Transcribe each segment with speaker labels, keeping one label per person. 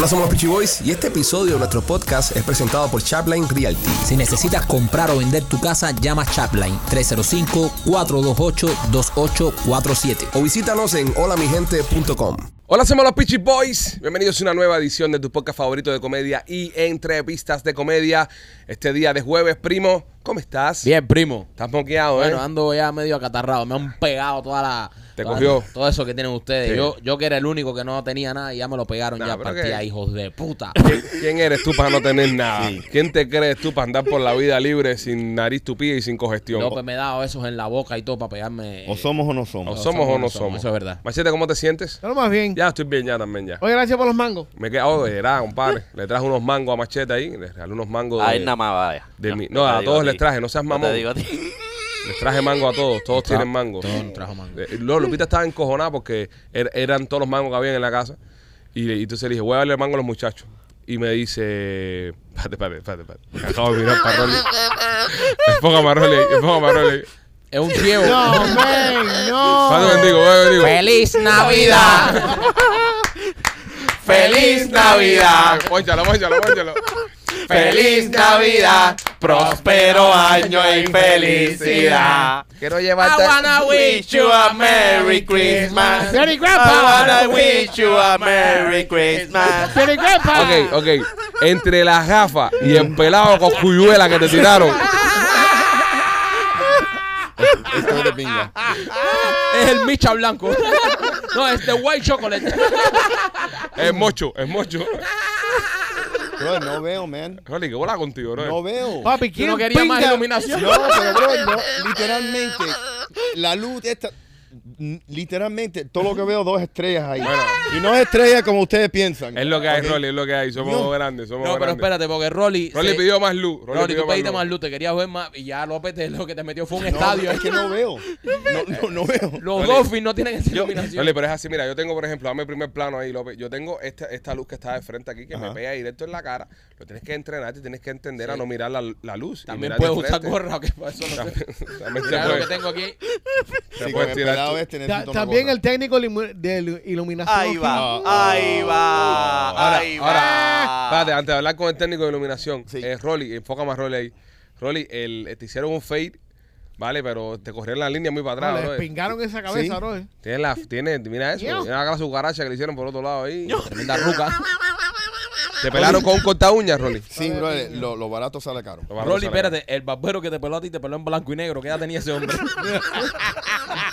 Speaker 1: Hola, somos los Peachy Boys y este episodio de nuestro podcast es presentado por Chapline Realty.
Speaker 2: Si necesitas comprar o vender tu casa, llama Chapline 305-428-2847.
Speaker 1: O visítanos en holamigente.com. Hola, somos los Peachy Boys. Bienvenidos a una nueva edición de tu podcast favorito de comedia y entrevistas de comedia. Este día de jueves, primo, ¿cómo estás?
Speaker 3: Bien, primo.
Speaker 1: Estás moqueado, ¿eh?
Speaker 3: Bueno, ando ya medio acatarrado. Me han pegado toda la.
Speaker 1: Te
Speaker 3: toda-
Speaker 1: cogió.
Speaker 3: Todo eso que tienen ustedes.
Speaker 1: Sí.
Speaker 3: Yo, yo que era el único que no tenía nada y ya me lo pegaron
Speaker 1: Nah,
Speaker 3: ya partida,
Speaker 1: que-
Speaker 3: hijos de puta.
Speaker 1: ¿Quién, quién eres tú para no tener nada? ¿Quién te crees tú para andar por la vida libre sin nariz tupida y sin congestión?
Speaker 3: López me he dado esos en la boca y todo para pegarme.
Speaker 4: O somos o no
Speaker 1: ¿O
Speaker 4: somos.
Speaker 1: somos o no somos?
Speaker 3: Eso es verdad.
Speaker 1: Machete, ¿cómo te sientes?
Speaker 5: Pero más bien.
Speaker 1: Ya estoy bien, ya también, ya.
Speaker 5: Oye, gracias por los mangos.
Speaker 1: Me quedado de verdad, compadre. Le traje unos mangos a Machete ahí. Le regalé unos mangos de,
Speaker 6: Ahí nada más vaya.
Speaker 1: de
Speaker 6: Yo-
Speaker 1: mi-
Speaker 6: yo
Speaker 1: No, a todos les traje, no seas
Speaker 6: Yo
Speaker 1: mamón.
Speaker 6: te digo a ti.
Speaker 1: Les traje mango a todos, todos tienen mango.
Speaker 3: Todos nos trajo mango.
Speaker 1: Eh, Luego Lupita estaba encojonada porque er- eran todos los mangos que había en la casa. Y, y entonces le dije, voy a darle mango a los muchachos. Y me dice, espérate, espérate, espérate, espérate. Me Acabo de mirar para Rolly. Enfócame a Rolly, ahí, enfócame a Rolly. ahí.
Speaker 3: Es un ciego.
Speaker 5: No, men, no.
Speaker 1: Padre bendigo, Padre bendigo.
Speaker 3: ¡Feliz Navidad!
Speaker 1: ¡Feliz Navidad! Pónchalo, pónchalo, pónchalo.
Speaker 6: ¡Feliz Navidad! ¡Próspero año y felicidad!
Speaker 1: Quiero
Speaker 3: I
Speaker 1: llevarte...
Speaker 3: wanna wish
Speaker 6: you a Merry Christmas.
Speaker 5: Merry
Speaker 6: I
Speaker 5: Grandpa.
Speaker 6: wanna wish you a Merry Christmas.
Speaker 5: Merry Grandpa.
Speaker 1: Ok, ok. Entre las gafas y el pelado con cuyuela que te tiraron.
Speaker 4: Esto es de pinga.
Speaker 3: es el Micha Blanco. no, es de White Chocolate.
Speaker 1: Es mocho, es mocho.
Speaker 4: Bro, no veo, man.
Speaker 1: Rolly, ¿qué bola contigo, no?
Speaker 4: No veo.
Speaker 5: Papi, ¿quién
Speaker 3: no querías más iluminación.
Speaker 4: No, pero bro, no, literalmente, la luz esta, literalmente, todo lo que veo, dos estrellas ahí. Y no es estrella como ustedes piensan.
Speaker 1: Es lo que hay,
Speaker 4: Ok.
Speaker 1: Rolly, es lo que hay. Somos
Speaker 4: No.
Speaker 1: grandes, somos
Speaker 3: No, pero
Speaker 1: grandes.
Speaker 3: espérate, porque Rolly.
Speaker 1: Rolly
Speaker 3: se-
Speaker 1: pidió más luz. Rolly,
Speaker 3: Rolly,
Speaker 1: pidió
Speaker 3: tú pediste más luz, te querías ver más y ya López te, lo que te metió fue un
Speaker 4: No,
Speaker 3: estadio.
Speaker 4: es que no veo. No, no, no veo.
Speaker 3: Los
Speaker 1: Rolly.
Speaker 3: Dolphins no tienen esa iluminación.
Speaker 1: Rolly, pero es así, mira, yo tengo, por ejemplo, dame el primer plano ahí, López. Yo tengo esta, esta luz que está de frente aquí, que me
Speaker 4: Ajá.
Speaker 1: pega directo en la cara. Lo tienes que entrenar, te tienes que entender a no mirar la, la luz. y
Speaker 3: También
Speaker 1: mirar
Speaker 3: puedes
Speaker 1: de
Speaker 3: usar
Speaker 1: frente.
Speaker 3: gorra o qué pasó, no sé.
Speaker 1: También, también te
Speaker 3: Mira lo que
Speaker 1: puedes,
Speaker 3: tengo aquí.
Speaker 1: te
Speaker 4: Sí, con
Speaker 1: puedes
Speaker 4: el
Speaker 1: tirar
Speaker 5: Ta- también
Speaker 4: gorra.
Speaker 5: el técnico de ilu- iluminación.
Speaker 6: Ahí
Speaker 5: aquí.
Speaker 6: va, ahí va,
Speaker 1: Ahora,
Speaker 6: ahí
Speaker 1: ahora,
Speaker 6: va.
Speaker 1: espérate, antes de hablar con el técnico de iluminación,
Speaker 4: Sí.
Speaker 1: eh, Rolly, enfoca más Rolly ahí. Rolly, el, te hicieron un fade, ¿vale? Pero te corrieron la línea muy para atrás,
Speaker 5: le pingaron esa cabeza,
Speaker 4: Sí.
Speaker 5: bro.
Speaker 1: Tiene la, tiene, mira eso,
Speaker 5: Yo.
Speaker 1: mira la cucaracha que le hicieron por otro lado ahí.
Speaker 3: Tremenda ruca.
Speaker 1: Te pelaron con un corta uñas, Rolly.
Speaker 4: Sí, bro, lo, lo barato sale caro.
Speaker 3: Rolly,
Speaker 1: sale.
Speaker 3: espérate, el barbero que te peló a ti te peló en blanco y negro. ¿Qué edad tenía ese hombre?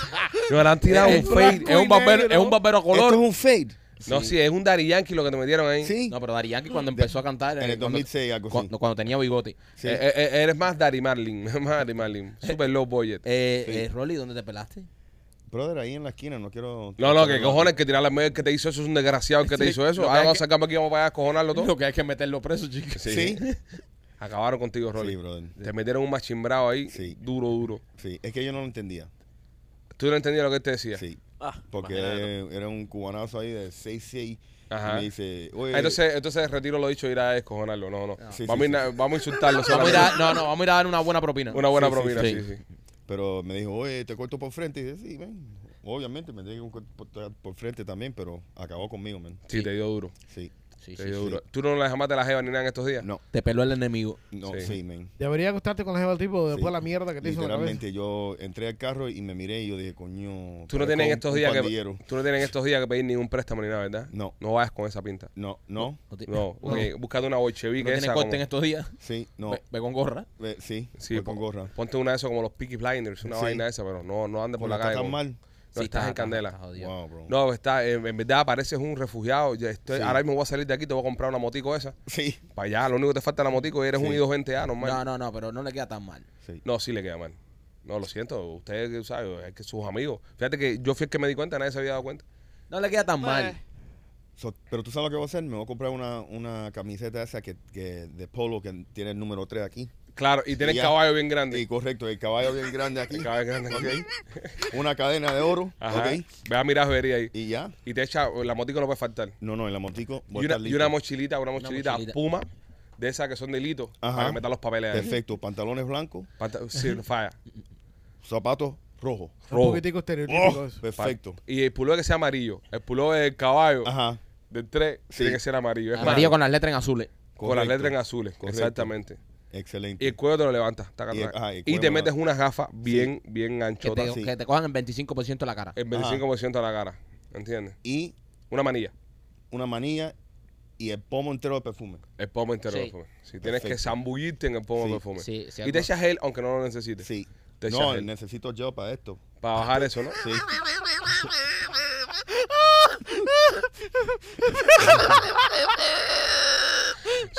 Speaker 1: Me le han tirado un
Speaker 3: es,
Speaker 1: fade.
Speaker 3: es un barbero, es un barbero a
Speaker 4: Esto
Speaker 3: color.
Speaker 4: es un fade.
Speaker 1: No, sí, es un Daddy Yankee lo que te metieron ahí.
Speaker 4: Sí.
Speaker 3: No, pero Dari Yankee cuando empezó a cantar.
Speaker 4: En el
Speaker 3: cuando-
Speaker 4: 2006, algo así.
Speaker 3: Cuando, cuando tenía bigote.
Speaker 4: Sí.
Speaker 1: Eh, eh, eres más Daddy Marlin, más Daddy Marlin. Super low budget.
Speaker 3: Eh,
Speaker 4: Sí.
Speaker 3: eh, Rolly, ¿dónde te pelaste?
Speaker 4: Brother, ahí en la esquina, no quiero...
Speaker 1: No, no, que cojones que tirar la media que te hizo eso es un desgraciado el que te hizo eso. Ahora vamos a sacarme aquí, vamos para allá a cojonarlo todo.
Speaker 3: Lo que hay que meterlo preso, chicos.
Speaker 4: Sí, sí,
Speaker 1: Acabaron contigo, Rolly.
Speaker 4: brother.
Speaker 1: Te metieron un machimbrado ahí,
Speaker 4: Sí.
Speaker 1: duro, duro.
Speaker 4: Sí, es que yo no lo entendía.
Speaker 1: Tú no entendías lo que él te decía.
Speaker 4: Sí,
Speaker 6: Ah,
Speaker 4: porque
Speaker 6: imagínate.
Speaker 4: era un cubanazo ahí de 6'6".
Speaker 1: Ajá.
Speaker 4: Y me dice, oye...
Speaker 1: Ah, entonces, entonces retiro lo dicho, ir a descojonarlo. No, no.
Speaker 4: Sí,
Speaker 1: vamos,
Speaker 4: sí,
Speaker 1: a ir- vamos a insultarlo.
Speaker 3: Vamos a ir a, no, no, vamos a ir a dar una buena propina.
Speaker 1: Una buena propina, sí,
Speaker 3: sí.
Speaker 1: sí.
Speaker 4: Pero me dijo, oye, te corto por frente. Y dije, sí, ven. Obviamente me tengo que cortar por frente también, pero acabó conmigo, man.
Speaker 1: Sí, te dio duro.
Speaker 4: Sí.
Speaker 3: Sí,
Speaker 1: Te
Speaker 3: sí,
Speaker 1: dio
Speaker 3: sí.
Speaker 1: duro. ¿Tú no le llamaste la jeva ni nada en estos días?
Speaker 4: No,
Speaker 3: Te peló el enemigo.
Speaker 4: no,
Speaker 1: Sí.
Speaker 4: sí, man.
Speaker 5: Debería acostarte con la jeva del tipo después
Speaker 4: Sí.
Speaker 5: de la mierda que te hizo en la cabeza.
Speaker 4: Literalmente yo entré al carro y me miré y yo dije, coño.
Speaker 1: Tú no
Speaker 4: parezco
Speaker 1: tienes en estos
Speaker 4: un
Speaker 1: días que
Speaker 4: pandillero.
Speaker 1: tú no tienes en estos días que pedir ningún préstamo ni nada, ¿verdad?
Speaker 4: No.
Speaker 1: No vayas con esa pinta.
Speaker 4: No, no,
Speaker 3: No, ti-
Speaker 1: No, okay, búscate una
Speaker 3: no
Speaker 1: bolchevique
Speaker 3: tiene
Speaker 1: esa.
Speaker 3: corte
Speaker 1: como-
Speaker 3: en estos días.
Speaker 4: sí, no.
Speaker 3: Ve, ve con gorra.
Speaker 4: Ve, sí,
Speaker 1: Sí,
Speaker 4: voy con
Speaker 1: pon-
Speaker 4: gorra.
Speaker 1: Ponte una de esas como los Peaky Blinders, una
Speaker 4: Sí.
Speaker 1: vaina esa, pero no, no andes por la
Speaker 4: está
Speaker 1: calle.
Speaker 4: tan
Speaker 1: con-
Speaker 4: mal.
Speaker 1: No,
Speaker 3: Sí,
Speaker 1: estás
Speaker 3: está-
Speaker 1: en candela.
Speaker 3: está jodido.
Speaker 4: Wow, bro.
Speaker 1: No, está, en, en verdad pareces un refugiado. Ya estoy,
Speaker 4: Sí.
Speaker 1: Ahora mismo voy a salir de aquí, te voy a comprar una motico esa.
Speaker 4: Sí,
Speaker 1: Para allá, lo único que te falta es la motico y eres un
Speaker 4: Sí.
Speaker 1: I220A normal.
Speaker 3: No, no, no, pero no le queda tan mal.
Speaker 4: sí.
Speaker 1: No, sí le queda mal. No, lo siento. Usted, ¿sabe? Es que sus amigos. Fíjate que yo fui el que me di cuenta, nadie se había dado cuenta.
Speaker 3: No le queda tan mal.
Speaker 4: So, pero tú sabes lo que voy a hacer, me voy a comprar una, una camiseta esa que, que de polo que tiene el número 3 aquí.
Speaker 1: Claro, y tienes
Speaker 4: ya.
Speaker 1: caballo bien grande.
Speaker 4: Y correcto, el caballo bien grande aquí.
Speaker 1: El caballo grande.
Speaker 4: Ok. Una cadena de oro.
Speaker 1: Ajá.
Speaker 4: Ok.
Speaker 1: Ve a mirar vería ahí.
Speaker 4: Y ya.
Speaker 1: Y te echa, la motico no puede faltar.
Speaker 4: No, no, en la motico voy
Speaker 1: Y
Speaker 4: a
Speaker 1: una,
Speaker 4: estar
Speaker 1: y
Speaker 4: listo.
Speaker 1: una mochilita, una mochilita,
Speaker 3: mochilita.
Speaker 1: puma, de esas que son de
Speaker 4: Ajá.
Speaker 1: para que metan los papeles ahí.
Speaker 4: Perfecto, pantalones blancos,
Speaker 1: Panta- sí, falla.
Speaker 4: zapatos rojos.
Speaker 5: Un
Speaker 1: Rojo.
Speaker 5: poquitico estereotípico
Speaker 4: Oh, perfecto.
Speaker 1: Y el pullover que sea amarillo, el pullover del caballo,
Speaker 4: Ajá.
Speaker 1: del 3
Speaker 4: Sí.
Speaker 1: tiene que ser amarillo. Es
Speaker 3: Amarillo
Speaker 1: más,
Speaker 3: con las letras en azules.
Speaker 1: con las letras en azules.
Speaker 4: Correcto.
Speaker 1: Exactamente.
Speaker 4: Excelente.
Speaker 1: Y el cuello te lo levantas. taca,
Speaker 4: Y el-
Speaker 1: taca.
Speaker 4: ajá, el
Speaker 1: y
Speaker 4: cuello
Speaker 1: te
Speaker 4: me
Speaker 1: metes unas gafas bien, bien
Speaker 3: Que
Speaker 1: anchotas.
Speaker 3: te,
Speaker 4: sí.
Speaker 3: que te cojan el 25% de la cara.
Speaker 1: El 25% de la cara. ¿Entiendes?
Speaker 4: Y
Speaker 1: Una manilla.
Speaker 4: una manilla y el pomo entero de perfume.
Speaker 1: El pomo entero de
Speaker 3: Sí.
Speaker 1: perfume. Si tienes que
Speaker 4: Perfecto.
Speaker 1: zambullirte en el pomo
Speaker 4: Sí.
Speaker 1: de perfume.
Speaker 3: Sí, sí,
Speaker 1: y
Speaker 3: algo-
Speaker 1: te echas gel, aunque no lo necesites.
Speaker 4: Sí.
Speaker 1: Te echas
Speaker 4: No,
Speaker 1: gel.
Speaker 4: necesito yo para esto.
Speaker 1: Para bajar eso, ¿no?
Speaker 4: Sí.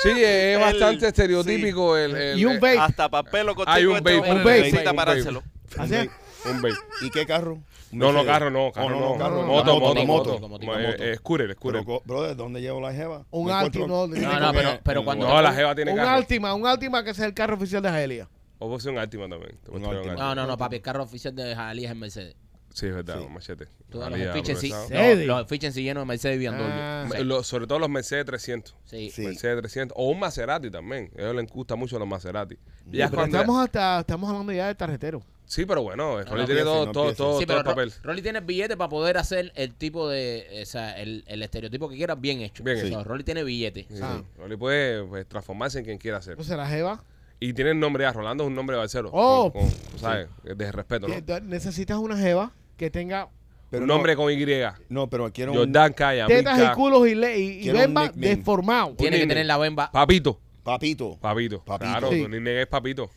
Speaker 1: Sí, es
Speaker 6: El-
Speaker 1: bastante estereotípico el, el-
Speaker 5: Y un
Speaker 1: el-
Speaker 5: vape.
Speaker 6: Hasta papel lo
Speaker 1: Hay un
Speaker 6: contigo.
Speaker 1: vape,
Speaker 5: un vape,
Speaker 6: necesita
Speaker 1: un
Speaker 6: parárselo.
Speaker 5: Así es.
Speaker 1: un vape.
Speaker 4: ¿Y qué carro?
Speaker 1: No, no, carro no, carro
Speaker 4: Oh,
Speaker 1: no.
Speaker 4: carro no.
Speaker 1: Moto,
Speaker 3: Moto,
Speaker 1: moto,
Speaker 3: moto,
Speaker 1: moto. Eh, eh, Scooter, scooter.
Speaker 4: Brother, ¿dónde llevo la jeva?
Speaker 5: Un Altima, no, no,
Speaker 3: pero- pero cuando-
Speaker 1: No, la jeva tiene
Speaker 5: Un
Speaker 1: carro.
Speaker 5: Altima, un Altima que es el carro oficial de Jaelia.
Speaker 1: O puede ser un Altima también.
Speaker 4: Un
Speaker 1: un.
Speaker 3: No, no, no, papi. El carro oficial de Jalí es el Mercedes.
Speaker 1: Sí, es verdad,
Speaker 4: Sí.
Speaker 1: un machete.
Speaker 3: Todos los
Speaker 1: Jalía
Speaker 3: efficiency,
Speaker 1: progresado.
Speaker 5: Mercedes.
Speaker 3: los, los efficiency llenos de Mercedes y BMW.
Speaker 5: Ah,
Speaker 1: lo- sobre todo los Mercedes 300.
Speaker 3: Sí.
Speaker 4: Sí.
Speaker 1: Mercedes 300. O un Maserati también. A ellos les gusta mucho los Maserati. Ya
Speaker 5: pero
Speaker 1: cuando-
Speaker 5: estamos, hasta, estamos hablando ya de tarjetero.
Speaker 1: Sí, pero bueno, Rolly
Speaker 4: no
Speaker 1: tiene todo,
Speaker 4: no
Speaker 1: todo, todo,
Speaker 3: Sí,
Speaker 1: todo
Speaker 3: pero
Speaker 1: el papel.
Speaker 3: Ro- Rolly tiene el billete para poder hacer el tipo de, o sea, el, el estereotipo que quiera bien hecho.
Speaker 1: Bien
Speaker 3: O sea,
Speaker 1: hecho.
Speaker 3: Rolly tiene billete.
Speaker 1: Sí,
Speaker 5: Ah.
Speaker 1: sí. Rolly puede pues, transformarse en quien quiera ser.
Speaker 5: Entonces la jeva,
Speaker 1: Y tiene el nombre ya, Rolando es un nombre de Barcelo.
Speaker 5: Oh.
Speaker 1: Con- con, ¿Sabes? De respeto, ¿no?
Speaker 5: necesitas una jeva que tenga
Speaker 4: Pero
Speaker 1: un
Speaker 4: no-
Speaker 1: nombre con Y.
Speaker 4: No, pero quiero un...
Speaker 1: Jordan Calla,
Speaker 5: tetas y culos y, le- y, y
Speaker 4: Quiero un
Speaker 5: bemba
Speaker 4: nickname.
Speaker 5: deformado.
Speaker 3: Tiene que tener la bemba.
Speaker 1: Papito.
Speaker 4: Papito.
Speaker 1: Papito.
Speaker 4: Papito.
Speaker 1: Claro,
Speaker 5: Sí.
Speaker 1: tu nickname es Papito.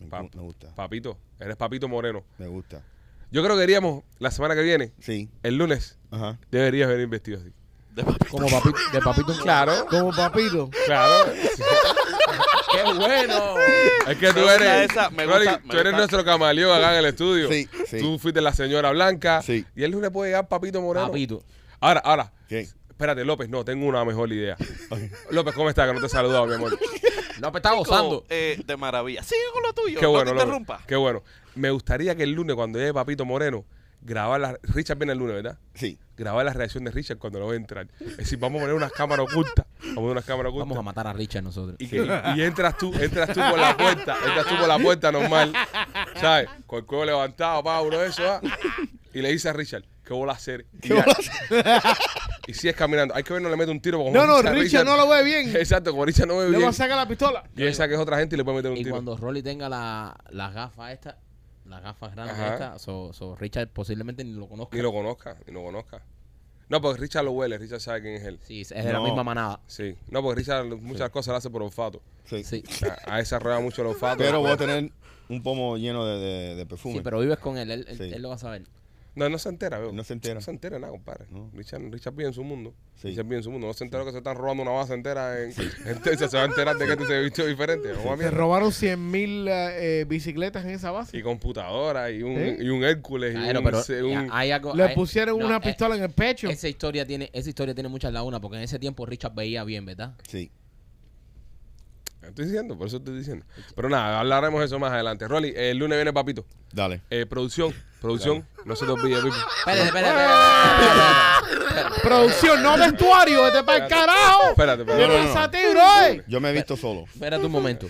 Speaker 4: Me,
Speaker 1: Pa-
Speaker 4: me gusta.
Speaker 1: Papito. Eres Papito Moreno.
Speaker 4: Me gusta.
Speaker 1: Yo creo que iríamos la semana que viene,
Speaker 4: Sí.
Speaker 1: el lunes,
Speaker 4: Ajá.
Speaker 1: deberías venir vestido así.
Speaker 5: Como papito, de papito.
Speaker 1: Claro.
Speaker 5: Como papito.
Speaker 1: Claro.
Speaker 3: ¡Qué bueno!
Speaker 1: Es que tú
Speaker 6: Me gusta
Speaker 1: eres,
Speaker 6: esa, me
Speaker 1: Rolly,
Speaker 6: gusta, me
Speaker 1: tú eres
Speaker 6: gusta.
Speaker 1: nuestro camaleón acá en el estudio.
Speaker 4: Sí, sí.
Speaker 1: Tú fuiste la señora blanca.
Speaker 4: Sí.
Speaker 1: Y el lunes puede llegar Papito Moreno.
Speaker 3: Papito.
Speaker 1: Ahora, ahora.
Speaker 4: ¿Qué?
Speaker 1: Espérate, López, no, tengo una mejor idea. López, ¿cómo estás? Que no te he saludado, mi amor.
Speaker 3: López está gozando.
Speaker 6: Eh, de maravilla. Sigue con lo tuyo.
Speaker 1: Qué bueno,
Speaker 6: no te
Speaker 1: López.
Speaker 6: interrumpa.
Speaker 1: Qué bueno. Me gustaría que el lunes, cuando llegue Papito Moreno, grabar la. Richard viene el lunes, ¿verdad?
Speaker 4: Sí.
Speaker 1: Grabar la reacción de Richard cuando lo ve entrar. Es decir, vamos a poner unas cámaras ocultas. Vamos a poner unas cámaras ocultas.
Speaker 3: Vamos a matar a Richard nosotros.
Speaker 1: Y, que- y- y entras tú, entras tú por la puerta, entras tú por la puerta normal, ¿sabes? Con el cuello levantado, pa, uno de eso, ¿ah? Y le dice a Richard, ¿qué voy a hacer? Y, ya- y sigues caminando. Hay que ver, no le mete un tiro. porque
Speaker 5: No,
Speaker 1: como
Speaker 5: no, Richard no lo ve bien.
Speaker 1: Exacto, como Richard no ve
Speaker 5: Le va
Speaker 1: bien.
Speaker 5: a sacar la pistola.
Speaker 1: Piensa que es otra gente y le puede meter un
Speaker 3: Y
Speaker 1: tiro.
Speaker 3: cuando Rolly tenga la- las gafas estas, las gafas grandes
Speaker 1: Ajá.
Speaker 3: estas, so, so Richard posiblemente ni lo conozca.
Speaker 1: Ni lo conozca, ni lo conozca. No, porque Richard lo huele, Richard sabe quién es él.
Speaker 3: Sí, es de la
Speaker 4: No.
Speaker 3: misma manada.
Speaker 1: Sí. No, porque Richard muchas cosas las hace por olfato.
Speaker 4: Sí.
Speaker 3: Sí.
Speaker 1: Ha, ha desarrollado mucho el olfato.
Speaker 4: Pero voy a tener un pomo lleno de, de, de perfume.
Speaker 3: Sí, pero vives con él, él, él-
Speaker 4: Sí.
Speaker 3: él lo va a saber.
Speaker 1: No, no se entera, veo.
Speaker 4: No se entera.
Speaker 1: No se entera nada, compadre.
Speaker 4: No.
Speaker 1: Richard, Richard vive en su mundo.
Speaker 4: Sí.
Speaker 1: Richard vive en su mundo. No se entera que se están robando una base entera en, en Texas. Se va a enterar de que este se vistió diferente. No,
Speaker 5: Se robaron 100 mil eh, bicicletas en esa base.
Speaker 1: y computadora y un,
Speaker 5: ¿Eh?
Speaker 1: y un Hércules. Y un,
Speaker 3: pero
Speaker 1: se- un-
Speaker 3: ya, hay algo.
Speaker 5: Le
Speaker 3: hay-
Speaker 5: pusieron
Speaker 3: no,
Speaker 5: una
Speaker 3: eh,
Speaker 5: pistola en el pecho.
Speaker 3: Esa historia tiene, esa historia tiene muchas lagunas porque en ese tiempo Richard veía bien, ¿verdad?
Speaker 4: Sí.
Speaker 1: Estoy diciendo, por eso estoy diciendo. Pero nada, hablaremos de eso más adelante. Rolly, el lunes viene Papito.
Speaker 4: Dale.
Speaker 1: Eh, producción, producción. No se te olvide, Pipo.
Speaker 3: Espérate, espérate, espérate, espérate.
Speaker 5: Producción, no vestuario, vete para el carajo.
Speaker 1: Espérate,
Speaker 5: ¿Qué
Speaker 1: espérate.
Speaker 4: no, no.
Speaker 5: pasa a ti, bro?
Speaker 4: Yo me he visto solo.
Speaker 3: Espérate un momento.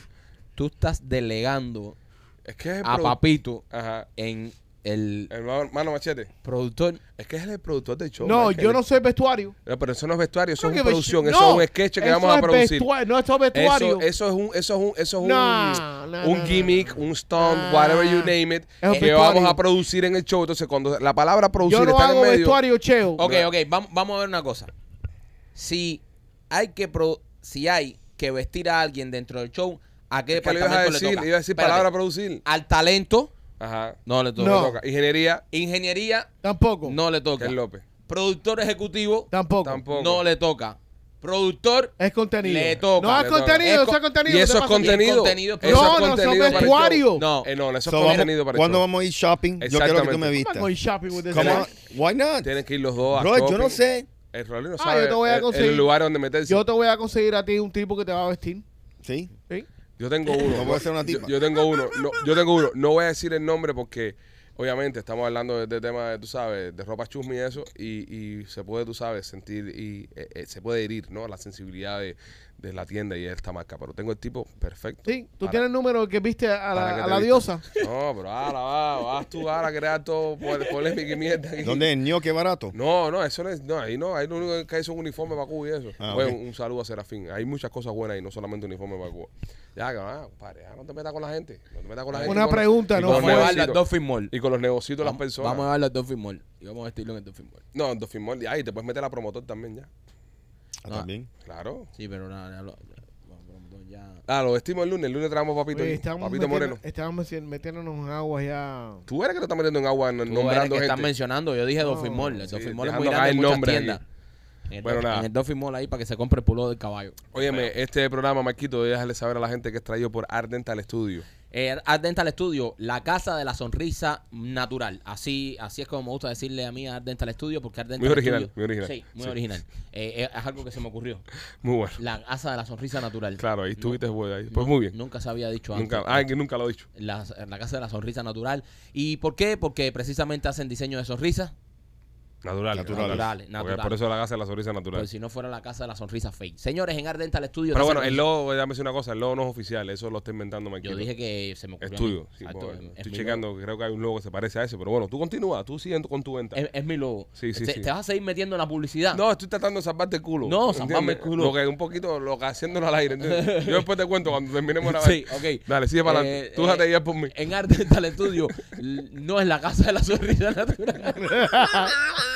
Speaker 3: Tú estás delegando
Speaker 1: Es que es el
Speaker 3: a
Speaker 1: produ-
Speaker 3: Papito
Speaker 1: Ajá.
Speaker 3: en el
Speaker 1: Hermano Mano Machete.
Speaker 3: productor.
Speaker 1: Es que es el productor del show.
Speaker 5: No,
Speaker 1: es que
Speaker 5: yo no soy vestuario.
Speaker 1: No, pero eso no es vestuario, eso
Speaker 5: ¿Cómo
Speaker 1: es producción, eso
Speaker 5: no,
Speaker 1: es un sketch que vamos a producir.
Speaker 5: No, eso es vestuario.
Speaker 1: Eso, eso es un, eso es un, eso es un,
Speaker 5: No, no,
Speaker 1: un
Speaker 5: no,
Speaker 1: gimmick,
Speaker 5: no.
Speaker 1: un stunt, whatever you name it,
Speaker 5: Es
Speaker 1: que
Speaker 5: vestuario.
Speaker 1: vamos a producir en el show. Entonces, cuando la palabra producir
Speaker 5: yo no
Speaker 1: está en
Speaker 5: hago
Speaker 1: el medio,
Speaker 5: vestuario, cheo.
Speaker 3: Ok, ok, vamos, vamos a ver una cosa. Si hay que pro- si hay que vestir a alguien dentro del show, ¿a qué
Speaker 1: ¿qué le ibas a decir?
Speaker 3: le toca?
Speaker 1: Iba a decir
Speaker 3: Espérate.
Speaker 1: palabra producir.
Speaker 3: Al talento
Speaker 1: Ajá.
Speaker 3: no le toca.
Speaker 5: No.
Speaker 1: Toca. Ingeniería,
Speaker 3: Ingeniería
Speaker 5: Tampoco.
Speaker 3: no le toca.
Speaker 1: es López.
Speaker 3: Productor ejecutivo
Speaker 5: Tampoco.
Speaker 1: Tampoco.
Speaker 3: no le toca. Productor
Speaker 5: Es contenido.
Speaker 3: Le toca.
Speaker 5: No es contenido,
Speaker 3: Es
Speaker 5: eso es contenido.
Speaker 1: Y eso
Speaker 5: ¿qué
Speaker 1: es contenido. Eso
Speaker 5: No,
Speaker 1: es
Speaker 5: no,
Speaker 1: el show.
Speaker 5: vestuario.
Speaker 3: no.
Speaker 1: Eh, no, eso es
Speaker 4: vamos-
Speaker 1: contenido para el
Speaker 4: ¿Cuándo vamos a ir shopping? Yo quiero que tú
Speaker 1: Exactamente.
Speaker 4: me
Speaker 5: I'm not
Speaker 4: vistas.
Speaker 5: going shopping with this.
Speaker 4: Why not?
Speaker 1: Tienen que ir los dos a
Speaker 4: Bro, yo no
Speaker 1: shopping.
Speaker 4: sé.
Speaker 1: El Rolly no
Speaker 5: Ah,
Speaker 1: sabe
Speaker 5: yo te voy a
Speaker 1: el-
Speaker 5: conseguir-
Speaker 1: el lugar donde meterse.
Speaker 5: Yo te voy a conseguir a ti un tipo que te va a vestir.
Speaker 4: Sí.
Speaker 5: ¿Sí?
Speaker 1: Yo tengo uno.
Speaker 4: No puede ser una
Speaker 1: Yo-. Yo, tengo uno. No, yo tengo uno. No voy a decir el nombre porque obviamente estamos hablando de, de temas, tú sabes, de ropa chusmi y eso, y, y se puede, tú sabes, sentir y eh, eh, se puede herir, ¿no? La sensibilidad de, de la tienda y de esta marca. Pero tengo el tipo perfecto.
Speaker 5: Sí, tú
Speaker 1: para-
Speaker 5: tienes el número que viste a la, a diosa.
Speaker 1: No, pero ahora va, vas tú ahora a crear todo pol- polémica y mierda. aquí.
Speaker 4: ¿Dónde es ñoque barato?
Speaker 1: No, no, eso no es, no, ahí no, ahí lo único que hay son uniformes para Cuba y eso.
Speaker 4: Ah,
Speaker 1: Bueno, un, un saludo a Serafín. Hay muchas cosas buenas ahí, no solamente uniformes para Cuba. Ya, que va, compadre, ya no te metas con la gente. No te metas con la gente.
Speaker 5: Una
Speaker 1: y con-
Speaker 5: pregunta,
Speaker 1: y
Speaker 5: ¿no?
Speaker 1: con negocios.
Speaker 3: Dolphin Mall.
Speaker 1: Y con los negocios de las personas.
Speaker 3: Vamos a llevarlo al Dolphin Mall. Y vamos a vestirlo en el Dolphin Mall.
Speaker 1: No, en Dolphin Mall. Ahí te puedes meter a promotor también ya.
Speaker 4: Ah,
Speaker 3: No.
Speaker 4: también.
Speaker 1: Claro.
Speaker 3: Sí, pero nada, lo- ya.
Speaker 1: Ah, lo vestimos el lunes. El lunes traemos papito,
Speaker 5: Oye, estamos
Speaker 1: papito
Speaker 5: metiendo-
Speaker 1: moreno.
Speaker 5: Estamos meti- metiéndonos en aguas ya.
Speaker 1: Tú eres que te estás metiendo en agua n-
Speaker 3: Tú eres
Speaker 1: nombrando
Speaker 3: que
Speaker 1: gente.
Speaker 3: mencionando. Yo dije Dolphin
Speaker 5: No,
Speaker 3: Mall. El
Speaker 1: sí,
Speaker 3: Dolphin Mall es
Speaker 1: dejando
Speaker 3: muy grande,
Speaker 1: caer
Speaker 3: muchas tiendas. En el,
Speaker 1: Bueno,
Speaker 3: Dolphin-
Speaker 1: nada.
Speaker 3: en el Dolphin Mall ahí para que se compre el pulo del caballo.
Speaker 1: Óyeme, este programa, Marquito, voy a dejarle saber a la gente que es traído por Art Dental Studio.
Speaker 3: Eh, Art Dental Studio, la casa de la sonrisa natural. Así así es como me gusta decirle a mí a Art Dental Studio, porque Art Dental
Speaker 1: Muy original,
Speaker 3: Studio-
Speaker 1: muy original.
Speaker 3: Sí, muy
Speaker 1: Sí.
Speaker 3: original. Eh, eh, es algo que se me ocurrió.
Speaker 1: Muy bueno.
Speaker 3: La casa de la sonrisa natural.
Speaker 1: Claro, ahí
Speaker 3: No-
Speaker 1: estuviste bueno ahí. Pues
Speaker 3: no-
Speaker 1: muy bien.
Speaker 3: Nunca se había dicho antes.
Speaker 1: Nunca, ah, que nunca lo he dicho.
Speaker 3: La, la casa de la sonrisa natural. ¿Y por qué? Porque precisamente hacen diseño de sonrisas.
Speaker 1: Natural.
Speaker 4: Naturales.
Speaker 3: Naturales,
Speaker 1: Porque
Speaker 3: naturales.
Speaker 1: Por eso la casa de la sonrisa natural.
Speaker 3: Pues si no fuera la casa de la sonrisa fake. Señores, en Art Dental Studio.
Speaker 1: Pero bueno, el logo, déjame decir una cosa, el logo no es oficial, eso lo está inventando.
Speaker 3: Yo dije que se me ocurrió.
Speaker 1: es
Speaker 3: a mí.
Speaker 1: tuyo. sí,
Speaker 3: es-
Speaker 1: estoy checando, creo que hay un logo que se parece a ese, pero bueno, tú continúa, tú sigue con tu venta.
Speaker 3: Es, es mi logo.
Speaker 1: Sí, sí,
Speaker 3: te,
Speaker 1: sí.
Speaker 3: te vas a seguir metiendo en la publicidad.
Speaker 1: No, estoy tratando de salvarte el culo.
Speaker 3: No, salvarme el culo.
Speaker 1: Lo que un poquito, lo que haciéndolo al aire, ¿entiendes? Yo después te cuento cuando terminemos la
Speaker 3: Sí, ok.
Speaker 1: Dale, sigue para
Speaker 3: Eh,
Speaker 1: adelante. Tú déjate
Speaker 3: eh,
Speaker 1: por mí.
Speaker 3: En Art Dental Studio no es la casa de la sonrisa natural.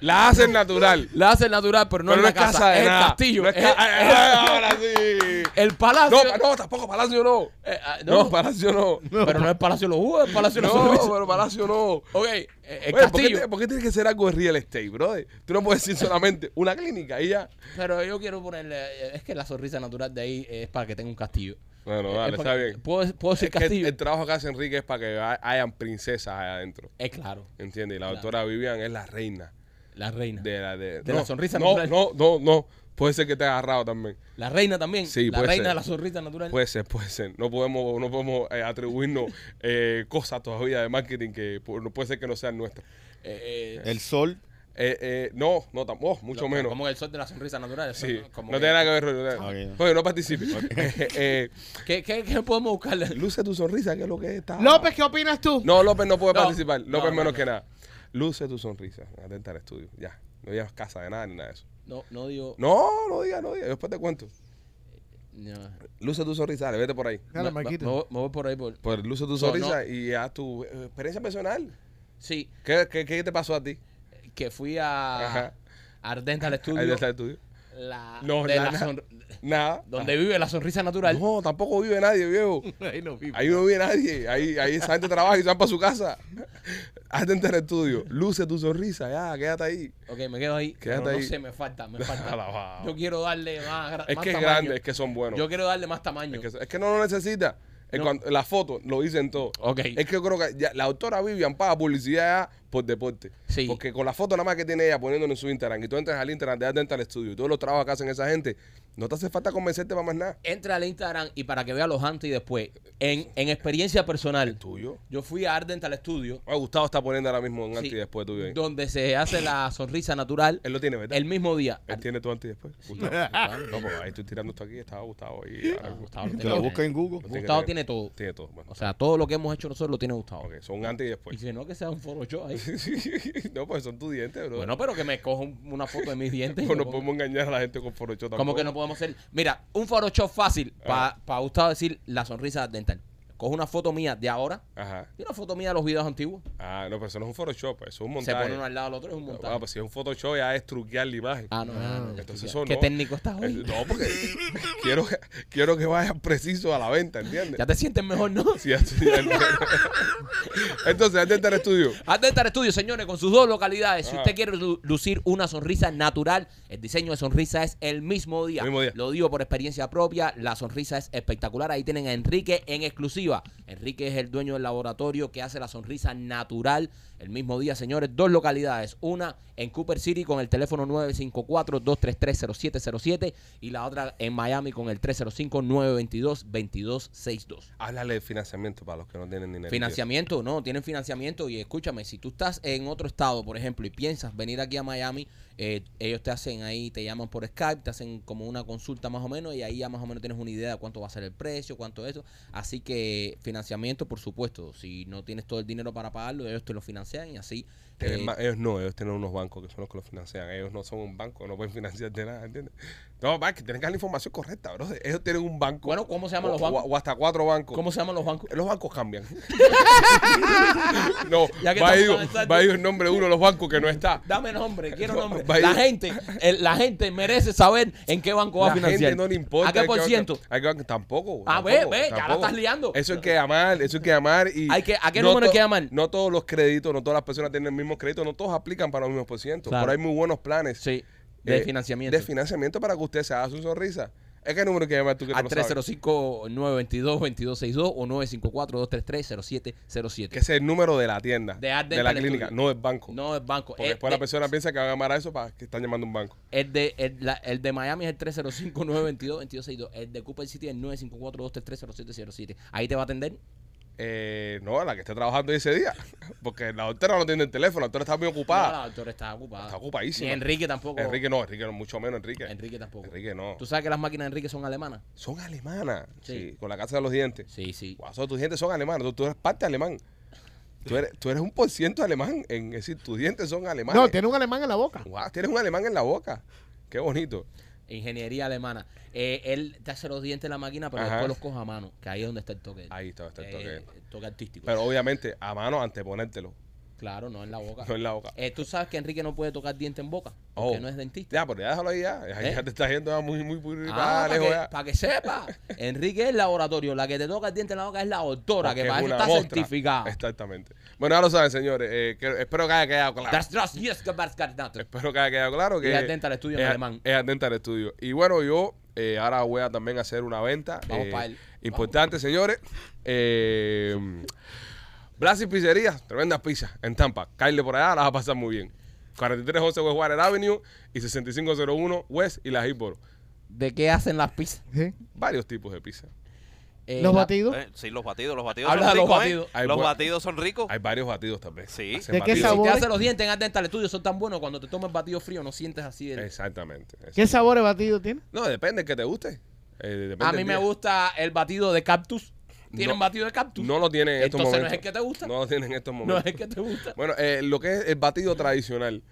Speaker 1: La hacen natural.
Speaker 3: La hacen natural, pero no
Speaker 1: pero
Speaker 3: es la
Speaker 1: casa,
Speaker 3: es el
Speaker 1: nada.
Speaker 3: castillo.
Speaker 1: No es
Speaker 3: es-
Speaker 1: ca- ay,
Speaker 3: es-
Speaker 1: ay, ahora sí.
Speaker 3: el palacio.
Speaker 1: No, no, tampoco Palacio no.
Speaker 3: Eh, ah,
Speaker 1: No,
Speaker 3: no,
Speaker 1: Palacio no.
Speaker 3: pero no es Palacio los Jugos, es Palacio la
Speaker 1: No, pero Palacio no.
Speaker 3: Ok, eh, el
Speaker 1: Oye, ¿por, qué,
Speaker 3: castillo.
Speaker 1: por qué tiene que ser algo de real estate, brother? Tú no puedes decir solamente una clínica y ya.
Speaker 3: Pero yo quiero ponerle. eh, Es que la sonrisa natural de ahí es para que tenga un castillo.
Speaker 1: Bueno,
Speaker 3: Eh,
Speaker 1: dale,
Speaker 3: es
Speaker 1: está bien.
Speaker 3: ¿Puedo, puedo decir
Speaker 1: Es que el,
Speaker 3: castillo?
Speaker 1: el trabajo que hace Enrique es para que ha- hayan princesas ahí adentro.
Speaker 3: Es claro,
Speaker 1: ¿Entiendes? Y la
Speaker 3: Claro.
Speaker 1: doctora Vivian es la reina
Speaker 3: la reina.
Speaker 1: de la de,
Speaker 3: De la sonrisa
Speaker 1: no,
Speaker 3: natural.
Speaker 1: No, no, no. Puede ser que te haya agarrado también.
Speaker 3: La reina también.
Speaker 1: Sí,
Speaker 3: la
Speaker 1: puede
Speaker 3: reina
Speaker 1: ser.
Speaker 3: de la sonrisa natural.
Speaker 1: Puede ser, puede ser. No podemos, no podemos eh, atribuirnos eh, cosas todavía de marketing que pu- no puede ser que no sean nuestras.
Speaker 3: Eh, eh,
Speaker 4: El sol.
Speaker 1: Eh, eh, no, no, tampoco, mucho
Speaker 3: lo-
Speaker 1: menos.
Speaker 3: Como el sol de la sonrisa natural.
Speaker 1: Sí,
Speaker 3: no- como
Speaker 1: no
Speaker 3: que-
Speaker 1: tiene nada que ver. no tiene-
Speaker 4: Ok.
Speaker 1: Oye, no participe. Eh, eh,
Speaker 3: ¿Qué, qué, qué podemos buscarle?
Speaker 1: luce tu sonrisa, que es lo que está.
Speaker 5: López, ¿qué opinas tú?
Speaker 1: No, López no puede
Speaker 3: No.
Speaker 1: participar. López
Speaker 3: No, no,
Speaker 1: menos
Speaker 3: no.
Speaker 1: que nada. Luce tu sonrisa. Atenta al estudio. Ya. No llevas casa de nada ni nada de eso.
Speaker 3: No, no digo.
Speaker 1: No, no digas, no digas. Después te cuento.
Speaker 3: no.
Speaker 1: Luce tu sonrisa, dale, vete por ahí.
Speaker 5: Dale,
Speaker 3: Me- me, voy- por ahí. Por...
Speaker 1: Pues luce tu
Speaker 3: No,
Speaker 1: sonrisa y haz tu eh, experiencia personal.
Speaker 3: Sí,
Speaker 1: ¿Qué, qué, qué te pasó a ti?
Speaker 3: Que fui a. Ardenta al estudio.
Speaker 1: está el estudio.
Speaker 3: La,
Speaker 1: No,
Speaker 3: de
Speaker 1: la-
Speaker 3: la son-
Speaker 1: Nada.
Speaker 3: donde vive la sonrisa natural.
Speaker 1: No, tampoco vive nadie, viejo.
Speaker 5: Ahí no vivo.
Speaker 1: Ahí no vive nadie. Ahí, ahí esa gente trabaja y se van para su casa. Atenta al estudio. Luce tu sonrisa, ya, quédate ahí.
Speaker 3: Ok, me quedo ahí.
Speaker 1: Quédate
Speaker 3: pero
Speaker 1: ahí.
Speaker 3: no sé, me falta, me falta. Yo quiero darle más,
Speaker 1: Es
Speaker 3: más
Speaker 1: que es
Speaker 3: tamaño.
Speaker 1: grande, es que son buenos.
Speaker 3: Yo quiero darle más tamaño.
Speaker 1: Es que, es que no lo necesita. Es
Speaker 3: No.
Speaker 1: cuando- la foto lo dicen todo.
Speaker 3: Ok.
Speaker 1: Es que yo creo que ya- la autora Vivian paga publicidad ya por deporte.
Speaker 3: Sí.
Speaker 1: Porque con la foto nada más que tiene ella poniéndolo en su Instagram y tú entras al Instagram de Dental Studio y todos los trabajos que hacen esa gente, no te hace falta convencerte para más nada.
Speaker 3: Entra al Instagram y para que vea los antes y después. En, en experiencia personal,
Speaker 1: Tuyo.
Speaker 3: yo fui a Ardent al estudio,
Speaker 1: Ah, Gustavo está poniendo ahora mismo un
Speaker 3: Sí.
Speaker 1: antes y después tuyo ahí.
Speaker 3: donde se hace la sonrisa natural
Speaker 1: Él lo tiene, ¿verdad?
Speaker 3: el mismo día.
Speaker 1: Él tiene tu antes y después. Gustavo. no, pues ahí estoy tirando esto aquí, estaba Gustavo ahí.
Speaker 3: Ah, Gustavo lo
Speaker 4: busca en Google.
Speaker 3: Gustavo tiene todo.
Speaker 1: Tiene todo. Bueno,
Speaker 3: O sea, todo lo que hemos hecho nosotros lo tiene Gustavo.
Speaker 1: ok, son antes y
Speaker 3: Y
Speaker 1: después.
Speaker 3: si no, que sea un Photoshop ahí.
Speaker 1: no, pues son tus dientes, bro.
Speaker 3: Bueno, pero que me coja un- una foto de mis dientes. y
Speaker 1: Pues
Speaker 3: me
Speaker 1: no
Speaker 3: ponga-
Speaker 1: podemos engañar a la gente con Photoshop tampoco.
Speaker 3: ¿Cómo que no podemos hacer? Mira, un Photoshop fácil
Speaker 1: Ah.
Speaker 3: para Gustavo decir la sonrisa dental. Coge una foto mía de ahora
Speaker 1: Ajá.
Speaker 3: y una foto mía de los videos antiguos.
Speaker 1: Ah, no, pero eso no es un Photoshop, eso es un
Speaker 3: Se
Speaker 1: montaje.
Speaker 3: pone uno al lado del otro, es un montaje.
Speaker 1: Ah, pues si es un Photoshop ya es truquear la imagen.
Speaker 3: Ah, no, no, no, no,
Speaker 1: Entonces eso
Speaker 3: Qué
Speaker 1: no.
Speaker 3: técnico estás
Speaker 1: Eh,
Speaker 3: hoy.
Speaker 1: No, porque quiero, que- quiero que vayas preciso a la venta, ¿entiendes?
Speaker 3: Ya te sientes mejor, ¿no?
Speaker 1: Sí, ya- ya- Entonces, antes del estudio.
Speaker 3: Dental Studio, señores, con sus dos localidades. Si
Speaker 1: Ah.
Speaker 3: usted quiere lu- lucir una sonrisa natural, el diseño de sonrisa es el mismo día.
Speaker 1: El mismo día.
Speaker 3: Lo digo por experiencia propia. La sonrisa es espectacular. Ahí tienen a Enrique en exclusiva. Enrique es el dueño del laboratorio que hace la sonrisa natural el mismo día, señores. Dos localidades, una en Cooper City con el teléfono 954-233-0707 y la otra en Miami con el 305-922-2262.
Speaker 1: Háblale de financiamiento para los que no tienen dinero.
Speaker 3: Financiamiento, no, tienen financiamiento y escúchame, si tú estás en otro estado, por ejemplo, y piensas venir aquí a Miami, eh, ellos te hacen ahí, te llaman por Skype, te hacen como una consulta más o menos y ahí ya más o menos tienes una idea de cuánto va a ser el precio, cuánto eso. Así que financiamiento, por supuesto, si no tienes todo el dinero para pagarlo, ellos te lo financian y así.
Speaker 1: Tienen
Speaker 3: eh,
Speaker 1: ellos no, ellos tienen unos bancos que son los que los financian. Ellos no son un banco, no pueden financiarte nada, ¿entiendes? No, va, que tienen que dar la información correcta, bro. Ellos tienen un banco.
Speaker 3: Bueno, ¿cómo se llaman
Speaker 1: o-
Speaker 3: los bancos?
Speaker 1: O, o hasta cuatro bancos.
Speaker 3: ¿Cómo se llaman los bancos?
Speaker 1: Los bancos cambian. no,
Speaker 3: Ya que
Speaker 1: va a
Speaker 3: exacto.
Speaker 1: va a ir el nombre de uno de los bancos que no está.
Speaker 3: Dame nombre, quiero
Speaker 1: No,
Speaker 3: nombre.
Speaker 1: a
Speaker 3: La gente, el- la gente merece saber en qué banco va
Speaker 1: La
Speaker 3: a financiar.
Speaker 1: gente no le importa.
Speaker 3: ¿A qué por ciento?
Speaker 1: hay que- tampoco.
Speaker 3: Ah,
Speaker 1: tampoco,
Speaker 3: ve, ve, ya la estás liando.
Speaker 1: Eso hay que llamar, eso hay que llamar. Y
Speaker 3: Hay que- ¿a qué
Speaker 1: no
Speaker 3: número hay que llamar?
Speaker 1: No todos los créditos, no todas las personas tienen el mismo crédito, no todos aplican para los mismos por ciento.
Speaker 3: Claro.
Speaker 1: Pero hay muy buenos planes
Speaker 3: Sí, de
Speaker 1: eh,
Speaker 3: financiamiento.
Speaker 1: De financiamiento para que usted se haga su sonrisa. ¿Es qué número que llamar tú que
Speaker 3: al
Speaker 1: no sabes?
Speaker 3: 305-922-2262 o 954-233-0707.
Speaker 1: Que es el número de la tienda,
Speaker 3: De Art
Speaker 1: de la clínica,
Speaker 3: Studio.
Speaker 1: no del banco.
Speaker 3: No es banco.
Speaker 1: Porque
Speaker 3: Es
Speaker 1: después
Speaker 3: de-
Speaker 1: la persona piensa que van a llamar a eso para que están llamando un banco.
Speaker 3: El de, el, la- el de Miami es el 305-922-2262. El de Cooper City es el 954-233-0707. Ahí te va a atender.
Speaker 1: Eh, no, la que esté trabajando ese día. Porque la doctora no tiene el teléfono, la doctora está muy
Speaker 3: No,
Speaker 1: ocupada.
Speaker 3: la doctora está ocupada.
Speaker 1: Está ocupadísima.
Speaker 3: Ni Enrique tampoco.
Speaker 1: Enrique no, Enrique no, mucho menos Enrique.
Speaker 3: Enrique tampoco.
Speaker 1: Enrique no.
Speaker 3: ¿Tú sabes que las máquinas de Enrique son alemanas?
Speaker 1: Son alemanas.
Speaker 3: Sí.
Speaker 1: Sí. Con la casa de los dientes.
Speaker 3: Sí, sí.
Speaker 1: Guaso, tus dientes son alemanes. Tú, tú eres parte alemán. Tú eres, tú eres un por ciento alemán. En, es decir, tus dientes son alemanes.
Speaker 5: No, tiene un alemán en la boca.
Speaker 1: Guau, tienes un alemán en la boca. Qué bonito.
Speaker 3: Ingeniería alemana. Eh, él te hace los dientes en la máquina, pero
Speaker 1: Ajá.
Speaker 3: después los coge a mano, que ahí es donde está el toque.
Speaker 1: Ahí está, está el
Speaker 3: Eh,
Speaker 1: toque.
Speaker 3: el toque artístico.
Speaker 1: Pero obviamente, a mano anteponértelo.
Speaker 3: Claro, no en la boca.
Speaker 1: No en la boca.
Speaker 3: Eh, Tú sabes que Enrique no puede tocar diente en boca, porque
Speaker 1: Oh.
Speaker 3: no es dentista.
Speaker 1: Ya, pero ya déjalo ahí ya.
Speaker 3: ¿Eh?
Speaker 1: ya te estás yendo muy, muy, muy
Speaker 3: Ah,
Speaker 1: para
Speaker 3: para que,
Speaker 1: ya.
Speaker 3: pa' que sepa. Enrique es laboratorio. La que te toca el diente en la boca es la doctora,
Speaker 1: Porque
Speaker 3: que
Speaker 1: es
Speaker 3: para eso
Speaker 1: una
Speaker 3: está
Speaker 1: mostra.
Speaker 3: certificada.
Speaker 1: Exactamente. Bueno, ya lo saben, señores. Eh, que- espero que haya quedado claro.
Speaker 3: Das das yes.
Speaker 1: Espero que haya quedado claro que
Speaker 3: es Dental Studio en
Speaker 1: es-
Speaker 3: alemán.
Speaker 1: Es Art Dental Studio. Y bueno, yo eh, ahora voy a también hacer una venta.
Speaker 3: Vamos
Speaker 1: eh,
Speaker 3: pa' él.
Speaker 1: Importante, señores. Eh, Blas y Pizzería, tremendas pizzas en Tampa. Caile por allá, la vas a pasar muy bien. 4311 West Water Avenue y 6501 West y la Hillboro.
Speaker 3: ¿De qué hacen las pizzas?
Speaker 5: ¿Sí?
Speaker 1: Varios tipos de pizza.
Speaker 3: Eh,
Speaker 5: Los
Speaker 3: la-
Speaker 5: batidos.
Speaker 6: Eh, sí, los batidos, los batidos
Speaker 3: Habla
Speaker 6: son
Speaker 3: de los
Speaker 6: ricos,
Speaker 3: batidos.
Speaker 6: ¿eh?
Speaker 1: Hay
Speaker 6: Los batidos son ricos.
Speaker 1: Hay varios batidos también.
Speaker 6: Sí.
Speaker 1: Hacen
Speaker 5: ¿De qué
Speaker 1: batidos.
Speaker 5: sabor?
Speaker 3: Si te hacen los dientes en Dental Studio son tan buenos cuando te tomas batido frío no sientes así el...
Speaker 1: Exactamente.
Speaker 5: ¿Qué
Speaker 1: exactamente.
Speaker 5: sabor de batido tiene?
Speaker 1: No, depende que te guste. Eh,
Speaker 3: A mí me gusta el batido de cactus. ¿Tienen
Speaker 1: No.
Speaker 3: batido de cactus?
Speaker 1: No lo tienen en estos
Speaker 3: Entonces, ¿no
Speaker 1: momentos.
Speaker 3: es el que te gusta?
Speaker 1: No lo tienen en estos
Speaker 3: No
Speaker 1: momentos.
Speaker 3: es el que te gusta.
Speaker 1: Bueno, eh, lo que es el batido tradicional.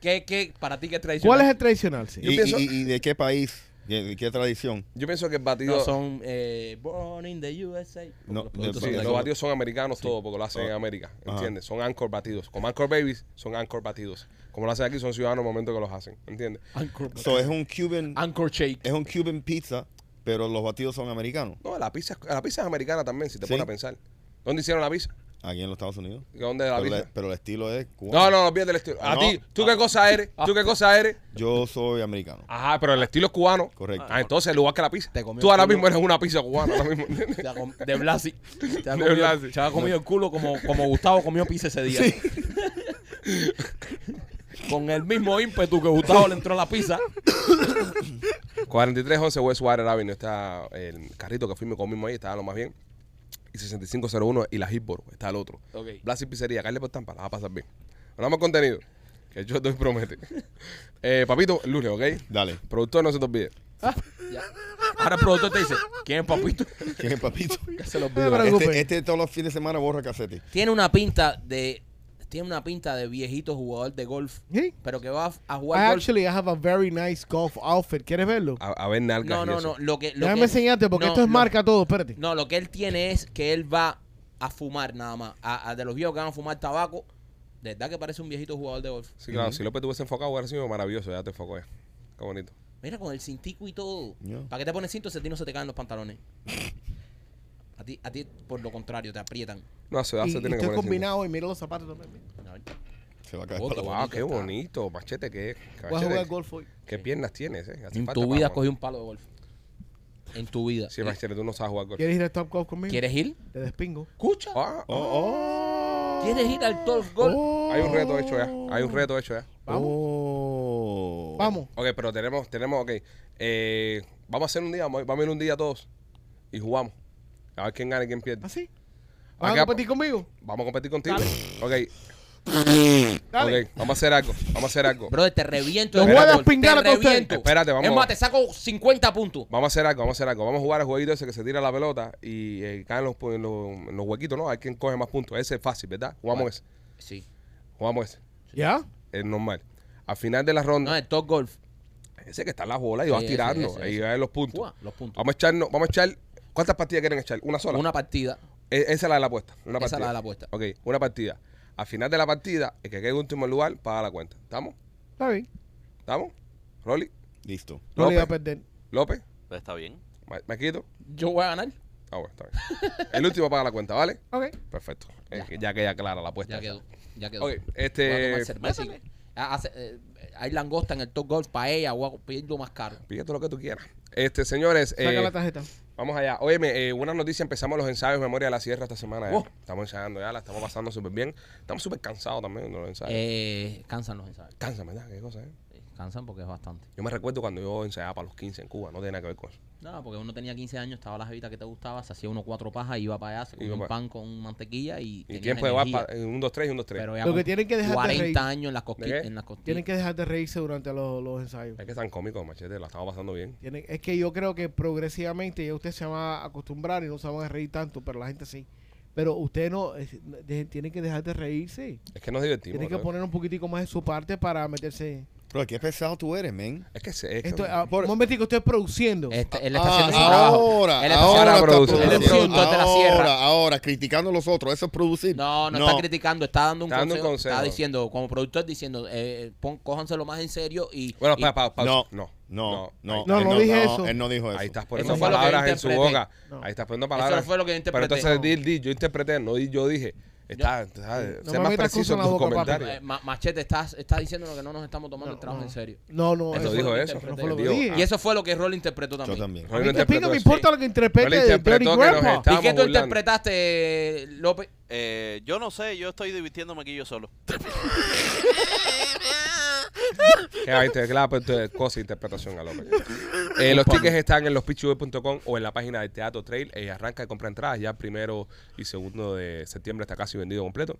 Speaker 3: ¿Qué, qué, para ti qué es tradicional?
Speaker 5: ¿Cuál es el tradicional? Sí.
Speaker 4: ¿Y,
Speaker 1: pienso-
Speaker 4: y- y de qué país? ¿De, de qué tradición?
Speaker 1: Yo pienso que el batido.
Speaker 3: No, son eh, Born in the USA.
Speaker 4: No,
Speaker 3: Los productos
Speaker 1: Sí, batidos son americanos todos porque lo hacen en
Speaker 4: Ah.
Speaker 1: América.
Speaker 4: Ajá.
Speaker 1: ¿Entiendes? Son Anchor batidos. Como Anchor Babies, son Anchor batidos. Como lo hacen aquí, son ciudadanos en el momento que los hacen. ¿Entiendes?
Speaker 3: Anchor,
Speaker 4: So, es un Cuban,
Speaker 3: Anchor Shake.
Speaker 4: es un Cuban pizza, pero los batidos son americanos.
Speaker 1: No, la pizza, la pizza es americana también, si te
Speaker 4: Sí.
Speaker 1: pones a pensar. ¿Dónde hicieron la pizza?
Speaker 4: Aquí en los Estados Unidos.
Speaker 1: ¿Dónde es la
Speaker 4: Pero,
Speaker 1: pizza?
Speaker 4: la- pero el estilo es
Speaker 1: No,
Speaker 4: cubano.
Speaker 1: no, no olvides del estilo. A
Speaker 4: No.
Speaker 1: ti, ¿tú qué cosa eres? ¿Tú qué cosa eres?
Speaker 4: Yo soy americano.
Speaker 1: Ajá, pero el estilo es cubano.
Speaker 4: Correcto.
Speaker 1: Ah, entonces, el lugar que la pizza.
Speaker 3: Te
Speaker 1: Tú ahora mismo eres una pizza cubana. ahora mismo,
Speaker 3: De Blasi. Te ha
Speaker 1: De
Speaker 3: comido,
Speaker 1: Blasi.
Speaker 3: te ha comido el culo como, como Gustavo comió pizza ese día. Con el mismo ímpetu que Gustavo le entró a la pizza.
Speaker 1: 4311 West Water Avenue está el carrito que fuimos comimos ahí, estaba lo más bien. Y 6501 y la Hillboro, está el otro.
Speaker 3: Ok.
Speaker 1: Blas y Pizzería, Carle por Tampa, la va a pasar bien. Vamos al contenido, que yo te promete. Eh, papito, el lunes, ¿ok?
Speaker 4: Dale.
Speaker 1: Productor, no se te olvide.
Speaker 3: Ah, ya. Ahora el productor te dice, ¿quién es papito?
Speaker 4: ¿Quién es papito?
Speaker 3: Ya se lo
Speaker 5: preocupes.
Speaker 4: Este, este todos los fines de semana borra casete.
Speaker 3: Tiene una pinta de... Tiene una pinta de viejito jugador de golf.
Speaker 5: Sí.
Speaker 3: Pero que va a
Speaker 5: I
Speaker 3: jugar golf.
Speaker 5: actually I have a very nice golf outfit. ¿Quieres verlo?
Speaker 1: A, a ver nalgas
Speaker 3: No,
Speaker 1: y
Speaker 3: no,
Speaker 1: eso.
Speaker 3: no. Lo que, lo
Speaker 5: Déjame
Speaker 3: que-
Speaker 5: enseñarte porque
Speaker 3: no,
Speaker 5: esto es
Speaker 3: lo-
Speaker 5: marca todo. Espérate.
Speaker 3: No, lo que él tiene es que él va a fumar nada más. A, a de los viejos que van a fumar tabaco. De verdad que parece un viejito jugador de golf.
Speaker 1: Sí, claro, si López tuviese enfocado hubiera sido maravilloso, ya te enfocó ya. Qué bonito.
Speaker 3: Mira, con el cintico y todo. ¿Para qué te pones cinto si a ti no se te caen los pantalones? A ti, a ti por lo contrario, te aprietan.
Speaker 1: No, se
Speaker 5: Y,
Speaker 1: se
Speaker 5: y
Speaker 1: tiene que
Speaker 5: estoy
Speaker 1: poner
Speaker 5: combinado y mira los zapatos también.
Speaker 3: A ver.
Speaker 4: Se va a caer
Speaker 3: Oh,
Speaker 4: para
Speaker 1: Wow,
Speaker 3: bonito
Speaker 1: qué bonito. Machete, ¿qué?
Speaker 5: Voy a jugar golf hoy.
Speaker 1: ¿Qué piernas tienes, eh? Hace
Speaker 3: En tu vida has cogido un palo de golf. en tu vida.
Speaker 1: Sí, Machete, tú no sabes jugar golf.
Speaker 5: ¿Quieres ir al Top Golf conmigo?
Speaker 3: ¿Quieres ir?
Speaker 5: Te despingo.
Speaker 3: Escucha.
Speaker 1: Ah,
Speaker 4: Oh, oh.
Speaker 3: ¿Quieres ir al Top Golf?
Speaker 4: Oh.
Speaker 1: hay un reto hecho ya. Hay un reto hecho ya.
Speaker 5: Vamos.
Speaker 4: Oh.
Speaker 5: Vamos.
Speaker 1: Ok, pero tenemos, tenemos, ok. eh, vamos a hacer un día, vamos a- vamos a ir un día todos y jugamos. A ver quién gana y quién pierde.
Speaker 5: ¿Así? ¿Vas
Speaker 1: Acá-
Speaker 5: a competir conmigo?
Speaker 1: Vamos a competir contigo. Ok,
Speaker 5: Dale.
Speaker 1: ok, vamos a hacer algo. Vamos a hacer algo.
Speaker 3: Brother, te reviento.
Speaker 5: Los voy a
Speaker 3: fútbol,
Speaker 5: despingar
Speaker 3: te
Speaker 5: a todos ustedes.
Speaker 3: reviento.
Speaker 1: Espérate, vamos.
Speaker 3: Es más, te saco 50 puntos.
Speaker 1: Vamos a hacer algo, vamos a hacer algo. Vamos a jugar el jueguito ese que se tira la pelota y eh, caen los, pu- los, huequitos, ¿no? Hay quien coge más puntos. Ese es fácil, ¿verdad? Jugamos
Speaker 3: Vale.
Speaker 1: ese.
Speaker 3: Sí.
Speaker 1: Jugamos ese.
Speaker 5: ¿Ya?
Speaker 1: Es normal. Al final de la
Speaker 3: No,
Speaker 1: ronda,
Speaker 3: el Top Golf.
Speaker 1: ese que está en la bola y
Speaker 3: Sí,
Speaker 1: vas
Speaker 3: ese,
Speaker 1: tirando.
Speaker 3: ese,
Speaker 1: Ahí
Speaker 3: ese.
Speaker 1: va a ver los puntos.
Speaker 3: Los puntos.
Speaker 1: Vamos a echarnos, vamos a echar. ¿Cuántas partidas quieren echar? ¿Una sola?
Speaker 3: Una partida.
Speaker 1: E- esa es la de la apuesta. Una
Speaker 3: Esa es la de la apuesta.
Speaker 1: Ok, una partida. Al final de la partida, el que quede en último lugar paga la cuenta. ¿Estamos?
Speaker 5: Está bien.
Speaker 1: ¿Estamos? ¿Rolly?
Speaker 4: Listo.
Speaker 5: No le iba a perder.
Speaker 1: ¿López?
Speaker 6: Pues está bien.
Speaker 1: Ma- ¿Maquito?
Speaker 3: Yo voy a ganar.
Speaker 1: Ah, bueno, está bien. El último paga la cuenta, ¿vale?
Speaker 5: Ok.
Speaker 1: Perfecto. Eh, ya queda clara la apuesta.
Speaker 3: Ya quedó. Ya quedó
Speaker 1: Ok,
Speaker 3: Voy a tomar
Speaker 1: este.
Speaker 3: cerveza y- Ah, hace- eh, hay langosta en el Top Golf para ella. Voy a más caro.
Speaker 1: Pide todo lo que tú quieras. Este, señores,
Speaker 5: Saca
Speaker 1: eh,
Speaker 5: la tarjeta.
Speaker 1: Vamos allá. Óyeme, eh, una noticia, empezamos los ensayos de Memoria de la Sierra esta semana. ya.
Speaker 3: Oh.
Speaker 1: Estamos ensayando ya, la estamos pasando súper bien. Estamos súper cansados también de los ensayos.
Speaker 3: Eh, cansan los ensayos.
Speaker 1: Cansa, ¿verdad? Qué cosa, ¿eh?
Speaker 3: Cansan porque es bastante.
Speaker 1: Yo me recuerdo cuando yo ensayaba para los 15 en Cuba, no tiene nada que ver con eso.
Speaker 3: No, porque uno tenía 15 años, estaba la jevita que te gustaba, se hacía uno cuatro pajas, iba para allá, se comía un
Speaker 1: pa-
Speaker 3: pan con mantequilla y.
Speaker 1: Y tiempo de para un 2, 3 y un 2, 3.
Speaker 3: Pero ya
Speaker 5: Lo que tienen que dejar de
Speaker 3: 40
Speaker 5: reír.
Speaker 3: años en las, cosqui-
Speaker 1: ¿De qué?
Speaker 3: en las costillas.
Speaker 5: Tienen que dejar de reírse durante los, los ensayos.
Speaker 1: Es que están cómicos, machete, la estamos pasando bien.
Speaker 5: Tienen- es que yo creo que progresivamente ya usted se va a acostumbrar y no se van a reír tanto, pero la gente sí. Pero usted no, es- de- tienen que dejar de reírse.
Speaker 1: Es que nos divertimos.
Speaker 5: Tienen que poner un poquitico más de su parte para meterse.
Speaker 4: Pero qué pesado tú eres, men.
Speaker 1: Es que se. Es que-
Speaker 5: Esto, ah,
Speaker 4: por-
Speaker 5: un momentico, estoy produciendo.
Speaker 3: Este, él está
Speaker 4: Ah,
Speaker 3: haciendo su trabajo.
Speaker 4: ahora,
Speaker 3: Él está
Speaker 4: ahora está
Speaker 1: productor.
Speaker 3: Él es
Speaker 4: produciendo.
Speaker 3: productor de la
Speaker 4: ahora,
Speaker 3: sierra.
Speaker 4: ahora, criticando a los otros, eso es producir.
Speaker 3: No, no, está criticando, está dando un,
Speaker 1: Está dando un
Speaker 3: consejo. Está diciendo, como productor, diciendo, eh, pon, cójanselo más en serio y.
Speaker 1: Bueno,
Speaker 3: y-
Speaker 1: pa.
Speaker 4: No,
Speaker 1: no,
Speaker 4: no, no,
Speaker 5: No,
Speaker 4: él
Speaker 5: no dije eso.
Speaker 4: Él no dijo eso.
Speaker 1: Ahí estás poniendo
Speaker 3: Eso
Speaker 1: palabras en su boca.
Speaker 5: No.
Speaker 1: Ahí estás poniendo
Speaker 3: Eso
Speaker 1: palabras.
Speaker 3: fue lo que yo
Speaker 1: Pero
Speaker 3: interpreté.
Speaker 1: entonces,
Speaker 5: No.
Speaker 1: di, di, yo interpreté, no di, yo dije. Está, está,
Speaker 5: No
Speaker 1: sé
Speaker 5: me
Speaker 1: más preciso
Speaker 5: en
Speaker 1: tus
Speaker 5: boca,
Speaker 1: comentarios.
Speaker 3: Eh, Ma- Machete, estás está diciendo que no nos estamos tomando
Speaker 5: No,
Speaker 3: el trabajo
Speaker 5: no.
Speaker 3: en serio.
Speaker 5: No, no,
Speaker 3: Eso
Speaker 1: Eso dijo eso.
Speaker 5: fue lo que
Speaker 1: Dijo.
Speaker 3: Y eso fue lo que Rol interpretó
Speaker 4: Yo
Speaker 3: también.
Speaker 4: también.
Speaker 1: Rolly
Speaker 5: mí
Speaker 1: no
Speaker 5: te
Speaker 1: interpretó
Speaker 5: me importa lo que interprete
Speaker 1: Rolly
Speaker 5: de Dirty
Speaker 1: interpretó
Speaker 5: Grandpa.
Speaker 3: ¿Y qué tú interpretaste, López?
Speaker 6: Eh, yo no sé, yo estoy divirtiéndome aquí yo solo.
Speaker 1: Que hay que la cosa de interpretación a López. Eh, los tickets están en lospitchyboys.com o en la página del Teatro Trail. Eh, arranca y compra entradas. Ya primero y segundo de septiembre está casi vendido completo.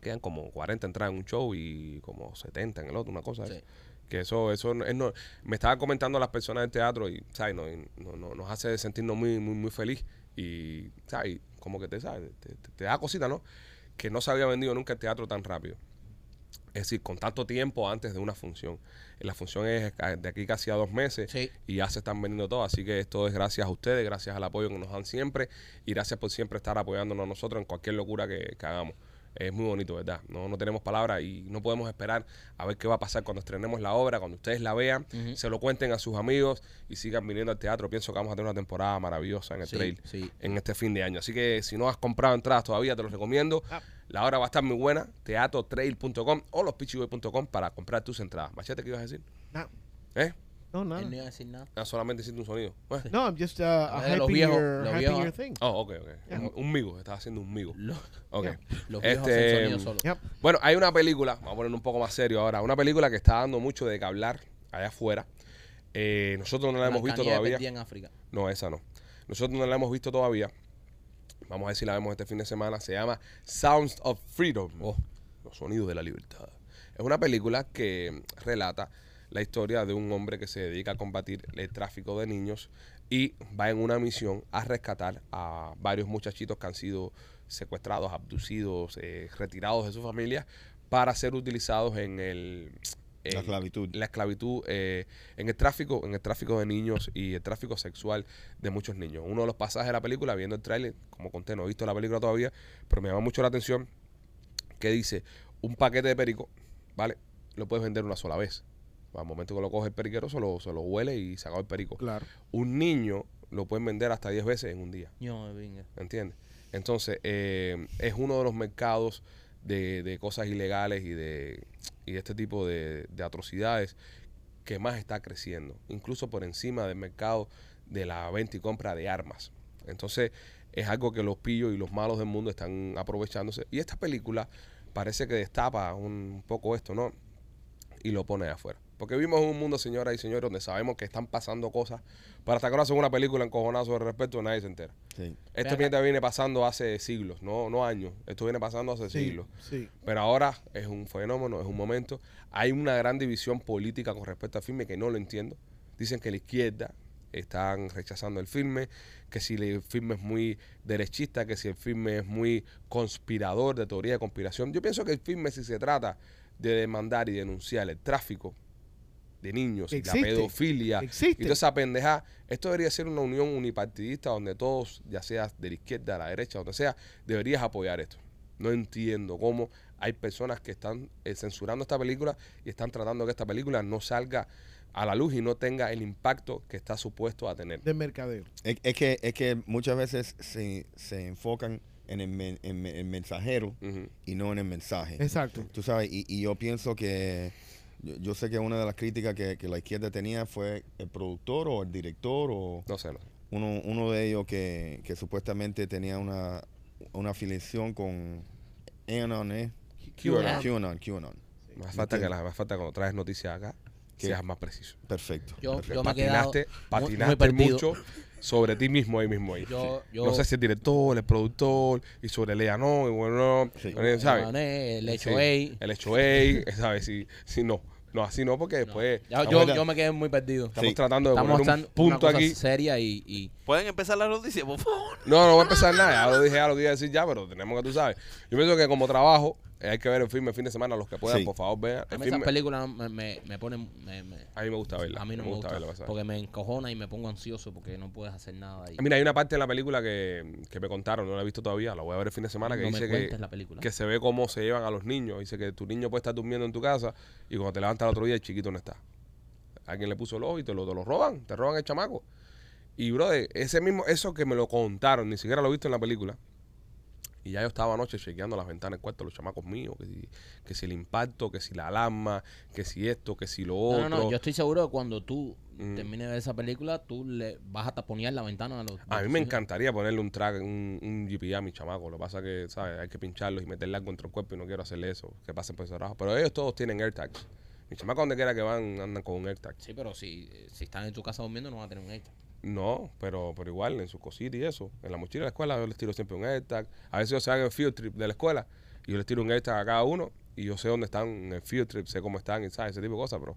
Speaker 1: Quedan como 40 entradas en un show y como 70 en el otro, una cosa.
Speaker 3: Sí.
Speaker 1: así. Que eso, eso es no- me estaba comentando las personas del teatro y, ¿sabes? No, no- no- nos hace sentirnos muy, muy, muy feliz. Y, ¿sabes? Como que te, ¿sabes? Te, te- te da cosita, ¿no? Que no se había vendido nunca el teatro tan rápido. Es decir, con tanto tiempo antes de una función. Eh, La función es de aquí casi a dos meses
Speaker 3: Sí.
Speaker 1: y ya se están vendiendo todo. Así que esto es gracias a ustedes, gracias al apoyo que nos dan siempre y gracias por siempre estar apoyándonos a nosotros en cualquier locura que, que hagamos. Es muy bonito, ¿verdad? No, no tenemos palabras y no podemos esperar a ver qué va a pasar cuando estrenemos la obra, cuando ustedes la vean, se lo cuenten a sus amigos y sigan viniendo al teatro. Pienso que vamos a tener una temporada maravillosa en el
Speaker 3: Sí,
Speaker 1: trail
Speaker 3: sí.
Speaker 1: en este fin de año. Así que si no has comprado entradas todavía, te los recomiendo.
Speaker 5: Ah.
Speaker 1: La hora va a estar muy buena, teatrotrail.com o lospitchyboy.com para comprar tus entradas. Machete, ¿qué ibas a decir?
Speaker 5: No,
Speaker 1: ¿Eh?
Speaker 5: No,
Speaker 3: Él no
Speaker 5: nada.
Speaker 3: iba a decir nada.
Speaker 1: Ah, solamente hiciste un sonido. Bueno.
Speaker 5: No, I'm just uh,
Speaker 3: los
Speaker 5: hyping
Speaker 3: viejos,
Speaker 5: your,
Speaker 3: los
Speaker 5: hyping
Speaker 3: viejos.
Speaker 5: your thing.
Speaker 1: Oh, ok, ok. Un, un migo, estaba haciendo un migo.
Speaker 3: Los,
Speaker 1: Ok.
Speaker 3: los viejos
Speaker 1: Este,
Speaker 3: hacen sonido solo.
Speaker 5: Yep.
Speaker 1: Bueno, hay una película, vamos a poner un poco más serio ahora, una película que está dando mucho de que hablar allá afuera. Eh, nosotros no la hemos visto
Speaker 3: Blancanieves
Speaker 1: todavía.
Speaker 3: perdida en África.
Speaker 1: No, esa no. Nosotros no la hemos visto todavía. Vamos a ver si la vemos este fin de semana. Se llama Sounds of Freedom. Oh, los sonidos de la libertad. Es una película que relata la historia de un hombre que se dedica a combatir el tráfico de niños y va en una misión a rescatar a varios muchachitos que han sido secuestrados, abducidos, eh, retirados de sus familias para ser utilizados en el
Speaker 4: La esclavitud.
Speaker 1: la esclavitud eh, en el tráfico en el tráfico de niños y el tráfico sexual de muchos niños. Uno de los pasajes de la película viendo el tráiler como conté no he visto la película todavía pero me llama mucho la atención que dice un paquete de perico vale lo puedes vender una sola vez al momento que lo coge el periquero se lo, se lo huele y se acaba el perico
Speaker 5: Claro.
Speaker 1: un niño lo pueden vender hasta 10 veces en un día
Speaker 3: venga.
Speaker 1: ¿Entiendes? Entonces, eh, es uno de los mercados de, de cosas ilegales y de, y de este tipo de, de atrocidades que más está creciendo, incluso por encima del mercado de la venta y compra de armas. Entonces, es algo que los pillos y los malos del mundo están aprovechándose. Y esta película parece que destapa un poco esto, ¿no? Y lo pone afuera. Porque vivimos en un mundo, señoras y señores, donde sabemos que están pasando cosas. Para hasta que ahora hacen una película encojonada sobre el respecto, nadie se entera.
Speaker 4: Sí.
Speaker 1: Esto mierda viene pasando hace siglos, no, no años. Esto viene pasando hace
Speaker 5: Sí,
Speaker 1: siglos.
Speaker 5: sí.
Speaker 1: Pero ahora es un fenómeno, es un momento. Hay una gran división política con respecto al filme que no lo entiendo. Dicen que la izquierda están rechazando el filme, que si el filme es muy derechista, que si el filme es muy conspirador, de teoría de conspiración. Yo pienso que el filme, si se trata de demandar y denunciar el tráfico de niños, y la pedofilia
Speaker 5: Existe.
Speaker 1: y toda esa pendeja, esto debería ser una unión unipartidista donde todos, ya seas de la izquierda, a la derecha, donde sea, deberías apoyar esto. No entiendo cómo hay personas que están eh, censurando esta película y están tratando que esta película no salga a la luz y no tenga el impacto que está supuesto a tener.
Speaker 5: De mercadeo.
Speaker 4: Es, es que, es que muchas veces se, se enfocan en el, men- en el mensajero y no en el mensaje.
Speaker 5: Exacto.
Speaker 4: Tú sabes, y, y yo pienso que, yo, yo sé que una de las críticas que, que la izquierda tenía fue el productor o el director o
Speaker 1: No sé, no.
Speaker 4: uno, uno de ellos que, que supuestamente tenía una, una afiliación con QAnon, ¿eh?
Speaker 1: QAnon.
Speaker 4: QAnon, QAnon.
Speaker 1: Me hace falta que la, hace falta cuando traes noticias acá
Speaker 4: ¿Qué?
Speaker 1: seas más preciso.
Speaker 4: Perfecto.
Speaker 3: Yo,
Speaker 4: perfecto.
Speaker 3: yo me he quedado
Speaker 1: Patinaste,
Speaker 3: muy- muy
Speaker 1: patinaste mucho sobre ti mismo ahí mismo ahí.
Speaker 3: Yo- yo-
Speaker 1: no sé si el director, el productor, y sobre Lea no, y bueno,
Speaker 4: Sí.
Speaker 3: Gané, el hecho
Speaker 1: Sí,
Speaker 3: A.
Speaker 1: El hecho A, ¿sabes? Si, si no. No, así no, porque después
Speaker 3: Ya- yo, yo me quedé muy perdido.
Speaker 1: estamos
Speaker 4: Sí.
Speaker 1: tratando de
Speaker 3: Estamos
Speaker 1: poner un
Speaker 3: una
Speaker 1: punto
Speaker 3: cosa
Speaker 1: aquí.
Speaker 3: seria y, y
Speaker 6: ¿Pueden empezar las noticias, por favor?
Speaker 1: No, no voy a empezar nada. Ya lo dije, ya lo que iba a decir ya, pero tenemos que tú sabes. Yo pienso que como trabajo, eh, hay que ver el filme el fin de semana. Los que puedan,
Speaker 4: Sí.
Speaker 1: por favor, vean.
Speaker 3: a
Speaker 1: El
Speaker 3: mí
Speaker 1: filme,
Speaker 3: esas películas me, me, me ponen... me- me-
Speaker 1: a mí me gusta verla.
Speaker 3: a mí no me, gusta,
Speaker 1: verla,
Speaker 3: porque me encojona y me pongo ansioso porque no puedes hacer nada ahí.
Speaker 1: Mira, hay una parte de la película que, que me contaron, no la he visto todavía, la voy a ver el fin de semana, que
Speaker 3: no me
Speaker 1: dice
Speaker 3: cuentes
Speaker 1: que,
Speaker 3: la película.
Speaker 1: que se ve cómo se llevan a los niños. Dice que tu niño puede estar durmiendo en tu casa y cuando te levantas el otro día el chiquito no está. Alguien le puso el ojo y te lo, te lo roban, te roban el chamaco. Y, brother, ese mismo, eso que me lo contaron, ni siquiera lo he visto en la película. Y ya yo estaba anoche chequeando las ventanas del cuarto de los chamacos míos, que si, que si el impacto, que si la alarma, que si esto, que si lo otro.
Speaker 3: no, no, yo estoy seguro que cuando tú
Speaker 1: Mm.
Speaker 3: termines de ver esa película, tú le vas a taponear la ventana a los...
Speaker 1: A mí me encantaría ponerle un track, un, un GPA a mi chamaco. Lo que pasa es que, ¿sabes? Hay que pincharlos y meterle algo entre el cuerpo y no quiero hacerle eso. Que pasen por ese trabajo. Pero ellos todos tienen AirTags. Mi chamaco donde quiera que van andan con un AirTag.
Speaker 3: Sí, pero si, si están en tu casa durmiendo no van a tener un extra.
Speaker 1: No, pero, pero igual en su cosita y eso. En la mochila de la escuela yo les tiro siempre un AirTag. A veces ellos se van en el field trip de la escuela y yo les tiro un AirTag a cada uno y yo sé dónde están en el field trip, sé cómo están y ¿sabes? ese tipo de cosas. Pero,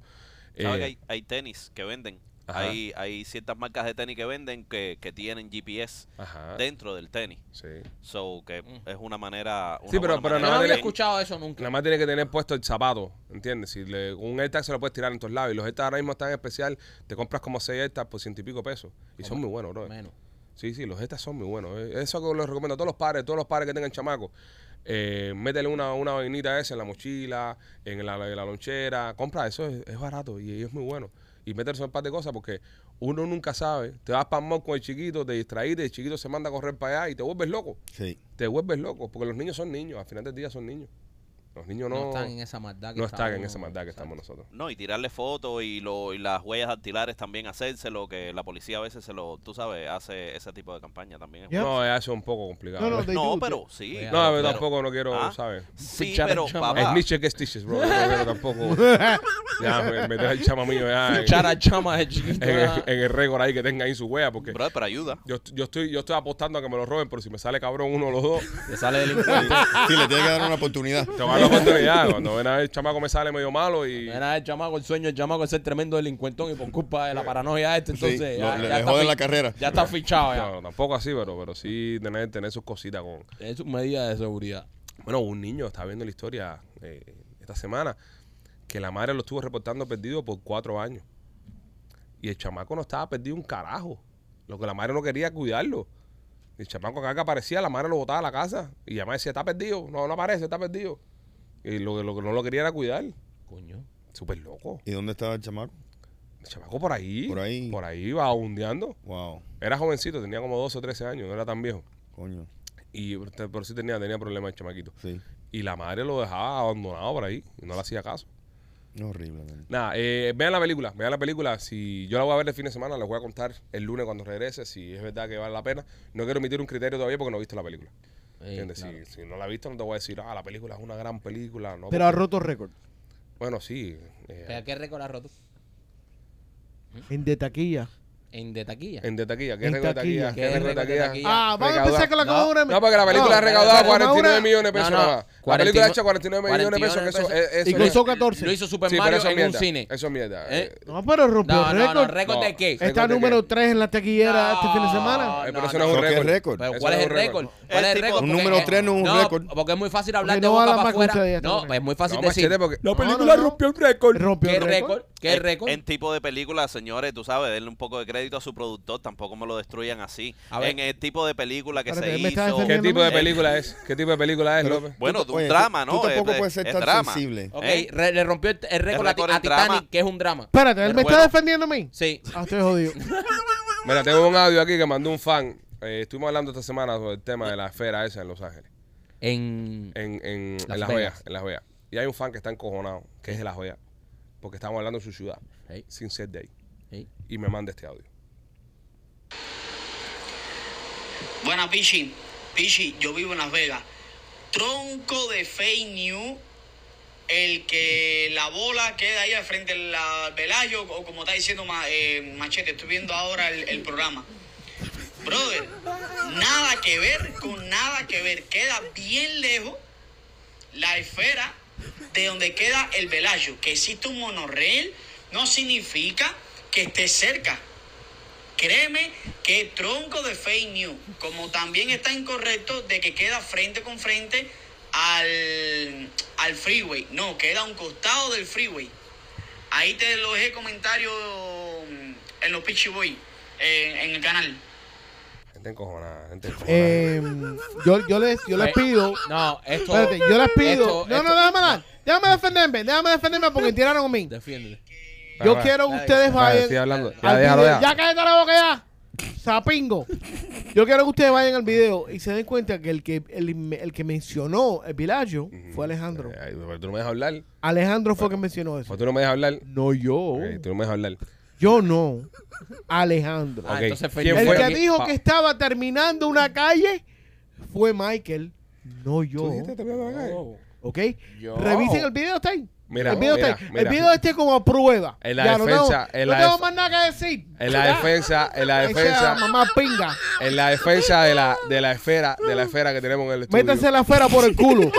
Speaker 6: ¿Sabes
Speaker 1: eh,
Speaker 6: que hay, hay tenis que venden?
Speaker 1: Ajá.
Speaker 6: Hay, hay ciertas marcas de tenis que venden que, que tienen GPS
Speaker 1: Ajá.
Speaker 6: dentro del tenis.
Speaker 1: Sí.
Speaker 6: So, que es una manera. Una
Speaker 1: Sí, pero- pero
Speaker 3: Yo
Speaker 6: manera
Speaker 3: no
Speaker 1: nada
Speaker 3: había
Speaker 1: tiene-
Speaker 3: escuchado eso nunca.
Speaker 1: Nada más tiene que tener puesto el zapato, ¿entiendes? Si le, un AirTag se lo puedes tirar en todos lados. Y los AirTags ahora mismo están en especial. Te compras como 6 AirTags por ciento y pico pesos. Y son muy buenos, bro.
Speaker 3: Menos.
Speaker 1: Sí, sí, los AirTags son muy buenos. Eh, Eso que les recomiendo a todos los padres, todos los padres que tengan chamacos. Eh, métele una, una vainita esa en la mochila, en la, en la lonchera. Compra, eso es, es barato y es muy bueno. Y métele un par de cosas porque uno nunca sabe. Te vas para con el chiquito, te distraíste, el chiquito se manda a correr para allá y te vuelves loco.
Speaker 4: Sí.
Speaker 1: Te vuelves loco porque los niños son niños. Al final del día son niños. Los niños no,
Speaker 3: No, están en esa maldad que
Speaker 1: no están en
Speaker 3: estamos-
Speaker 1: esa maldad que
Speaker 3: Exacto.
Speaker 1: estamos nosotros.
Speaker 6: No, y tirarle fotos y, lo, y las huellas dactilares también hacérselo, que la policía a veces se lo, tú sabes, hace ese tipo de campaña también.
Speaker 1: No, eso es un poco complicado.
Speaker 5: No,
Speaker 6: pero sí.
Speaker 1: No,
Speaker 3: pero-
Speaker 1: pero tampoco no quiero,
Speaker 6: Ah.
Speaker 1: ¿sabes?
Speaker 6: Sí,
Speaker 3: al
Speaker 6: pero.
Speaker 1: Es
Speaker 6: papá,
Speaker 1: niche que stitches, bro. Yo no quiero tampoco. ya, me, me deja el chama mío ya en,
Speaker 3: Fichar a chama de chiquito.
Speaker 1: en el, en el récord ahí que tenga ahí su wea, porque
Speaker 6: brother, pero ayuda.
Speaker 1: yo, yo, estoy, yo estoy apostando a que me lo roben, pero si me sale cabrón uno o los dos,
Speaker 3: Te sale delincuente.
Speaker 4: Sí, le tiene que dar una oportunidad.
Speaker 1: te va a dar la oportunidad. Cuando ven a ver el chamaco me sale medio malo y.
Speaker 3: Era el chamaco, el sueño del chamaco es ser tremendo delincuentón y por culpa de la paranoia esta,
Speaker 4: Sí,
Speaker 3: entonces ya,
Speaker 4: le,
Speaker 3: ya
Speaker 4: le joden la carrera.
Speaker 3: ya está fichado ya.
Speaker 1: No, tampoco así, pero, pero sí tener, tener sus cositas con.
Speaker 3: Es una medida de seguridad.
Speaker 1: Bueno, un niño está viendo la historia eh, esta semana que la madre lo estuvo reportando perdido por cuatro años. Y el chamaco no estaba perdido un carajo. Lo que la madre no quería cuidarlo. El chamaco acá que aparecía, la madre lo botaba a la casa. Y la madre decía, está perdido. No, no aparece, está perdido. Y lo, que- lo que no lo quería era cuidar.
Speaker 3: Coño.
Speaker 1: Súper loco.
Speaker 4: ¿Y dónde estaba el chamaco?
Speaker 1: El chamaco por ahí.
Speaker 4: Por ahí.
Speaker 1: Por ahí iba hundeando.
Speaker 4: Wow,
Speaker 1: Era jovencito, tenía como 12 o 13 años, no era tan viejo.
Speaker 4: coño.
Speaker 1: Y pero sí tenía, tenía problemas el chamaquito.
Speaker 4: Sí.
Speaker 1: Y la madre lo dejaba abandonado por ahí y no le hacía caso.
Speaker 4: Horrible, man.
Speaker 1: Nada, eh, vean la película, vean la película. Si yo la voy a ver el fin de semana, les voy a contar el lunes cuando regrese si es verdad que vale la pena. No quiero emitir un criterio todavía porque no he visto la película.
Speaker 3: Sí,
Speaker 1: ¿Entiendes?
Speaker 3: claro.
Speaker 1: Si, si no la he visto, no te voy a decir, ah, la película es una gran película. No,
Speaker 5: Pero ha roto récord.
Speaker 1: Bueno, sí. eh,
Speaker 3: ¿Pero ¿Qué récord ha roto?
Speaker 5: En de taquilla.
Speaker 3: En de taquilla.
Speaker 1: en de taquilla, ¿qué récord de taquilla? ¿Qué
Speaker 3: ¿Qué
Speaker 1: récord de
Speaker 3: récord
Speaker 1: taquilla?
Speaker 5: Ah, vamos a empezar con la cojones.
Speaker 1: No, porque la película ha recaudado
Speaker 5: pero
Speaker 1: 49
Speaker 5: una-
Speaker 1: millones de pesos nada más. La
Speaker 3: 49
Speaker 1: película ha hecho 49 millones de pesos.
Speaker 3: 49
Speaker 1: Eso,
Speaker 5: Y
Speaker 1: eso-
Speaker 5: costó 14.
Speaker 3: Lo hizo Super Mario
Speaker 1: eso es
Speaker 3: en un
Speaker 1: mierda.
Speaker 3: cine.
Speaker 1: Eso es mierda.
Speaker 3: ¿Eh?
Speaker 5: No, pero rompió
Speaker 3: No, no, no,
Speaker 5: récord.
Speaker 3: récord de qué?
Speaker 1: Récord
Speaker 5: Está número
Speaker 1: qué?
Speaker 5: 3 en la taquillera este fin de semana.
Speaker 1: Eh, pero eso
Speaker 3: no.
Speaker 1: es un
Speaker 4: ¿Eso qué es
Speaker 1: récord.
Speaker 4: récord?
Speaker 3: Pero ¿cuál es el récord? ¿Cuál es el récord?
Speaker 4: Un
Speaker 3: Porque-
Speaker 4: número tres no es un récord.
Speaker 3: Porque es muy fácil hablar de boca para afuera. No, es muy fácil
Speaker 1: No,
Speaker 3: decir.
Speaker 1: la película rompió el récord.
Speaker 3: ¿Qué
Speaker 5: récord.
Speaker 3: récord? ¿Qué récord?
Speaker 6: En tipo de película, señores, tú sabes, denle un poco de crédito a su productor, tampoco me lo destruyan así.
Speaker 3: A ver.
Speaker 6: En el tipo de película que se
Speaker 5: me está
Speaker 6: hizo.
Speaker 1: ¿Qué
Speaker 5: defendiendo.
Speaker 1: tipo de película es? ¿Qué tipo de película es, López?
Speaker 6: Bueno, de un
Speaker 4: Oye, tú-
Speaker 6: drama,
Speaker 4: tú
Speaker 6: ¿no?
Speaker 4: tampoco
Speaker 6: Es-
Speaker 4: puedes ser
Speaker 6: es
Speaker 4: tan
Speaker 6: drama.
Speaker 4: sensible.
Speaker 3: Ok,
Speaker 6: ¿Eh?
Speaker 3: re- le rompió el, el récord, a,
Speaker 6: récord
Speaker 3: a
Speaker 6: en
Speaker 3: Titanic,
Speaker 6: drama.
Speaker 3: que es un drama.
Speaker 5: Espérate, él me
Speaker 6: Bueno.
Speaker 5: está defendiendo a mí.
Speaker 3: Sí.
Speaker 5: Ah, estoy jodido.
Speaker 1: Mira, tengo un audio aquí que mandó un fan. Eh, estuvimos hablando esta semana sobre el tema de la esfera esa en Los Ángeles.
Speaker 3: En...
Speaker 1: En, en,
Speaker 3: Las
Speaker 1: en Las
Speaker 3: Vegas.
Speaker 1: Vegas. En Las Vegas. Y hay un fan que está encojonado, que es de Las Vegas. Porque estamos hablando de su ciudad,
Speaker 3: Hey,
Speaker 1: sin ser de ahí.
Speaker 3: hey.
Speaker 1: Y me manda este audio.
Speaker 7: Buena, Pichi. Pichi, yo vivo en Las Vegas. Tronco de fake news. El que la bola queda ahí al frente del Velayo, o como está diciendo eh, Machete, estoy viendo ahora el, programa. Brother, nada que ver con nada que ver. Queda bien lejos la esfera de donde queda el Velayo. Que existe un monorriel no significa que esté cerca. Créeme que tronco de fake news, como también está incorrecto de que queda frente con frente al, al freeway. No, queda a un costado del freeway. Ahí te lo dejé comentario mm, en los Pitchy Boy, en, en el canal.
Speaker 1: Gente encojonada, gente encojonada.
Speaker 5: Eh, yo, yo les, yo les
Speaker 3: Eh,
Speaker 5: pido.
Speaker 3: No, esto...
Speaker 5: Espérate, yo les pido.
Speaker 3: esto-
Speaker 5: no,
Speaker 3: esto-
Speaker 5: no, déjame hablar. Déjame defenderme. Déjame defenderme porque tiraron a mí.
Speaker 3: Defiéndete.
Speaker 5: Yo quiero que ustedes vayan.
Speaker 1: estoy hablando. Ya,
Speaker 5: al
Speaker 1: déjalo
Speaker 5: video.
Speaker 1: ya.
Speaker 5: Ya cállate la boca ya. Sapingo. Yo quiero que ustedes vayan al video y se den cuenta que el que, el, el que mencionó el vilayo fue Alejandro.
Speaker 1: Eh, ay, pero tú no me dejas hablar.
Speaker 5: Alejandro fue quien mencionó eso.
Speaker 1: Pues tú no me dejas hablar.
Speaker 5: No yo.
Speaker 1: Ok, tú no me dejas hablar.
Speaker 5: Yo no. Alejandro.
Speaker 3: Ah,
Speaker 1: Ok,
Speaker 3: entonces fue
Speaker 1: ¿quién
Speaker 5: el
Speaker 1: fue?
Speaker 5: que
Speaker 1: aquí?
Speaker 5: dijo
Speaker 1: Pa-
Speaker 5: que estaba terminando una calle fue Michael, no
Speaker 1: ¿Tú
Speaker 5: yo.
Speaker 1: dijiste terminando la calle?
Speaker 5: ¿Ok?
Speaker 3: Yo.
Speaker 5: Revisen el video, está ahí.
Speaker 1: Mira,
Speaker 5: el video
Speaker 1: mira,
Speaker 5: ahí.
Speaker 1: mira.
Speaker 5: El video este como prueba.
Speaker 1: En la
Speaker 5: Ya, no
Speaker 1: defensa-
Speaker 5: tengo,
Speaker 1: en
Speaker 5: no
Speaker 1: la
Speaker 5: tengo más nada que decir.
Speaker 1: En la defensa, en la defensa,
Speaker 5: mamá pinga.
Speaker 1: en la defensa de la, de la esfera, de la esfera que tenemos en el estudio.
Speaker 5: Métanse la esfera por el culo.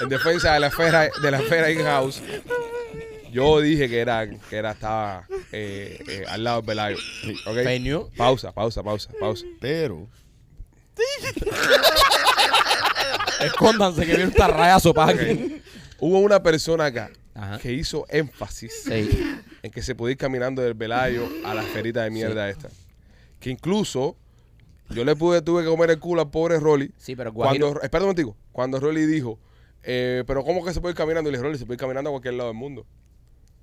Speaker 1: En defensa de la esfera, de la esfera in-house. Yo dije que era, que era, estaba eh, eh, al lado del Pelayo. ¿Ok?
Speaker 3: Fake news.
Speaker 1: Pausa, pausa, pausa, pausa.
Speaker 4: Pero,
Speaker 3: Escóndanse que viene un tarrayazo para
Speaker 1: Ok. Hubo una persona acá
Speaker 3: Ajá.
Speaker 1: que hizo énfasis
Speaker 3: Sí.
Speaker 1: en que se puede ir caminando del Velayo a la esferita de mierda esta. Que incluso yo le pude, tuve que comer el culo al pobre Rolly.
Speaker 3: Sí, pero Guajiro...
Speaker 1: Cuando, espera un momentico. Cuando Rolly dijo, eh, pero ¿cómo que se puede ir caminando? Y le dije, Rolly, se puede ir caminando a cualquier lado del mundo.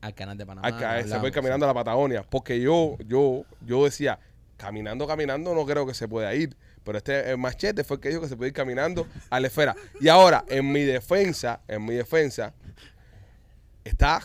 Speaker 3: Al canal de Panamá.
Speaker 1: Se
Speaker 3: hablamos,
Speaker 1: puede ir caminando a la Patagonia. Porque yo, yo, yo decía, caminando, caminando, no creo que se pueda ir. Pero este machete fue el que dijo que se puede ir caminando a la esfera. Y ahora, en mi defensa, en mi defensa, está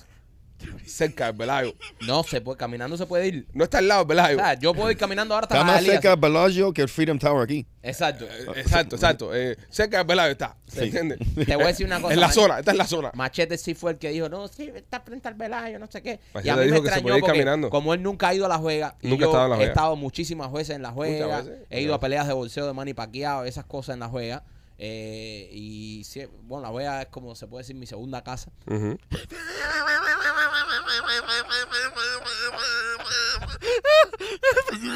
Speaker 1: cerca del Velayo.
Speaker 3: No, se puede, caminando se puede ir.
Speaker 1: No está al lado del
Speaker 3: O
Speaker 1: Velayo.
Speaker 3: sea, yo puedo ir caminando ahora hasta
Speaker 4: está más cerca del Bellagio que el Freedom Tower aquí.
Speaker 3: Exacto.
Speaker 1: Eh, Exacto, exacto. Eh, cerca del Velayo está. ¿Se entiende?
Speaker 3: Te voy a decir una cosa.
Speaker 1: En la zona, está en la zona.
Speaker 3: Machete sí fue el que dijo, no, sí, está frente al Velayo, no sé qué.
Speaker 1: Machete
Speaker 3: y a mí me
Speaker 1: dijo que se
Speaker 3: extrañó
Speaker 1: podía ir
Speaker 3: porque
Speaker 1: caminando.
Speaker 3: como él nunca ha ido a Las Vegas, y
Speaker 1: Nunca
Speaker 3: yo
Speaker 1: estado en
Speaker 3: he estado muchísimas veces en Vegas,
Speaker 1: veces.
Speaker 3: he ido a peleas de bolseo de Manny Pacquiao, esas cosas en Las Vegas. Eh, y bueno, Las Vegas es como se puede decir mi segunda casa.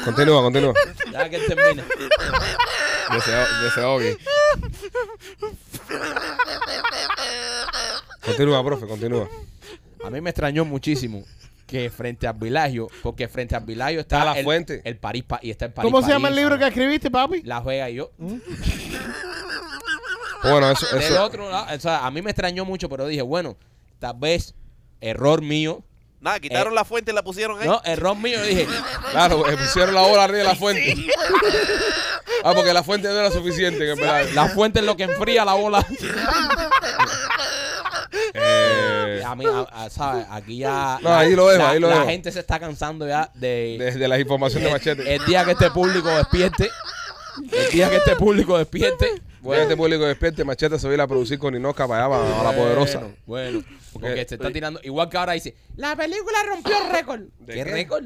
Speaker 1: Continúa, continúa.
Speaker 3: Ya que él termine.
Speaker 4: Deseo, deseo que.
Speaker 1: Continúa, profe, continúa.
Speaker 3: A mí me extrañó muchísimo que frente al Vilagio, porque frente al Vilagio está,
Speaker 1: la
Speaker 3: el,
Speaker 1: fuente.
Speaker 3: el París Pa- y está el París
Speaker 5: ¿Cómo se llama el libro que escribiste, papi?
Speaker 3: Las Vegas y yo.
Speaker 1: Bueno, eso,
Speaker 3: Del
Speaker 1: eso,
Speaker 3: otro lado, o sea, a mí me extrañó mucho, pero dije, bueno, tal vez error mío.
Speaker 6: Nada, quitaron
Speaker 3: Eh,
Speaker 6: la fuente y la pusieron ahí.
Speaker 3: No, error mío, dije,
Speaker 1: Claro, eh, pusieron la bola arriba de la fuente. Ah, porque la fuente no era suficiente, en verdad.
Speaker 3: la fuente es lo que enfría la bola.
Speaker 1: Eh,
Speaker 3: a mí, a- a- ¿sabes? Aquí ya.
Speaker 1: No, ahí lo dejo,
Speaker 3: la,
Speaker 1: ahí lo
Speaker 3: la
Speaker 1: dejo.
Speaker 3: gente se está cansando ya de.
Speaker 1: Desde la información de Machete.
Speaker 3: el día que este público despierte. El día que este público despierte.
Speaker 1: Bueno, este público despierte, Machete se va a ir a producir con Inoca para allá, para, para la poderosa.
Speaker 3: Bueno, porque, se está tirando. Igual que ahora dice: La película rompió récord.
Speaker 1: ¿De
Speaker 3: ¿Qué,
Speaker 1: qué?
Speaker 3: récord?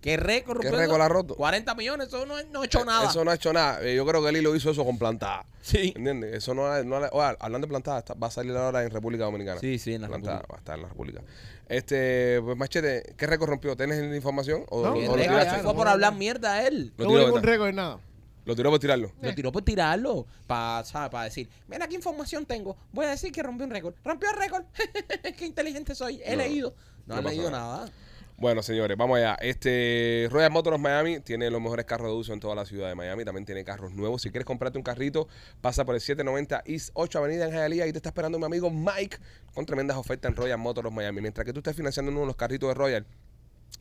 Speaker 3: ¿Qué récord
Speaker 1: ¿Qué
Speaker 3: rompió?
Speaker 1: récord ha roto?
Speaker 3: 40 millones, eso no, no ha hecho nada.
Speaker 1: Eso no ha hecho nada. Eh, Yo creo que Lilo hizo eso con plantada.
Speaker 3: Sí.
Speaker 1: ¿Entiendes? Eso no, ha- no ha- oye, hablando de plantada, está- va a salir ahora en República Dominicana.
Speaker 3: Sí, sí, en la
Speaker 1: Plantada,
Speaker 3: República.
Speaker 1: va a estar en la República. Este, pues Machete, ¿qué récord rompió? ¿Tienes la información? ¿O,
Speaker 5: No,
Speaker 1: o
Speaker 3: ¿Qué
Speaker 1: lo,
Speaker 3: récord?
Speaker 1: tiraste?
Speaker 3: Fue
Speaker 5: no,
Speaker 3: por
Speaker 5: no,
Speaker 3: hablar
Speaker 5: no.
Speaker 3: mierda a él.
Speaker 5: No
Speaker 1: tiró,
Speaker 5: hubo ningún récord en nada.
Speaker 1: Lo tiró por tirarlo.
Speaker 3: Lo tiró por tirarlo. Para para decir, mira qué información tengo. Voy a decir que rompió un récord. Rompió el récord. qué inteligente soy. He
Speaker 1: No,
Speaker 3: leído. No,
Speaker 1: no
Speaker 3: he
Speaker 1: pasa
Speaker 3: leído
Speaker 1: nada.
Speaker 3: nada.
Speaker 1: Bueno, señores, vamos allá. Este Royal Motors Miami tiene los mejores carros de uso en toda la ciudad de Miami. También tiene carros nuevos. Si quieres comprarte un carrito, pasa por el 790 East 8 Avenida en Hialeah. Ahí te está esperando mi amigo Mike con tremendas ofertas en Royal Motors Miami. Mientras que tú estés financiando uno de los carritos de Royal,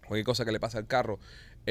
Speaker 1: cualquier cosa que le pase al carro,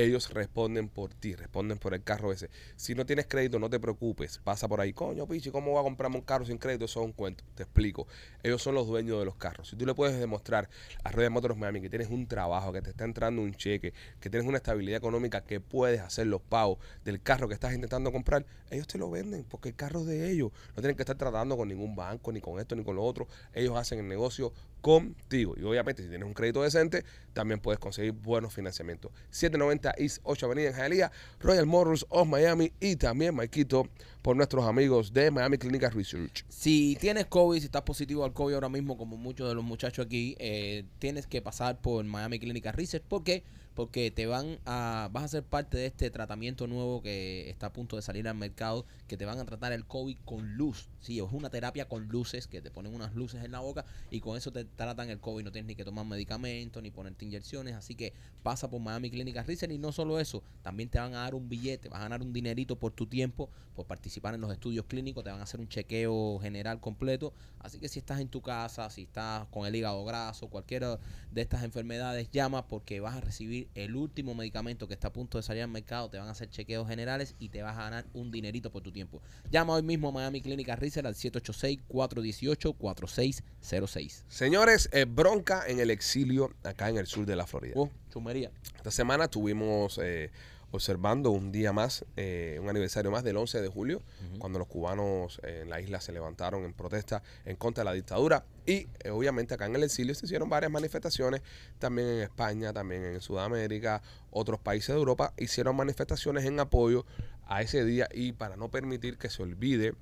Speaker 1: ellos responden por ti, responden por el carro ese. Si no tienes crédito, no te preocupes. Pasa por ahí, coño, pichi, ¿cómo voy a comprarme un carro sin crédito? Eso es un cuento. Te explico. Ellos son los dueños de los carros. Si tú le puedes demostrar a Royal Motors Miami que tienes un trabajo, que te está entrando un cheque, que tienes una estabilidad económica, que puedes hacer los pagos del carro que estás intentando comprar, ellos te lo venden porque el carro es de ellos. No tienen que estar tratando con ningún banco, ni con esto, ni con lo otro. Ellos hacen el negocio contigo. Y obviamente, si tienes un crédito decente, también puedes conseguir buenos financiamientos. 790 East 8 Avenida en Royal Motors of Miami y también Maikito por nuestros amigos de Miami Clinical Research.
Speaker 3: Si tienes COVID, si estás positivo al COVID ahora mismo, como muchos de los muchachos aquí, eh, tienes que pasar por Miami Clinical Research. ¿Por qué? Porque te van a, vas a ser parte de este tratamiento nuevo que está a punto de salir al mercado, que te van a tratar el COVID con luz. Sí, es una terapia con luces, que te ponen unas luces en la boca y con eso te tratan el COVID. No tienes ni que tomar medicamentos, ni ponerte inyecciones. Así que pasa por Miami Clinical Research y no solo eso, también te van a dar un billete, vas a ganar un dinerito por tu tiempo, por participar en los estudios clínicos, te van a hacer un chequeo general completo. Así que si estás en tu casa, si estás con el hígado graso, cualquiera de estas enfermedades, llama porque vas a recibir el último medicamento que está a punto de salir al mercado, te van a hacer chequeos generales y te vas a ganar un dinerito por tu tiempo. Llama hoy mismo a Miami Clinical Research al 786-418-4606.
Speaker 1: Señores, eh, bronca en el exilio acá en el sur de la Florida.
Speaker 3: Oh, chumería.
Speaker 1: Esta semana estuvimos eh, observando un día más, eh, un aniversario más del 11 de julio, cuando los cubanos eh, en la isla se levantaron en protesta en contra de la dictadura. Y eh, obviamente acá en el exilio se hicieron varias manifestaciones, también en España, también en Sudamérica, otros países de Europa hicieron manifestaciones en apoyo a ese día y para no permitir que se olvide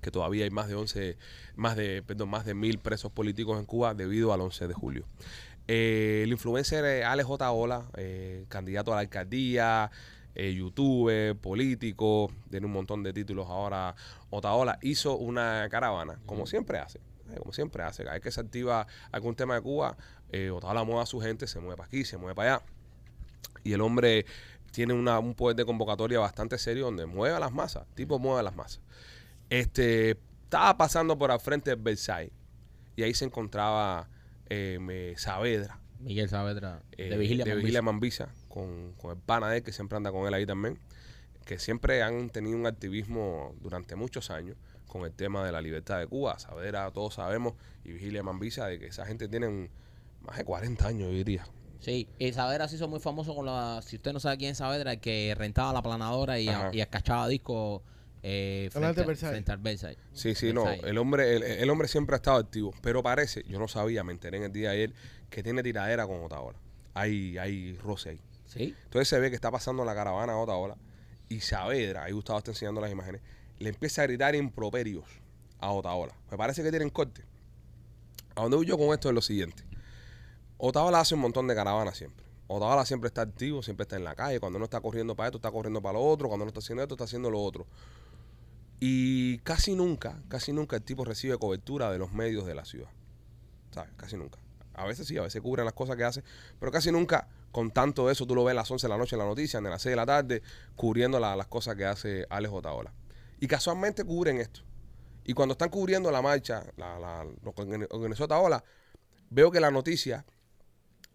Speaker 1: que todavía hay más de 11, más de, perdón, más de mil presos políticos en Cuba debido al 11 de julio. Eh, el influencer Alex J. Ola, eh, candidato a la alcaldía, eh, youtuber, político, tiene un montón de títulos ahora. Otaola hizo una caravana, como siempre hace, eh, como siempre hace. Cada vez que se activa algún tema de Cuba, Otaola mueve a su gente, se mueve para aquí, se mueve para allá. Y el hombre tiene una, un poder de convocatoria bastante serio donde mueve a las masas, tipo mueve a las masas. Este, estaba pasando por al frente del Versailles y ahí se encontraba eh, me- Saavedra,
Speaker 3: Miguel Saavedra,
Speaker 1: eh,
Speaker 3: de Vigilia.
Speaker 1: de
Speaker 3: Mambisa.
Speaker 1: Vigilia Mambisa, con, con el pana de él, que siempre anda con él ahí también, que siempre han tenido un activismo durante muchos años con el tema de la libertad de Cuba. Saavedra, todos sabemos, y Vigilia Mambisa, de que esa gente tiene más de 40 años, yo diría.
Speaker 3: Sí, y Saavedra se hizo muy famoso con la. Si usted no sabe quién es Saavedra, el que rentaba la planadora y,
Speaker 1: Ajá.
Speaker 3: y escachaba discos eh, frente, frente al Versailles.
Speaker 1: Sí, sí, no. El hombre, el, el hombre siempre ha estado activo. Pero parece, yo no sabía, me enteré en el día de ayer, que tiene tiradera con Otaola. Hay, hay roce ahí.
Speaker 3: Sí.
Speaker 1: Entonces se ve que está pasando la caravana a Otaola y Saavedra, ahí Gustavo está enseñando las imágenes, le empieza a gritar improperios a Otaola. Me parece que tienen corte. A donde voy yo con esto es lo siguiente. Otaola hace un montón de caravanas siempre. Otaola siempre está activo, siempre está en la calle. Cuando no está corriendo para esto, está corriendo para lo otro. Cuando no está haciendo esto, está haciendo lo otro. Y casi nunca, casi nunca el tipo recibe cobertura de los medios de la ciudad. ¿Sabes? Casi nunca. A veces sí, a veces cubren las cosas que hace, pero casi nunca con tanto de eso tú lo ves a las 11 de la noche en la noticia, en las 6 de la tarde, cubriendo la- las cosas que hace Alex Otaola. Y casualmente cubren esto. Y cuando están cubriendo la marcha, la, la, lo que organi- organizó Otaola, veo que la noticia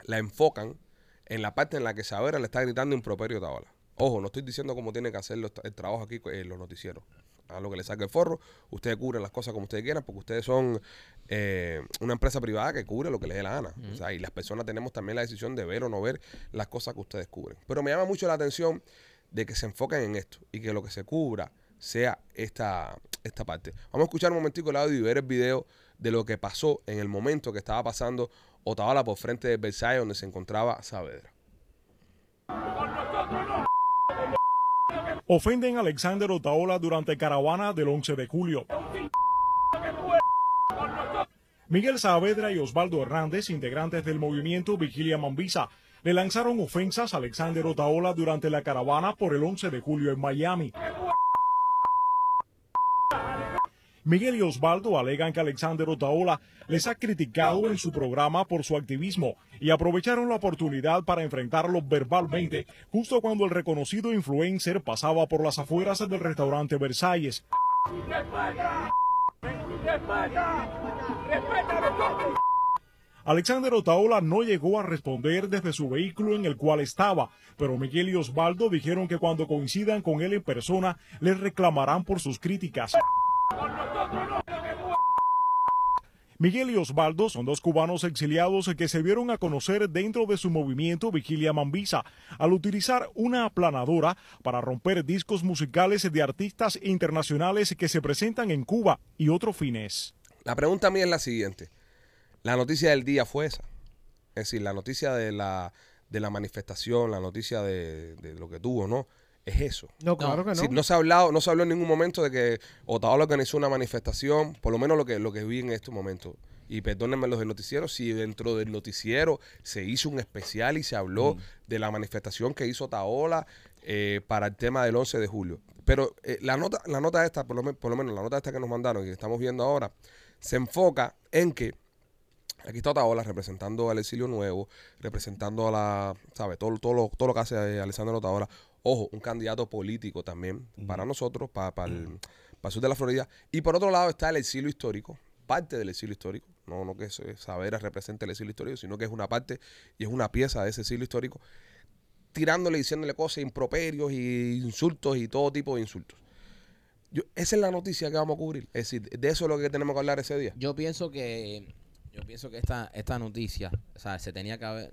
Speaker 1: la enfocan en la parte en la que Saavedra le está gritando improperio a Otaola. Ojo, no estoy diciendo cómo tiene que hacer el trabajo aquí en los noticieros. A lo que le saque el forro. Ustedes cubren las cosas como ustedes quieran porque ustedes son eh, una empresa privada que cubre lo que les dé la gana. O sea, y las personas tenemos también la decisión de ver o no ver las cosas que ustedes cubren. Pero me llama mucho la atención de que se enfoquen en esto y que lo que se cubra sea esta, esta parte. Vamos a escuchar un momentico el audio y ver el video de lo que pasó en el momento que estaba pasando Otaola por frente de Versailles donde se encontraba Saavedra.
Speaker 8: Ofenden a Alexander Otaola durante caravana del 11 de julio. Miguel Saavedra y Osvaldo Hernández, integrantes del movimiento Vigilia Mambisa, le lanzaron ofensas a Alexander Otaola durante la caravana por el 11 de julio en Miami. Miguel y Osvaldo alegan que Alexander Otaola les ha criticado en su programa por su activismo y aprovecharon la oportunidad para enfrentarlo verbalmente justo cuando el reconocido influencer pasaba por las afueras del restaurante Versalles. Alexander Otaola no llegó a responder desde su vehículo en el cual estaba, pero Miguel y Osvaldo dijeron que cuando coincidan con él en persona les reclamarán por sus críticas. Miguel y Osvaldo son dos cubanos exiliados que se vieron a conocer dentro de su movimiento Vigilia Mambisa al utilizar una aplanadora para romper discos musicales de artistas internacionales que se presentan en Cuba y otros fines.
Speaker 1: La pregunta mía es la siguiente. La noticia del día fue esa. Es decir, la noticia de la, de la manifestación, la noticia de, de lo que tuvo, ¿no? Es eso.
Speaker 5: No, claro que no.
Speaker 1: Sí, no se ha hablado, no se habló en ningún momento de que Otaola organizó una manifestación, por lo menos lo que, lo que vi en este momento. Y perdónenme los del noticiero, si dentro del noticiero se hizo un especial y se habló de la manifestación que hizo Otaola eh, para el tema del 11 de julio. Pero eh, la nota, la nota esta, por lo, por lo menos la nota esta que nos mandaron y que estamos viendo ahora, se enfoca en que Aquí está Otaola representando al exilio nuevo, representando a la, ¿sabes? Todo, todo, lo, todo lo que hace Alessandro Otaola. Ojo, un candidato político también para nosotros, para, para, el, para el sur de la Florida. Y por otro lado está el exilio histórico, parte del exilio histórico. No, no que Saavedra represente el exilio histórico, sino que es una parte y es una pieza de ese exilio histórico, tirándole y diciéndole cosas, improperios y insultos y todo tipo de insultos. Yo- esa es la noticia que vamos a cubrir. Es decir, de eso es lo que tenemos que hablar ese día.
Speaker 3: Yo pienso que yo pienso que esta esta noticia, o sea, se tenía que haber,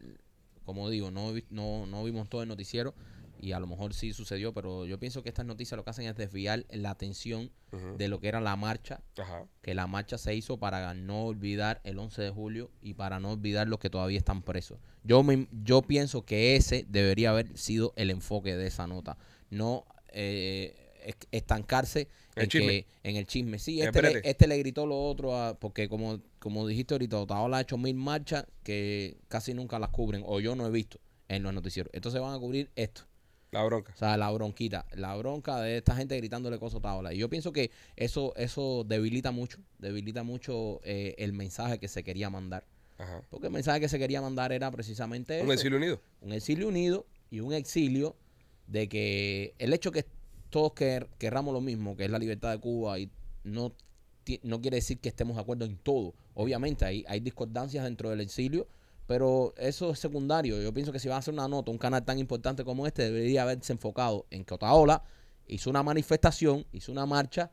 Speaker 3: como digo, no no no vimos todo el noticiero y a lo mejor sí sucedió, pero yo pienso que estas noticias lo que hacen es desviar la atención de lo que era la marcha,
Speaker 1: Ajá.
Speaker 3: que la marcha se hizo para no olvidar el 11 de julio y para no olvidar los que todavía están presos. Yo me, yo pienso que ese debería haber sido el enfoque de esa nota, no eh, es- estancarse
Speaker 1: El
Speaker 3: en,
Speaker 1: chisme.
Speaker 3: que- en el chisme. Sí,
Speaker 1: Eh,
Speaker 3: este le, este le gritó lo otro, a- porque como, como dijiste ahorita, Otaola ha hecho mil marchas que casi nunca las cubren, o yo no he visto en los noticieros. Entonces van a cubrir esto.
Speaker 1: La bronca.
Speaker 3: O sea, la bronquita, la bronca de esta gente gritándole cosas a Otaola. Y yo pienso que eso, eso debilita mucho, debilita mucho eh, el mensaje que se quería mandar.
Speaker 1: Ajá.
Speaker 3: Porque el mensaje que se quería mandar era precisamente
Speaker 1: Un
Speaker 3: eso,
Speaker 1: exilio unido.
Speaker 3: un exilio unido y un exilio de que el hecho que todos quer- querramos lo mismo, que es la libertad de Cuba, y no, no quiere decir que estemos de acuerdo en todo. Obviamente hay, hay discordancias dentro del exilio, pero eso es secundario. Yo pienso que si van a hacer una nota, un canal tan importante como este, debería haberse enfocado en que Otaola hizo una manifestación, hizo una marcha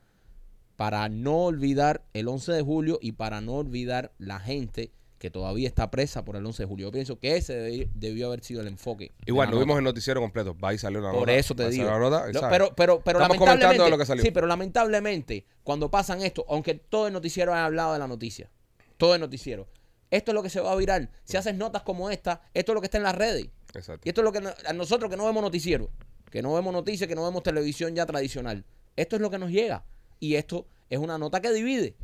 Speaker 3: para no olvidar el 11 de julio y para no olvidar la gente que todavía está presa por el 11 de julio. Yo pienso que ese debi- debió haber sido el enfoque. de
Speaker 1: Igual,
Speaker 3: nota.
Speaker 1: vos el noticiero completo. Va y salió la nota.
Speaker 3: Por eso te
Speaker 1: va
Speaker 3: digo.
Speaker 1: nota,
Speaker 3: No, pero, pero, pero
Speaker 1: Estamos comentando
Speaker 3: lamentablemente.
Speaker 1: lo que salió.
Speaker 3: Sí, pero lamentablemente, cuando pasan esto, aunque todo el noticiero ha hablado de la noticia, todo el noticiero, esto es lo que se va a virar. Si haces notas como esta, esto es lo que está en las redes.
Speaker 1: Exacto.
Speaker 3: Y esto es lo que a nosotros que no vemos noticiero, que no vemos noticias, que no vemos televisión ya tradicional. Esto es lo que nos llega. Y esto es una nota que divide.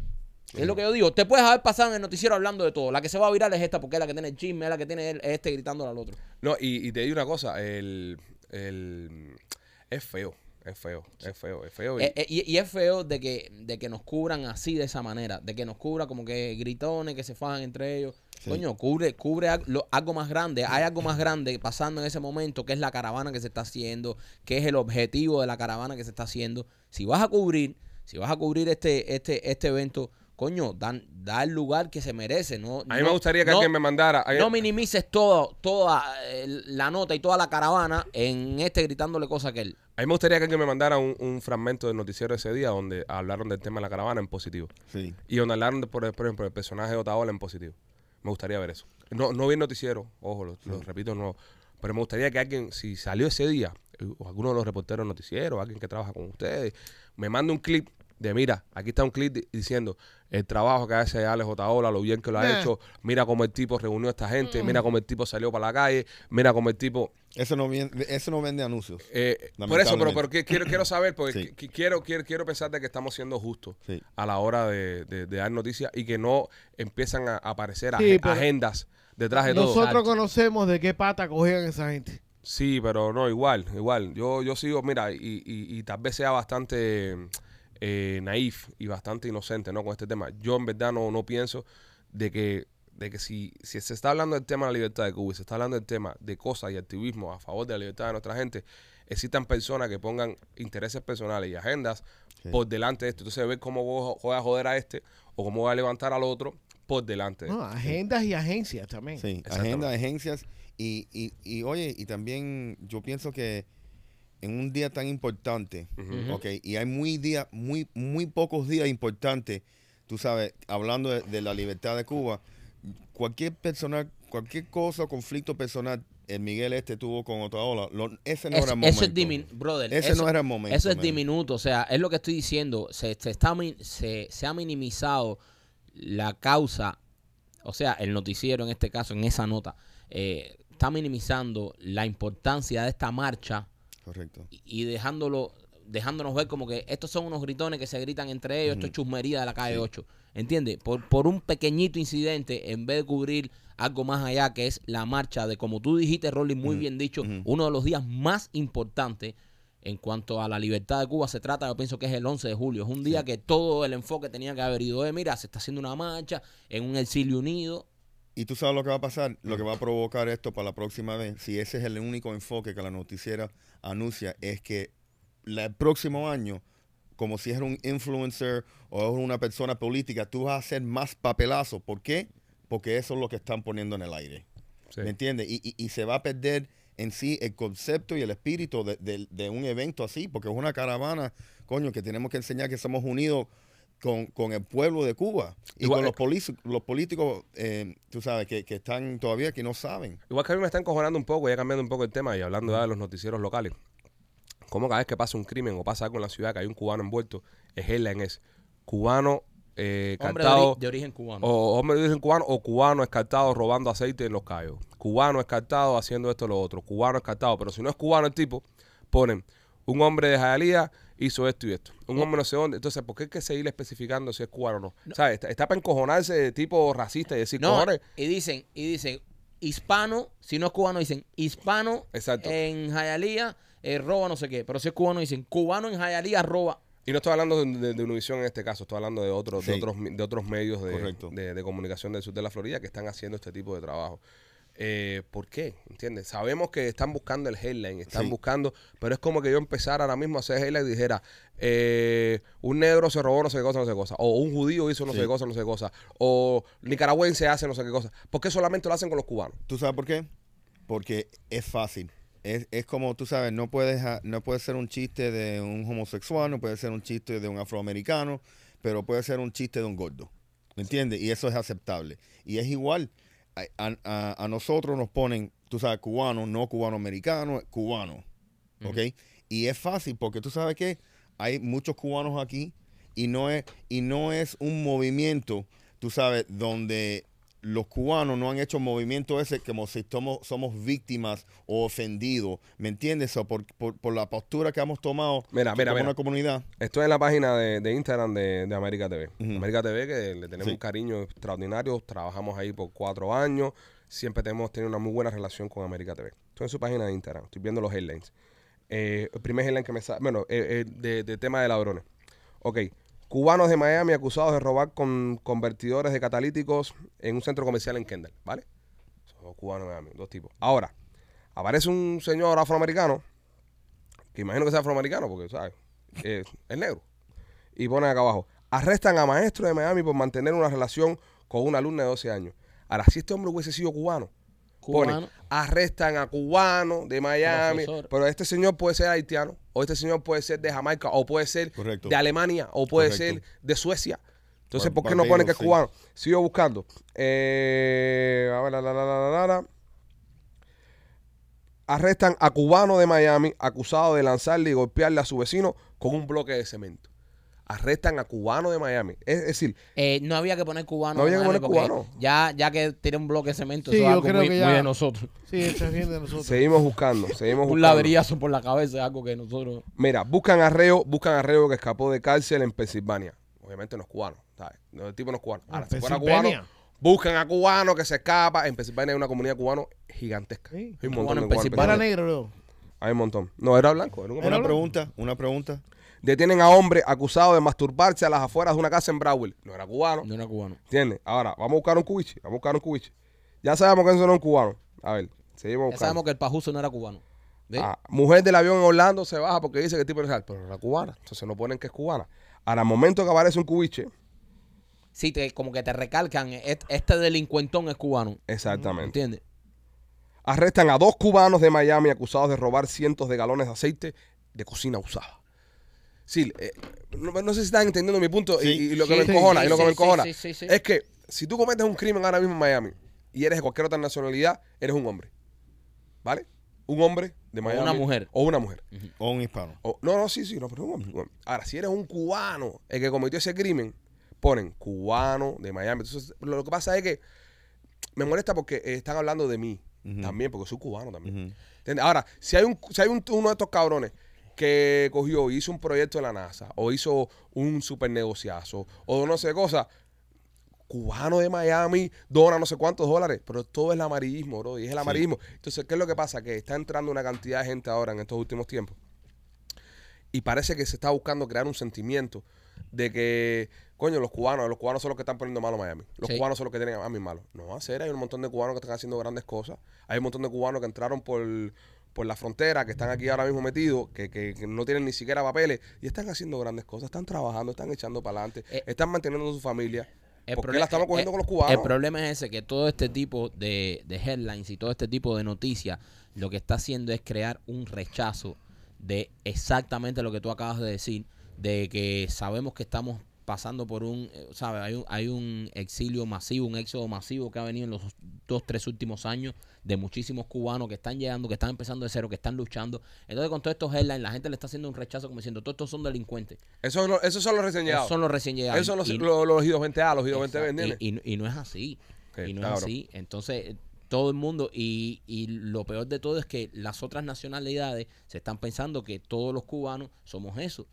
Speaker 3: Es lo que yo digo. Te puedes haber pasado en el noticiero hablando de todo. La que se va a virar es esta porque es la que tiene el chisme, es la que tiene el- este gritándole al otro.
Speaker 1: No, y, y te digo una cosa, el, el es feo, es feo, es feo, es feo. y-
Speaker 3: Eh, eh, y, y es feo de que, de que nos cubran así de esa manera, de que nos cubra como que gritones que se fajan entre ellos. Coño, cubre, cubre al- lo- algo más grande. Hay algo más grande pasando en ese momento, que es la caravana que se está haciendo, que es el objetivo de la caravana que se está haciendo. Si vas a cubrir, si vas a cubrir este, este, este evento coño, dan, da el lugar que se merece. No,
Speaker 1: A mí
Speaker 3: no-
Speaker 1: me gustaría que
Speaker 3: no-
Speaker 1: alguien me mandara.
Speaker 3: No minimices todo, toda eh, la nota y toda la caravana en este gritándole cosas que él.
Speaker 1: A mí me gustaría que alguien me mandara un, un fragmento del noticiero ese día donde hablaron del tema de la caravana en positivo.
Speaker 4: Sí.
Speaker 1: Y donde hablaron, de, por, por ejemplo, del personaje de Otaola en positivo. Me gustaría ver eso. No, no vi el noticiero, ojo, lo, lo repito, no. Pero me gustaría que alguien, si salió ese día, eh, o alguno de los reporteros noticieros, alguien que trabaja con ustedes, me mande un clip de, mira, aquí está un clip di- diciendo el trabajo que hace Alex Otaola, lo bien que lo ha
Speaker 5: Nah.
Speaker 1: hecho, mira cómo el tipo reunió a esta gente, mira cómo el tipo salió para la calle, mira cómo el tipo...
Speaker 4: Eso no, vende, eso no vende anuncios.
Speaker 1: Eh, por eso, pero, pero quiero, quiero saber, porque
Speaker 4: Sí.
Speaker 1: quiero, quiero, quiero pensar de que estamos siendo justos
Speaker 4: Sí.
Speaker 1: a la hora de, de- de dar noticias y que no empiezan a aparecer
Speaker 5: Sí,
Speaker 1: agendas detrás de todo.
Speaker 5: Nosotros conocemos de qué pata cogían esa gente.
Speaker 1: Sí, pero no, igual, igual. Yo, yo sigo, mira, y, y- y tal vez sea bastante eh, naif y bastante inocente, ¿no? Con este tema. Yo en verdad no, no pienso de que, de que si, si se está hablando del tema de la libertad de Cuba y se está hablando del tema de cosas y activismo a favor de la libertad de nuestra gente, existan personas que pongan intereses personales y agendas
Speaker 4: Sí.
Speaker 1: por delante de esto. Entonces, ver cómo voy a- joder a este o cómo voy a levantar al otro por delante de
Speaker 5: No, agendas y agencias también.
Speaker 4: Sí,
Speaker 1: Exactamente.
Speaker 4: agenda, agencias. Y, y, y oye, y también yo pienso que en un día tan importante, ok, y hay muy día, muy, muy pocos días importantes, tú sabes, hablando de, de la libertad de Cuba, cualquier persona, cualquier cosa, conflicto personal, el Miguel este tuvo con Otaola, lo- ese no
Speaker 3: Es-
Speaker 4: era el
Speaker 3: eso
Speaker 4: momento.
Speaker 3: es diminuto, brother.
Speaker 4: Ese
Speaker 3: eso-
Speaker 4: no era el momento.
Speaker 3: Eso es
Speaker 4: man.
Speaker 3: diminuto, o sea, es lo que estoy diciendo. Se, se está, se, se ha minimizado la causa, o sea, el noticiero en este caso, en esa nota, eh, está minimizando la importancia de esta marcha
Speaker 4: Correcto.
Speaker 3: y, y dejándolo dejándonos ver como que estos son unos gritones que se gritan entre ellos, esto es chusmería de la calle 8. ¿Entiendes? Por, por un pequeñito incidente, en vez de cubrir algo más allá, que es la marcha de, como tú dijiste, Rolly, muy bien dicho, uno de los días más importantes en cuanto a la libertad de Cuba se trata, yo pienso que es el 11 de julio. Es un día que todo el enfoque tenía que haber ido, eh, mira, se está haciendo una marcha en un exilio unido.
Speaker 4: Y tú sabes lo que va a pasar, lo que va a provocar esto para la próxima vez, si ese es el único enfoque que la noticiera anuncia, es que la- el próximo año, como si eres un influencer o eres una persona política, tú vas a hacer más papelazo. ¿Por qué? Porque eso es lo que están poniendo en el aire.
Speaker 1: Sí.
Speaker 4: ¿Me entiendes? Y, y- y se va a perder en sí el concepto y el espíritu de, de- de un evento así, porque es una caravana, coño, que tenemos que enseñar que somos unidos con, con el pueblo de Cuba y
Speaker 1: Igual-
Speaker 4: con los, polici- los políticos, eh, tú sabes, que, que están todavía que no saben.
Speaker 1: Igual que a mí me está encojonando un poco, ya cambiando un poco el tema y hablando ya de los noticieros locales. Como cada vez que pasa un crimen o pasa algo en la ciudad que hay un cubano envuelto, es headline es cubano eh,
Speaker 3: Hombre de,
Speaker 1: cartado
Speaker 3: ori- de origen cubano.
Speaker 1: o hombre de origen cubano o cubano escartado robando aceite en los callos. Cubano escartado haciendo esto o lo otro. Cubano escartado. Pero si no es cubano el tipo, ponen un hombre de Jayalía hizo esto y esto. Un hombre no sé dónde. Entonces, ¿por qué hay que seguir especificando si es cubano o no? ¿Sabes? Está, está para encojonarse de tipo racista y decir,
Speaker 3: No,
Speaker 1: cojones.
Speaker 3: y dicen, y dicen, hispano, si no es cubano, dicen hispano
Speaker 1: Exacto.
Speaker 3: en Jayalía, eh, roba no sé qué. Pero si es cubano, dicen cubano en Jayalía, roba.
Speaker 1: Y no estoy hablando de, de, de Univision en este caso, estoy hablando de otros, de otros, de otros medios de,
Speaker 4: Correcto.
Speaker 1: de- de comunicación del sur de la Florida que están haciendo este tipo de trabajo. Eh, ¿Por qué? ¿Entiendes? Sabemos que están buscando el headline, están
Speaker 4: Sí.
Speaker 1: buscando, pero es como que yo empezara ahora mismo a hacer headline y dijera, eh, un negro se robó no sé qué cosa, no sé qué cosa, o un judío hizo no sé qué cosa, no sé qué cosa, o nicaragüense hace no sé qué cosa. ¿Por qué solamente lo hacen con los cubanos?
Speaker 4: ¿Tú sabes por qué? Porque es fácil. Es, es como, tú sabes, no puedes, no puede ser un chiste de un homosexual, no puede ser un chiste de un afroamericano, pero puede ser un chiste de un gordo. ¿Me entiendes? Y eso es aceptable. Y es igual. A, a- a- nosotros nos ponen, tú sabes, cubano, no cubano-americano, cubano. ¿Ok? Y es fácil porque tú sabes que hay muchos cubanos aquí y no es, y no es un movimiento, tú sabes, donde los cubanos no han hecho movimiento ese como si somos, somos víctimas o ofendidos, ¿me entiendes? O por, por, por la postura que hemos tomado
Speaker 1: Mira, mira,
Speaker 4: como
Speaker 1: mira.
Speaker 4: una comunidad.
Speaker 1: Estoy en la página de, de Instagram de, de América TV. América TV, que le tenemos
Speaker 4: Sí.
Speaker 1: un cariño extraordinario. Trabajamos ahí por cuatro años. Siempre tenemos tenido una muy buena relación con América TV. Estoy en su página de Instagram. Estoy viendo los headlines. Eh, el primer headline que me sale, bueno, eh, eh, de, de tema de ladrones. Ok. Cubanos de Miami acusados de robar con convertidores de catalíticos en un centro comercial en Kendall, ¿vale? Son cubanos de Miami, dos tipos. Ahora, aparece un señor afroamericano, que imagino que sea afroamericano, porque, ¿sabes? Es negro. Y pone acá abajo, Arrestan a maestro de Miami por mantener una relación con una alumna de 12 años. Ahora, si este hombre hubiese sido cubano,
Speaker 3: Cubano.
Speaker 1: pone, arrestan a cubano de Miami,
Speaker 3: Profesor.
Speaker 1: pero este señor puede ser haitiano, o este señor puede ser de Jamaica, o puede ser
Speaker 4: Correcto.
Speaker 1: de Alemania, o puede
Speaker 4: Correcto.
Speaker 1: ser de Suecia. Entonces, ¿por qué no pone que es cubano? Sigo buscando. Eh, a ver, la, la, la, la, la, la. Arrestan a cubano de Miami acusado de lanzarle y golpearle a su vecino con un bloque de cemento. Arrestan a cubano de Miami. Es decir,
Speaker 3: Eh, no había que poner cubano.
Speaker 1: No había que poner
Speaker 3: porque
Speaker 1: cubano.
Speaker 3: Ya, ya que tiene un bloque de cemento,
Speaker 5: Sí,
Speaker 3: eso es algo
Speaker 5: creo
Speaker 3: muy,
Speaker 5: que ya-
Speaker 3: muy de nosotros.
Speaker 5: Sí, eso es bien de nosotros.
Speaker 1: seguimos buscando, seguimos
Speaker 3: Un
Speaker 1: buscando.
Speaker 3: ladrillazo por la cabeza es algo que nosotros.
Speaker 1: Mira, buscan a Reo, buscan a Reo que escapó de cárcel en Pensilvania. Obviamente no es cubano, ¿sabes? No, el tipo no es cubano. Ahora, si fuera cubano, buscan a cubano que se escapa. En Pensilvania hay una comunidad cubana gigantesca.
Speaker 5: Sí.
Speaker 1: Hay un
Speaker 3: Cubano
Speaker 1: montón
Speaker 3: en
Speaker 1: de cubanos.
Speaker 3: Pensilvania.
Speaker 5: Negro, bro.
Speaker 1: Hay un montón. No, era blanco. Era un.
Speaker 4: Una pregunta, una pregunta.
Speaker 1: Detienen a hombre acusado de masturbarse a las afueras de una casa en Broward. No era cubano.
Speaker 3: No era cubano.
Speaker 1: ¿Entiendes? Ahora, vamos a buscar un cubiche. Vamos a buscar un cubiche. Ya sabemos que eso no es un cubano. A ver, seguimos
Speaker 3: Ya
Speaker 1: buscando.
Speaker 3: sabemos que el pajuso no era cubano.
Speaker 1: Ah, mujer del avión en Orlando se baja porque dice que el tipo es real, pero era cubana. Entonces no ponen que es cubana. Ahora, al momento que aparece un cubiche,
Speaker 3: Sí, te, como que te recalcan, "Est- este delincuentón es cubano.
Speaker 1: exactamente.
Speaker 3: ¿Entiendes?
Speaker 1: Arrestan a dos cubanos de Miami acusados de robar cientos de galones de aceite de cocina usada. Sí, eh, no, no sé si están entendiendo mi punto y-
Speaker 4: Sí,
Speaker 1: y, lo que
Speaker 3: sí,
Speaker 1: me encojona.
Speaker 3: sí,
Speaker 1: y lo que
Speaker 3: sí,
Speaker 1: me encojona
Speaker 3: sí, sí, sí.
Speaker 1: es que si tú cometes un crimen ahora mismo en Miami y eres de cualquier otra nacionalidad, eres un hombre. ¿Vale? Un hombre de Miami.
Speaker 3: una mujer.
Speaker 1: O una mujer.
Speaker 4: O un hispano.
Speaker 1: O- no, no, sí, sí, no, pero un hombre, un hombre. Ahora, si eres un cubano el que cometió ese crimen, ponen cubano de Miami. Entonces, lo, lo que pasa es que me molesta porque eh, están hablando de mí también, porque soy cubano también. Ahora, si hay, un, si hay un- uno de estos cabrones que cogió hizo un proyecto de la NASA, o hizo un super negociazo, o no sé cosa, cubano de Miami dona no sé cuántos dólares, pero todo es el amarillismo, bro, y es el amarillismo. Entonces, ¿qué es lo que pasa? Que está entrando una cantidad de gente ahora en estos últimos tiempos y parece que se está buscando crear un sentimiento de que, coño, los cubanos, los cubanos son los que están poniendo malo a Miami. Los
Speaker 3: Sí.
Speaker 1: cubanos son los que tienen a Miami malo. No va a ser, hay un montón de cubanos que están haciendo grandes cosas. Hay un montón de cubanos que entraron por, por la frontera, que están aquí ahora mismo metidos, que, que- que no tienen ni siquiera papeles y están haciendo grandes cosas, están trabajando, están echando para adelante,
Speaker 3: Eh,
Speaker 1: están manteniendo a su familia.
Speaker 3: El
Speaker 1: ¿Por qué
Speaker 3: proble-
Speaker 1: la estamos cogiendo
Speaker 3: eh,
Speaker 1: con los cubanos?
Speaker 3: El problema es ese, que todo este tipo de, de headlines y todo este tipo de noticias lo que está haciendo es crear un rechazo de exactamente lo que tú acabas de decir, de que sabemos que estamos pasando por un, eh, ¿sabes? Hay un, hay un exilio masivo, un éxodo masivo que ha venido en los dos, tres últimos años de muchísimos cubanos que están llegando, que están empezando de cero, que están luchando. Entonces con todos estos headlines la gente le está haciendo un rechazo como diciendo, todos estos son delincuentes.
Speaker 1: Esos, son los- esos son los recién
Speaker 3: Esos
Speaker 1: llegados.
Speaker 3: son los recién llegados.
Speaker 1: Esos son los,
Speaker 3: Y-
Speaker 1: los, los idos 20A, los idos 20B,
Speaker 3: Exacto.
Speaker 1: ¿entiendes?
Speaker 3: Y, y- y no es así.
Speaker 1: Sí,
Speaker 3: y no
Speaker 1: claro.
Speaker 3: es así. Entonces, todo el mundo, y, y lo peor de todo es que las otras nacionalidades se están pensando que todos los cubanos somos eso.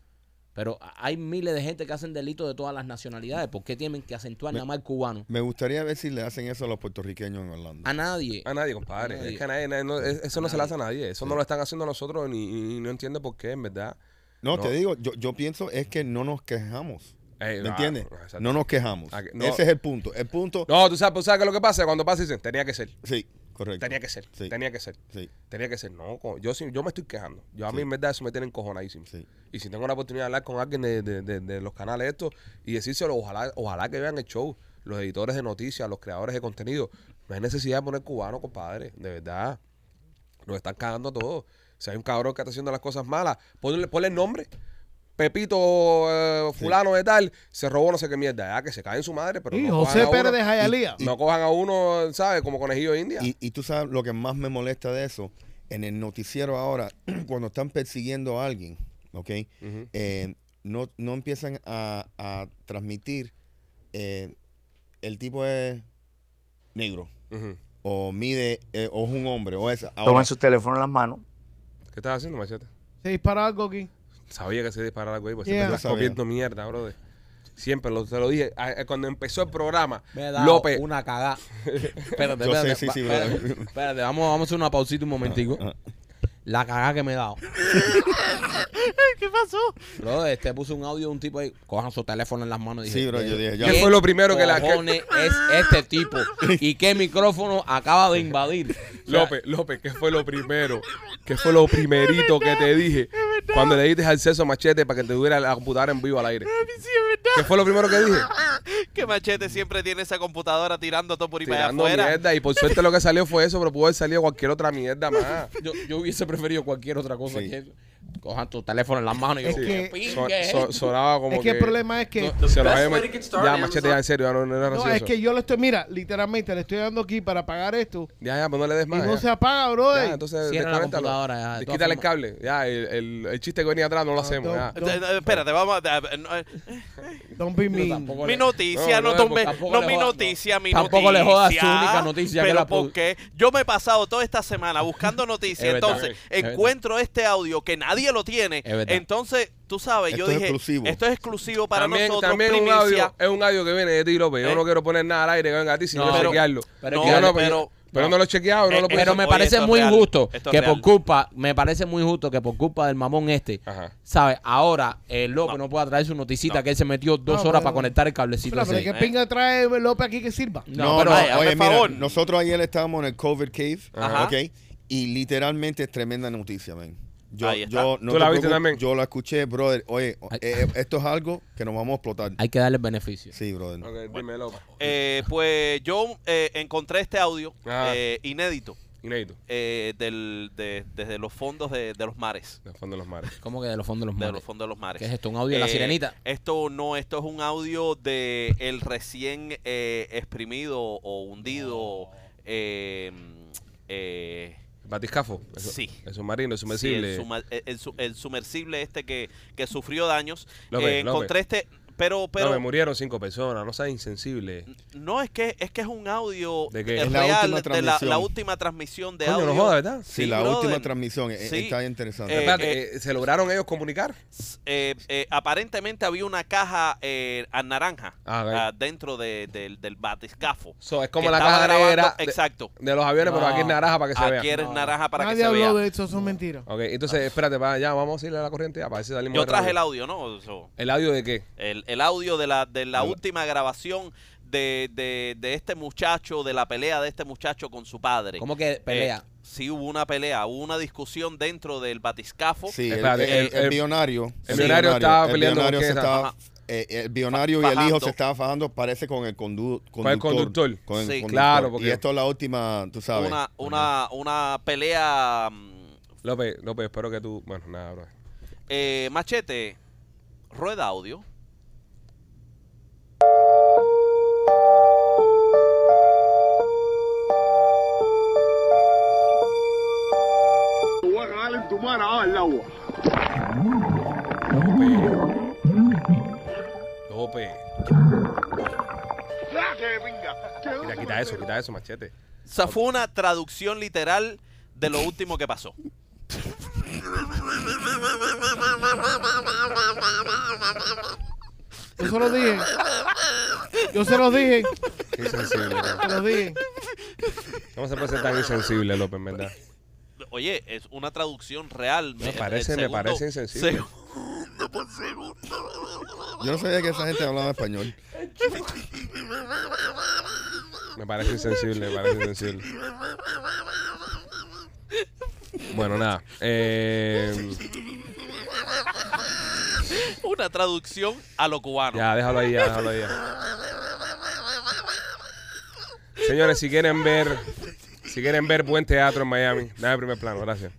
Speaker 3: Pero hay miles de gente que hacen delitos de todas las nacionalidades. ¿Por qué tienen que acentuar
Speaker 4: Me-
Speaker 3: nada más el cubano?
Speaker 4: Me gustaría ver si le hacen eso a los puertorriqueños en Orlando.
Speaker 3: A nadie.
Speaker 1: A nadie, compadre.
Speaker 3: A nadie.
Speaker 1: Es que a nadie, nadie- no- es- eso no se le hace a
Speaker 3: nadie.
Speaker 1: Eso no lo están haciendo nosotros ni, y no entiende por qué, en verdad.
Speaker 4: No,
Speaker 1: No.
Speaker 4: te digo, yo, yo pienso es que no nos quejamos.
Speaker 1: Eh,
Speaker 4: ¿Me
Speaker 1: ah,
Speaker 4: entiendes? No nos quejamos.
Speaker 1: Ah, que- no.
Speaker 4: Ese es el punto. El punto,
Speaker 1: No, tú sabes, tú sabes qué es lo que pasa cuando pasa y dicen, tenía que ser.
Speaker 4: sí, correcto.
Speaker 1: Tenía que ser.
Speaker 4: Sí.
Speaker 1: Tenía que ser.
Speaker 4: Sí,
Speaker 1: Tenía que ser. No, yo, sí- yo me estoy quejando. Yo a mí
Speaker 4: Sí.
Speaker 1: en verdad eso me tiene encojonadísimo. Y si tengo la oportunidad de hablar con alguien de, de- de- de los canales estos y decírselo, ojalá, ojalá que vean el show, los editores de noticias, los creadores de contenido. No hay necesidad de poner cubano, compadre. De verdad. Nos están cagando a todos. Si hay un cabrón que está haciendo las cosas malas, ponle, ponle el nombre. Pepito eh, fulano de tal, se robó no sé qué mierda. Ya que se cae en su madre, pero
Speaker 5: Sí,
Speaker 1: no
Speaker 5: José
Speaker 1: cojan a
Speaker 5: Pérez
Speaker 1: uno-
Speaker 5: de Jayalía.
Speaker 1: no cojan a uno, ¿sabes? Como conejillo de India.
Speaker 4: Y, y tú sabes lo que más me molesta de eso, en el noticiero ahora, cuando están persiguiendo a alguien, ¿ok? Eh, no, no empiezan a, a transmitir eh, el tipo es negro o mide eh, o es un hombre o es ahora,
Speaker 9: Tomen su teléfono en las manos.
Speaker 1: ¿Qué estás haciendo, machete?
Speaker 5: Se dispara algo aquí.
Speaker 1: Sabía que se disparara algo ahí, pues
Speaker 5: Yeah.
Speaker 1: siempre estás
Speaker 4: sabía.
Speaker 1: comiendo mierda, brother. Siempre lo, te lo dije. Ah, eh, Cuando empezó el programa,
Speaker 3: Me he dado
Speaker 1: López,
Speaker 3: una cagada. espérate,
Speaker 4: Yo sé,
Speaker 3: espérate.
Speaker 4: sí,
Speaker 3: va-
Speaker 4: sí,
Speaker 3: espérate,
Speaker 4: brother.
Speaker 3: espérate, vamos, vamos a hacer una pausita un momentico.
Speaker 4: Ah,
Speaker 3: La cagada que me he dado.
Speaker 5: ¿Qué pasó?
Speaker 3: Bro, este puso un audio de un tipo ahí. Cojan su teléfono en las manos. y
Speaker 4: Sí, bro, yo dije, ya.
Speaker 1: ¿Qué fue lo primero que la- que-
Speaker 3: cojones es este tipo? ¿Y qué micrófono acaba de invadir? O sea,
Speaker 1: López, López, ¿qué fue lo primero? ¿Qué fue lo primerito que te dije cuando le diste acceso a machete para que te tuviera la computadora en vivo al aire?
Speaker 5: Sí, es
Speaker 1: ¿Qué fue lo primero que dije?
Speaker 6: Que Machete siempre tiene esa computadora tirando todo por ahí para allá afuera.
Speaker 1: mierda. Y por suerte lo que salió fue eso, pero pudo haber salido cualquier otra mierda más.
Speaker 3: Yo, yo hubiese preferido cualquier otra cosa
Speaker 4: Sí.
Speaker 3: que eso. Cojan tu teléfono en las manos y
Speaker 5: Es
Speaker 3: yo,
Speaker 5: que-
Speaker 1: sonaba como
Speaker 5: Es que el problema es que...
Speaker 1: no, se lo había Ya, machete, ya en serio, ya no, no era
Speaker 5: No, es que yo le estoy, mira, literalmente le estoy dando aquí para pagar esto
Speaker 1: Ya, ya, pues no le des
Speaker 5: y
Speaker 1: más.
Speaker 5: no
Speaker 1: ya.
Speaker 5: se apaga, brother.
Speaker 1: Ya, entonces
Speaker 3: Cierra la
Speaker 1: desconéctalo.
Speaker 3: computadora, ya, de
Speaker 1: Quítale el cable. Ya, el, el, el chiste que venía atrás no lo hacemos.
Speaker 5: no,
Speaker 1: ya.
Speaker 5: no.
Speaker 6: Espérate, vamos a... eh, no, eh,
Speaker 5: Don't be mean.
Speaker 3: tampoco
Speaker 6: Mi
Speaker 3: le-
Speaker 6: noticia,
Speaker 1: No,
Speaker 6: no,
Speaker 1: no,
Speaker 3: tampoco
Speaker 6: no mi
Speaker 3: jodas,
Speaker 6: noticia, mi
Speaker 3: Tampoco
Speaker 6: noticia.
Speaker 3: le jodas su única noticia
Speaker 6: Pero porque yo me he pasado toda esta semana buscando noticias, entonces encuentro este audio que nadie lo tiene,
Speaker 3: Es
Speaker 6: entonces tú sabes, yo
Speaker 4: Esto es
Speaker 6: dije,
Speaker 4: exclusivo.
Speaker 6: esto es exclusivo para
Speaker 1: también
Speaker 6: nosotros,
Speaker 1: también un audio, es un audio que viene de ti, López. Yo
Speaker 6: Eh.
Speaker 1: no quiero poner nada al aire que venga a ti, sino
Speaker 3: No,
Speaker 1: que
Speaker 3: pero-
Speaker 1: chequearlo.
Speaker 3: pero es que-
Speaker 1: no,
Speaker 6: pero-
Speaker 1: pero no lo he chequeado, no
Speaker 6: Eh,
Speaker 1: lo
Speaker 6: eh,
Speaker 1: puedo
Speaker 3: Pero me parece
Speaker 6: es
Speaker 3: muy
Speaker 6: real,
Speaker 3: injusto
Speaker 6: es
Speaker 3: que
Speaker 6: real.
Speaker 3: por culpa, me parece muy injusto que por culpa del mamón este. ¿sabes? Ahora el López no, pueda traer su noticita que él se metió dos
Speaker 5: No,
Speaker 3: horas
Speaker 5: pero-
Speaker 3: para conectar el cablecito.
Speaker 5: Pero. ¿qué pinga trae López aquí que sirva?
Speaker 3: No,
Speaker 4: No,
Speaker 3: pero
Speaker 4: no,
Speaker 6: ay, hazme
Speaker 4: oye, mira,
Speaker 6: favor.
Speaker 4: nosotros ayer estábamos en el COVID Cave,
Speaker 6: Ajá.
Speaker 4: ¿ok? Y literalmente es tremenda noticia, man. Yo,
Speaker 6: Ahí está.
Speaker 4: yo, no
Speaker 1: ¿Tú
Speaker 4: te
Speaker 1: la viste
Speaker 4: preocupes,
Speaker 1: también?
Speaker 4: Yo la escuché, brother. Oye,
Speaker 3: Ay.
Speaker 4: eh, esto es algo que nos vamos a explotar.
Speaker 3: Hay que darle beneficio.
Speaker 4: Sí, brother.
Speaker 1: Ok, dime, López.
Speaker 6: Eh, pues yo eh, encontré este audio
Speaker 1: Ah.
Speaker 6: eh, inédito
Speaker 1: Inédito.
Speaker 6: eh, del, de- desde los fondos de, de los mares.
Speaker 1: De fondo de los mares.
Speaker 3: ¿Cómo que de los fondos de los
Speaker 6: De
Speaker 3: mares?
Speaker 6: los fondos de los mares.
Speaker 3: ¿Qué es esto? ¿Un audio de la
Speaker 6: Eh,
Speaker 3: sirenita?
Speaker 6: Esto no, esto es un audio de el recién eh, exprimido o hundido eh, eh,
Speaker 1: Batiscafo. Eso-
Speaker 6: Sí.
Speaker 1: El submarino, el
Speaker 6: sí,
Speaker 1: sumersible.
Speaker 6: el, suma- el- el su- el sumersible este que, que sufrió daños.
Speaker 1: López,
Speaker 6: Eh, encontré este, pero,
Speaker 1: no,
Speaker 6: pero
Speaker 1: me murieron cinco personas, no seas insensible.
Speaker 6: no es que es que es un audio
Speaker 1: ¿De qué?
Speaker 6: eh,
Speaker 4: Es la
Speaker 6: real
Speaker 4: última
Speaker 6: de la, última transmisión de
Speaker 1: Coño,
Speaker 6: audio.
Speaker 1: no jodas, ¿verdad?
Speaker 4: Sí,
Speaker 6: Sí,
Speaker 4: la
Speaker 6: brother.
Speaker 4: última transmisión eh,
Speaker 6: Sí.
Speaker 4: está interesante.
Speaker 6: Eh,
Speaker 1: Espérate, eh, ¿se lograron ellos comunicar?
Speaker 6: eh, eh, aparentemente había una caja eh, a naranja
Speaker 1: Ah,
Speaker 6: ah, dentro de- del- del batiscafo.
Speaker 1: So, es como la caja
Speaker 6: grabando-
Speaker 1: negra de,
Speaker 6: Exacto.
Speaker 1: de los aviones, pero
Speaker 3: No.
Speaker 1: aquí es naranja para que se
Speaker 6: Aquí
Speaker 1: vea.
Speaker 6: eres naranja para
Speaker 5: Nadie
Speaker 6: que se
Speaker 5: habló
Speaker 6: vea.
Speaker 5: de eso, son mentiras.
Speaker 1: Ok, entonces, espérate, va, ya vamos a irle a la corriente ya, para ver si salimos
Speaker 6: Yo traje el audio, ¿no?
Speaker 1: ¿El audio de qué?
Speaker 6: el, el audio de la, de la última grabación de, de, de este muchacho, de la pelea de este muchacho con su padre.
Speaker 3: ¿Cómo que pelea?
Speaker 6: Eh, sí hubo una pelea, hubo una discusión dentro del batiscafo.
Speaker 4: Sí, el,
Speaker 1: Espérate,
Speaker 4: el-
Speaker 1: el-
Speaker 4: el
Speaker 1: el-
Speaker 4: billonario.
Speaker 1: el billonario estaba
Speaker 4: el
Speaker 1: peleando con
Speaker 4: estaba- eh, el billonario y el hijo se estaban fajando, parece con el condu- conductor.
Speaker 1: Con el conductor.
Speaker 4: Con el
Speaker 6: Sí.
Speaker 4: conductor.
Speaker 1: Claro, porque-
Speaker 4: Y esto es la última, tú sabes.
Speaker 6: una, una, una pelea mm,
Speaker 1: López, López, espero que tú... Bueno, nada, bro.
Speaker 6: eh, machete, rueda audio.
Speaker 1: López. Mira, quita eso, quita eso, machete.
Speaker 6: O sea, fue una traducción literal de lo último que pasó.
Speaker 5: Yo se lo dije. Yo se lo dije.
Speaker 1: Qué insensible.
Speaker 5: Se lo dije.
Speaker 1: ¿Cómo se puede ser tan insensible, López, en verdad?
Speaker 6: Oye, es una traducción real.
Speaker 1: Me parece, me parece insensible.
Speaker 6: segundo por segundo.
Speaker 4: Yo no sabía que esa gente hablaba español.
Speaker 1: Me parece insensible, me parece insensible. Bueno, nada. Eh,
Speaker 6: Una traducción a lo cubano.
Speaker 1: ya, déjalo ahí, ya, déjalo ahí. ya. Señores, si quieren ver, si quieren ver buen teatro en Miami, dame el primer plano, gracias.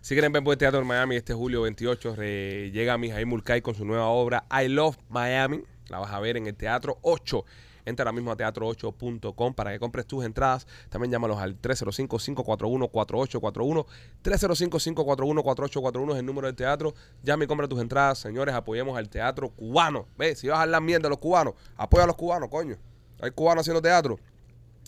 Speaker 1: Si quieren ver buen teatro en Miami, este julio 28 re- llega Mijail Mulcahy con su nueva obra I Love Miami. La vas a ver en el Teatro 8. Entra ahora mismo a teatro8.com para que compres tus entradas. También llámalos al 305-541-4841. 305-541-4841 es el número del teatro. Llama y compra tus entradas. Señores, apoyemos al teatro cubano. ¿Ves? Si vas a hablar mierda de los cubanos, apoya a los cubanos, coño. Hay cubanos haciendo teatro.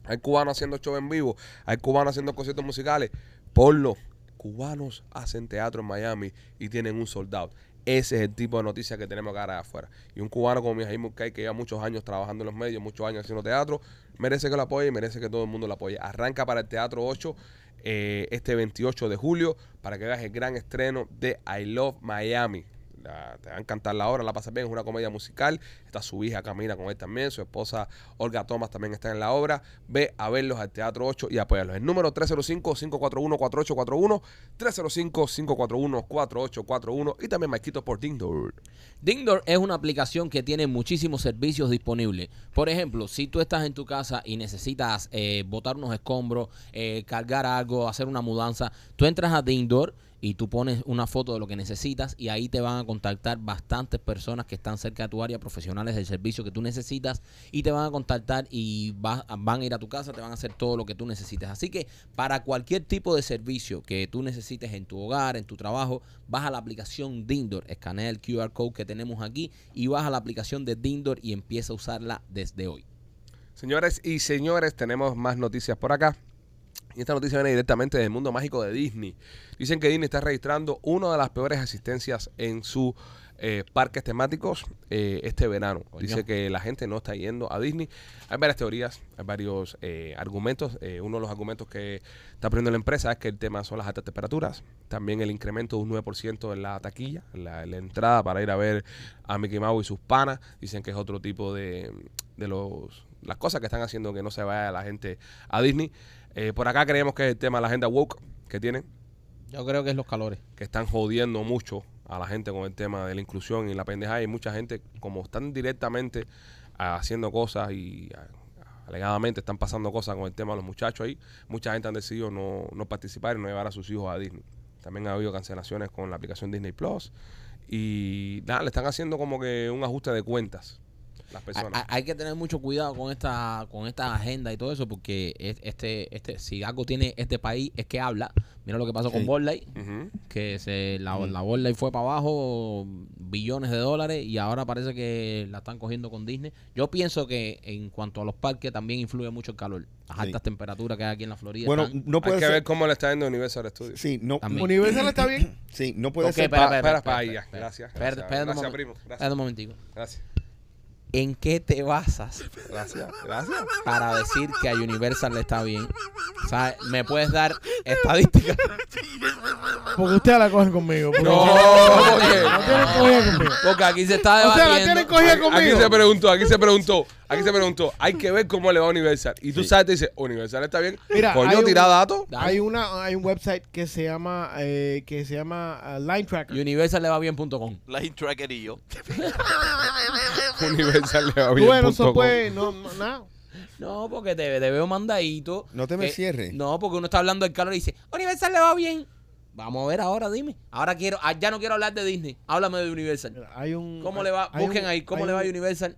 Speaker 1: Hay cubanos haciendo show en vivo. Hay cubanos haciendo conciertos musicales. Ponlo. Cubanos hacen teatro en Miami y tienen un soldado. Ese es el tipo de noticias que tenemos dar afuera. Y un cubano como Mijail Murcay, que lleva muchos años trabajando en los medios, muchos años haciendo teatro, merece que lo apoye y merece que todo el mundo lo apoye. Arranca para el Teatro 8 eh, este 28 de julio para que veas el gran estreno de I Love Miami. Te va a encantar la obra, la pasas bien, es una comedia musical. Está su hija Camila con él también. Su esposa Olga Thomas también está en la obra. Ve a verlos al Teatro 8 y apóyalos. El número 305-541-4841. 305-541-4841. Y también Maikito por Dingdor.
Speaker 3: Dingdoor es una aplicación que tiene muchísimos servicios disponibles. Por ejemplo, si tú estás en tu casa y necesitas eh, botar unos escombros, eh, cargar algo, hacer una mudanza, tú entras a Dingdoor y tú pones una foto de lo que necesitas y ahí te van a contactar bastantes personas que están cerca de tu área, profesionales del servicio que tú necesitas y te van a contactar y va- van a ir a tu casa, te van a hacer todo lo que tú necesites. Así que para cualquier tipo de servicio que tú necesites en tu hogar, en tu trabajo, baja la aplicación Dindor, escanea el QR code que tenemos aquí y baja la aplicación de Dindor y empieza a usarla desde hoy.
Speaker 1: Señores y señores, tenemos más noticias por acá. Y esta noticia viene directamente del mundo mágico de Disney. Dicen que Disney está registrando una de las peores asistencias en sus eh, parques temáticos eh, este verano. Dice que la gente no está yendo a Disney. Hay varias teorías, hay varios eh, argumentos. Eh, uno de los argumentos que está poniendo la empresa es que el tema son las altas temperaturas. También el incremento de un 9% en la taquilla, en la, en la entrada para ir a ver a Mickey Mouse y sus panas. Dicen que es otro tipo de, de los las cosas que están haciendo que no se vaya la gente a Disney. Eh, por acá creemos que es el tema de la agenda woke que tienen,
Speaker 3: Yo creo que es los calores.
Speaker 1: que están jodiendo mucho a la gente con el tema de la inclusión y la pendeja. Y mucha gente, como están directamente ah, haciendo cosas y ah, alegadamente están pasando cosas con el tema de los muchachos ahí, mucha gente han decidido no, no participar y no llevar a sus hijos a Disney. También ha habido cancelaciones con la aplicación Disney Plus. Y nada, le están haciendo como que un ajuste de cuentas las personas.
Speaker 3: Hay, hay- hay que tener mucho cuidado con esta con esta agenda y todo eso porque es- este este si algo tiene este país es que habla. Mira lo que pasó con. Borley, que se la, la Borley fue para abajo billones de dólares y ahora parece que la están cogiendo con Disney. Yo pienso que en cuanto a los parques también influye mucho el calor. Las
Speaker 4: Sí.
Speaker 3: altas temperaturas que hay aquí en la Florida.
Speaker 4: Bueno,
Speaker 3: están-
Speaker 4: no
Speaker 1: Hay
Speaker 4: puede
Speaker 1: que
Speaker 4: ser.
Speaker 1: ver cómo le está yendo Universal Studios.
Speaker 4: Sí, no,
Speaker 3: También.
Speaker 5: Universal está bien.
Speaker 4: sí, no puede
Speaker 3: Ok,
Speaker 4: ser.
Speaker 3: espera, espera,
Speaker 1: espera,
Speaker 3: espera,
Speaker 1: gracias,
Speaker 3: Espera,
Speaker 1: gracias, gracias,
Speaker 3: momento.
Speaker 1: primo, gracias.
Speaker 3: Espera un momentico.
Speaker 1: Gracias.
Speaker 3: ¿En qué te basas
Speaker 1: Gracias. Gracias.
Speaker 3: para decir que a Universal le está bien? O sea, ¿me puedes dar estadísticas?
Speaker 5: Porque ustedes la cogen conmigo. porque-
Speaker 1: No,
Speaker 5: No
Speaker 1: porque,
Speaker 5: tienen cogida conmigo.
Speaker 3: Porque aquí se está
Speaker 5: O sea, la
Speaker 3: debatiendo.
Speaker 5: tienen cogida
Speaker 1: aquí
Speaker 5: conmigo.
Speaker 1: se preguntó, aquí se preguntó, aquí se preguntó. Hay que ver cómo le va a Universal. Y tú
Speaker 4: Sí.
Speaker 1: sabes, te dice, Universal está bien.
Speaker 5: Mira, hay
Speaker 1: Coño,
Speaker 5: un-
Speaker 1: tira datos.
Speaker 5: Hay una hay un website que se llama eh, que se llama uh, Line Tracker.
Speaker 3: Universal le va bien.com.
Speaker 6: Line Tracker y yo.
Speaker 1: Universal le va bien.
Speaker 5: bueno,
Speaker 1: punto
Speaker 5: eso
Speaker 1: com.
Speaker 5: pues, no, no, nada.
Speaker 3: No, porque te, te veo mandadito.
Speaker 4: No te me
Speaker 3: que-
Speaker 4: cierres.
Speaker 3: No, porque uno está hablando del calor y dice, Universal le va bien. Vamos a ver ahora, dime. Ahora quiero, ah, ya no quiero hablar de Disney. Háblame de Universal.
Speaker 5: Hay un
Speaker 3: ¿Cómo le va? Busquen
Speaker 5: un-
Speaker 3: ahí, ¿cómo le va a
Speaker 5: un-
Speaker 3: Universal?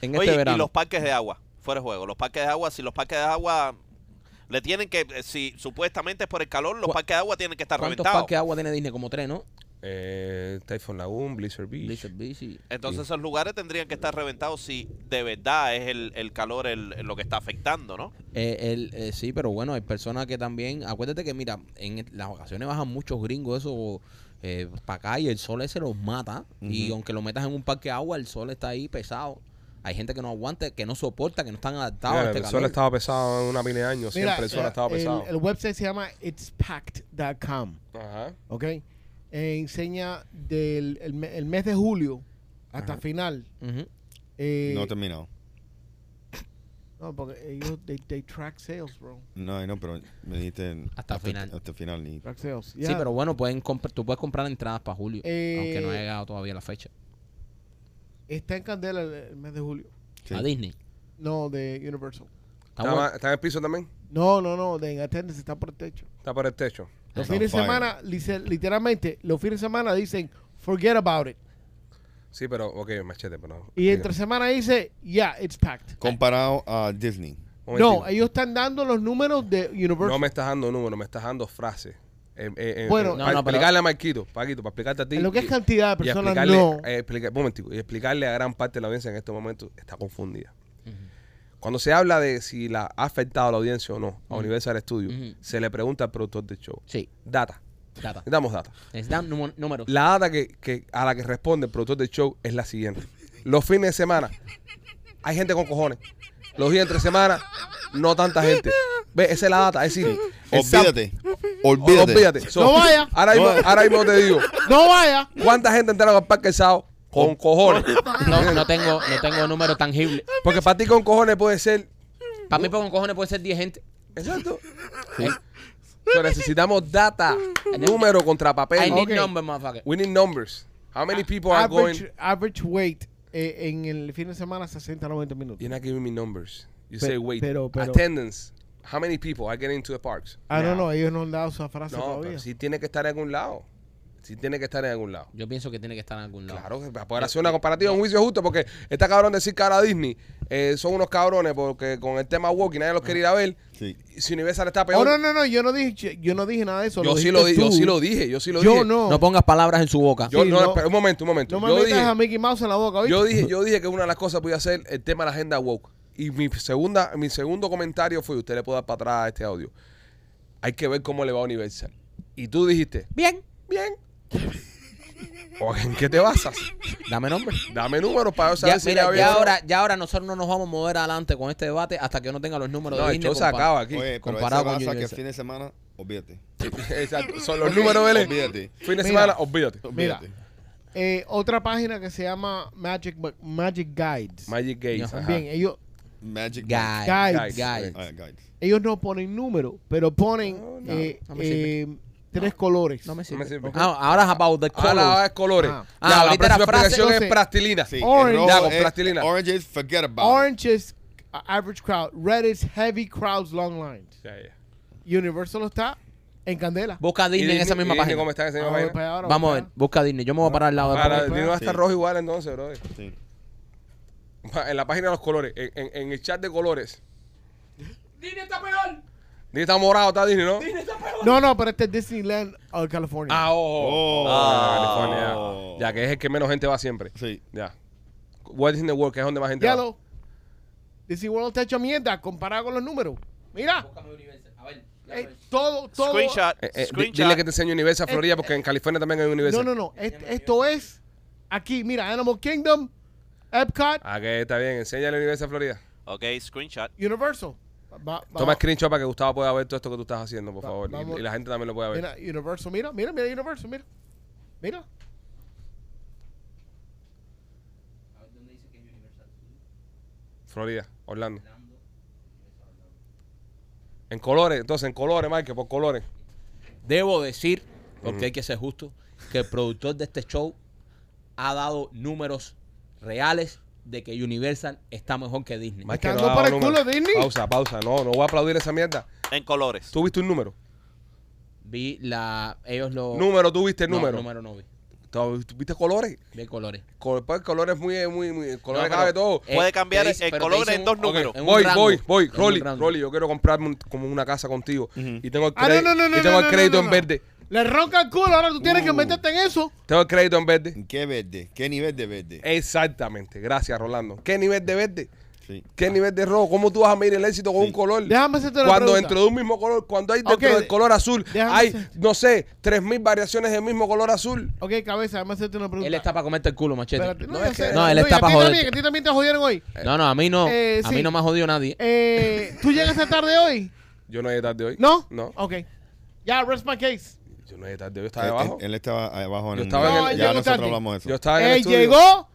Speaker 3: En
Speaker 6: Oye,
Speaker 3: este
Speaker 6: y
Speaker 3: verano.
Speaker 6: los parques de agua, fuera de juego. Los parques de agua, si los parques de agua le tienen que, eh, si supuestamente es por el calor, los
Speaker 3: ¿Cu-
Speaker 6: parques de agua tienen que estar
Speaker 3: ¿Cuántos
Speaker 6: reventados.
Speaker 3: parques de agua tiene Disney? Como tres, ¿no?
Speaker 1: Eh, Typhoon Lagoon, Blizzard Beach.
Speaker 3: Blizzard Beach y-
Speaker 6: Entonces esos lugares tendrían que estar reventados si de verdad es el, el calor el, lo que está afectando, ¿no?
Speaker 3: Eh, el- eh, sí, pero bueno, hay personas que también. Acuérdate que, mira, en las ocasiones bajan muchos gringos, eso para acá y el sol ese los mata. Y aunque lo metas en un parque de agua, el sol está ahí pesado. Hay gente que no aguanta, que no soporta, que no están adaptados
Speaker 1: Mira,
Speaker 3: a este
Speaker 1: el sol
Speaker 3: calor.
Speaker 1: estaba pesado en una de años.
Speaker 5: Mira,
Speaker 1: Siempre el sol ha estado
Speaker 5: el,
Speaker 1: pesado.
Speaker 5: el website se llama itspacked.com,
Speaker 1: Ajá.
Speaker 5: ¿ok? Eh, enseña del el, me- el mes de julio hasta
Speaker 1: Ajá.
Speaker 5: final.
Speaker 3: Ujú.
Speaker 5: eh,
Speaker 4: No terminado.
Speaker 5: no, porque ellos they, they track sales, bro.
Speaker 4: No, no, pero me dijiste
Speaker 3: Hasta final.
Speaker 4: Hasta el final. Ni,
Speaker 5: Track sales.
Speaker 3: Sí,
Speaker 5: Yeah.
Speaker 3: pero bueno, pueden comprar, tú puedes comprar entradas para julio,
Speaker 5: Eh,
Speaker 3: aunque no haya llegado todavía la fecha.
Speaker 5: está en candela el, el mes de julio.
Speaker 4: sí.
Speaker 3: A Disney.
Speaker 5: No, de Universal.
Speaker 3: Está
Speaker 1: ¿Está,
Speaker 3: bueno.
Speaker 1: ma- está en el piso también?
Speaker 5: No, no, no, de en attendance está por el techo.
Speaker 1: Está por el techo.
Speaker 5: Los fines de semana, literalmente, los fines de semana dicen, forget about it.
Speaker 1: Sí, pero, ok, machete, pero.
Speaker 5: Y entre semana dice, yeah, it's packed.
Speaker 4: Comparado a Disney.
Speaker 1: Momentito.
Speaker 5: No, ellos están dando los números de Universal.
Speaker 1: No me estás dando números, me estás dando frases. Eh, eh, eh,
Speaker 5: Bueno,
Speaker 1: eh,
Speaker 3: No,
Speaker 1: para
Speaker 3: no, pero-
Speaker 1: explicarle a Marquito, Paquito, para explicarte a ti.
Speaker 5: en lo que es
Speaker 1: y-
Speaker 5: cantidad de
Speaker 1: y
Speaker 5: personas,
Speaker 1: explicarle,
Speaker 5: no.
Speaker 1: eh, explica- un momentico, y explicarle a gran parte de la audiencia en este momento está confundida. Cuando se habla de si la ha afectado a la audiencia o no a Universal Studios,
Speaker 3: Ujú.
Speaker 1: se le pregunta al productor del show.
Speaker 3: Sí,
Speaker 1: Data.
Speaker 3: data.
Speaker 1: Necesitamos data.
Speaker 3: Necesitan número- números.
Speaker 1: La data que, que- a la que responde el productor del show es la siguiente. Los fines de semana hay gente con cojones. Los días entre semana, no tanta gente. Ve, esa es la data. Es decir, el sam-
Speaker 4: Olvídate. Olvídate.
Speaker 1: Olvídate. So,
Speaker 5: No vaya.
Speaker 1: Ahora mismo,
Speaker 4: No.
Speaker 1: ahora mismo te digo,
Speaker 5: No vaya.
Speaker 1: ¿cuánta gente entraron al parque el sábado? Con cojones.
Speaker 3: No, no tengo, no tengo número tangible.
Speaker 1: Porque para ti con cojones puede ser.
Speaker 3: Para mí, con cojones puede ser 10 gente.
Speaker 1: Exacto. Pero necesitamos data. Número contra
Speaker 3: I
Speaker 1: papel.
Speaker 3: need
Speaker 5: Ok.
Speaker 3: number, motherfucker.
Speaker 1: We need numbers. How many people are going?
Speaker 5: average, average weight eh, en el fin de semana 60 90 minutos.
Speaker 1: You're not giving me numbers. You
Speaker 5: Pe-
Speaker 1: say wait.
Speaker 5: pero- pero-
Speaker 1: Attendance. How many people are getting to the parks?
Speaker 5: Ah, no, no, ellos no han dado esa frase
Speaker 1: No,
Speaker 5: todavía.
Speaker 1: pero sí tiene que estar en algún lado. Sí tiene que estar en algún lado.
Speaker 3: Yo pienso que tiene que estar en algún lado.
Speaker 1: Claro, para poder hacer una comparativa, un juicio justo, porque está cabrón decir cara a Disney, eh, son unos cabrones porque con el tema Walking nadie los quiere ir a ver.
Speaker 4: Sí.
Speaker 1: Y Si Universal está
Speaker 5: Oh,
Speaker 1: peor.
Speaker 5: no, no, no, yo no dije, yo no dije nada de eso.
Speaker 1: yo, sí lo di- yo sí lo dije, yo sí lo
Speaker 5: Yo
Speaker 1: dije.
Speaker 5: no.
Speaker 3: No pongas palabras en su boca.
Speaker 1: Yo,
Speaker 5: Sí,
Speaker 1: no,
Speaker 5: no.
Speaker 1: espera, un momento, un momento.
Speaker 5: No me
Speaker 1: yo,
Speaker 5: metas
Speaker 1: dije,
Speaker 5: a Mickey Mouse en la boca, ¿oíste?
Speaker 1: yo dije, yo dije que una de las cosas podía ser el tema de la agenda woke. Y mi segunda, mi segundo comentario fue, usted le puede dar para atrás a este audio. Hay que ver cómo le va a Universal. Y tú dijiste,
Speaker 3: Bien.
Speaker 1: bien. ¿O en qué te basas?
Speaker 3: Dame nombre.
Speaker 1: Dame números para yo saber
Speaker 3: Ya,
Speaker 1: si
Speaker 3: mira, ya
Speaker 1: no.
Speaker 3: ahora, ya ahora nosotros no nos vamos a mover adelante con este debate hasta que no tenga los números
Speaker 1: No,
Speaker 3: de Disney.
Speaker 1: show se acaba aquí.
Speaker 4: Oye, pero
Speaker 3: Comparado con
Speaker 4: que el fin de semana, olvídate.
Speaker 1: Exacto. Son los números de él.
Speaker 4: Olvídate.
Speaker 1: Fin de
Speaker 5: Mira.
Speaker 1: semana, olvídate.
Speaker 5: Mira, eh, otra página que se llama Magic Magic Guides.
Speaker 1: Magic.
Speaker 3: Ajá.
Speaker 1: ajá.
Speaker 5: Bien, ellos,
Speaker 4: Magic.
Speaker 5: Guides.
Speaker 3: Guy.
Speaker 4: Ah, guides.
Speaker 5: ellos no ponen número, pero ponen
Speaker 3: no,
Speaker 5: eh,
Speaker 3: no
Speaker 5: eh, tres colores.
Speaker 3: No me sirve.
Speaker 1: me sirve.
Speaker 3: Ah, ahora es about the colors.
Speaker 1: Ahora es colores.
Speaker 5: Ah.
Speaker 3: Ah,
Speaker 1: ya, la próxima
Speaker 3: frase,
Speaker 1: explicación es plastilina.
Speaker 4: Sí,
Speaker 5: Orange.
Speaker 1: Ya, con plastilina.
Speaker 4: Orange is forget about it.
Speaker 5: Orange is uh, average crowd. Red is heavy crowds, long lines.
Speaker 1: Ya, ya.
Speaker 5: Universal está en candela.
Speaker 3: Busca
Speaker 1: ¿Y
Speaker 3: Disney en esa misma
Speaker 1: y Disney
Speaker 3: página.
Speaker 1: ¿Cómo está en esa misma
Speaker 5: Ahora,
Speaker 1: página?
Speaker 5: para
Speaker 3: Vamos a
Speaker 5: para
Speaker 3: ver, busca Disney. Yo me voy a parar al lado de
Speaker 5: pues,
Speaker 1: Disney va a estar
Speaker 4: sí.
Speaker 1: rojo igual entonces, bro.
Speaker 4: Sí.
Speaker 1: En la página de los colores, en, en- en el chat de colores.
Speaker 3: Disney está peor.
Speaker 1: Disney está morado, está Disney, ¿no?
Speaker 5: No, no, pero este es Disneyland, uh, California.
Speaker 1: Ah, ojo.
Speaker 4: Oh.
Speaker 1: Ah, California. Ya, Ya, que es el que menos gente va siempre.
Speaker 4: Sí.
Speaker 1: Ya. Walt Disney World, que es donde más gente va.
Speaker 5: Yellow. Disney World está hecho mierda comparado con los números. Mira, eh, todo, todo.
Speaker 6: Screenshot.
Speaker 1: Eh, eh,
Speaker 6: screenshot.
Speaker 1: dile que te enseño Universal
Speaker 5: Eh,
Speaker 1: Florida porque en California también hay Universal.
Speaker 5: No, no, no. est- esto es aquí, mira, Animal Kingdom, Epcot,
Speaker 1: Ah, que está bien. Enséñale Universal Florida.
Speaker 6: Ok, screenshot.
Speaker 5: Universal. Va- va-
Speaker 1: Toma screenshot para que Gustavo pueda ver todo esto que tú estás haciendo, por
Speaker 5: Va-
Speaker 1: favor. Y- la gente también lo pueda ver.
Speaker 5: Mira, Universal, mira, mira, mira Universal, mira. Mira.
Speaker 1: Florida, Orlando. En colores, entonces en colores, Mike, por colores.
Speaker 3: Debo decir, porque hay que ser justo, que el productor de este show ha dado números reales de que Universal está mejor que Disney.
Speaker 5: Está
Speaker 1: que ha
Speaker 5: por
Speaker 1: dado
Speaker 5: el culo. Disney.
Speaker 1: Pausa, pausa. No, no voy a aplaudir esa mierda.
Speaker 6: En colores.
Speaker 1: ¿Tú viste un número?
Speaker 3: Vi la. Ellos lo.
Speaker 1: Número, tú viste el
Speaker 3: No,
Speaker 1: número.
Speaker 3: número no vi.
Speaker 1: ¿Tú viste colores?
Speaker 3: Vi colores.
Speaker 1: Col- pues, colores muy, muy, muy. Colores
Speaker 3: No,
Speaker 1: cabe todo.
Speaker 3: Eh,
Speaker 6: Puede cambiar
Speaker 3: dice-
Speaker 6: el color en dos números.
Speaker 3: en
Speaker 1: Voy, voy, voy. Rolly. Rolly, yo quiero comprarme un- como una casa contigo. Y tengo el
Speaker 5: Ah, no,
Speaker 1: crédito,
Speaker 5: no, no, no.
Speaker 1: y tengo
Speaker 5: no,
Speaker 1: el
Speaker 5: no,
Speaker 1: crédito
Speaker 5: no,
Speaker 1: en
Speaker 5: no.
Speaker 1: verde.
Speaker 5: Le ronca el culo, ahora tú tienes que
Speaker 4: Uh.
Speaker 5: meterte en eso.
Speaker 1: Tengo el crédito en verde.
Speaker 4: ¿En qué verde? ¿Qué nivel de verde?
Speaker 1: Exactamente. Gracias, Rolando. ¿Qué nivel de verde?
Speaker 4: Sí.
Speaker 1: ¿Qué nivel de rojo? ¿Cómo tú vas a medir el éxito con
Speaker 4: Sí.
Speaker 1: un color?
Speaker 5: Déjame hacerte una
Speaker 1: Cuando
Speaker 5: pregunta.
Speaker 1: dentro de un mismo color, cuando hay dentro
Speaker 5: Ok,
Speaker 1: del color azul,
Speaker 5: déjame
Speaker 1: hay,
Speaker 5: hacer-
Speaker 1: no sé, tres mil variaciones del mismo color azul.
Speaker 5: Ok, cabeza, déjame hacerte una pregunta.
Speaker 3: Él está para comerte el culo, machete.
Speaker 5: Espérate,
Speaker 1: No,
Speaker 5: no,
Speaker 1: es
Speaker 5: yo
Speaker 1: que-
Speaker 5: sé.
Speaker 3: No, él
Speaker 5: y
Speaker 3: está
Speaker 5: a
Speaker 3: pa'
Speaker 5: ti
Speaker 3: joderte.
Speaker 5: también, que a ti también te jodieron hoy.
Speaker 3: No, no, a mí no.
Speaker 5: Eh,
Speaker 3: a
Speaker 5: sí.
Speaker 3: mí no me ha jodido nadie.
Speaker 5: Eh, ¿Tú llegaste tarde hoy?
Speaker 1: Yo no llegué tarde hoy.
Speaker 5: ¿No?
Speaker 1: No.
Speaker 5: Ok. Ya, rest my case.
Speaker 1: Yo no llegué tarde. Yo estaba
Speaker 4: Él,
Speaker 1: abajo.
Speaker 4: él- él estaba abajo en
Speaker 1: Yo
Speaker 4: el
Speaker 1: estaba en
Speaker 5: el-
Speaker 4: Ya nosotros
Speaker 5: tarde.
Speaker 4: hablamos de eso.
Speaker 1: Yo estaba en el
Speaker 5: Él
Speaker 1: estudio.
Speaker 5: llegó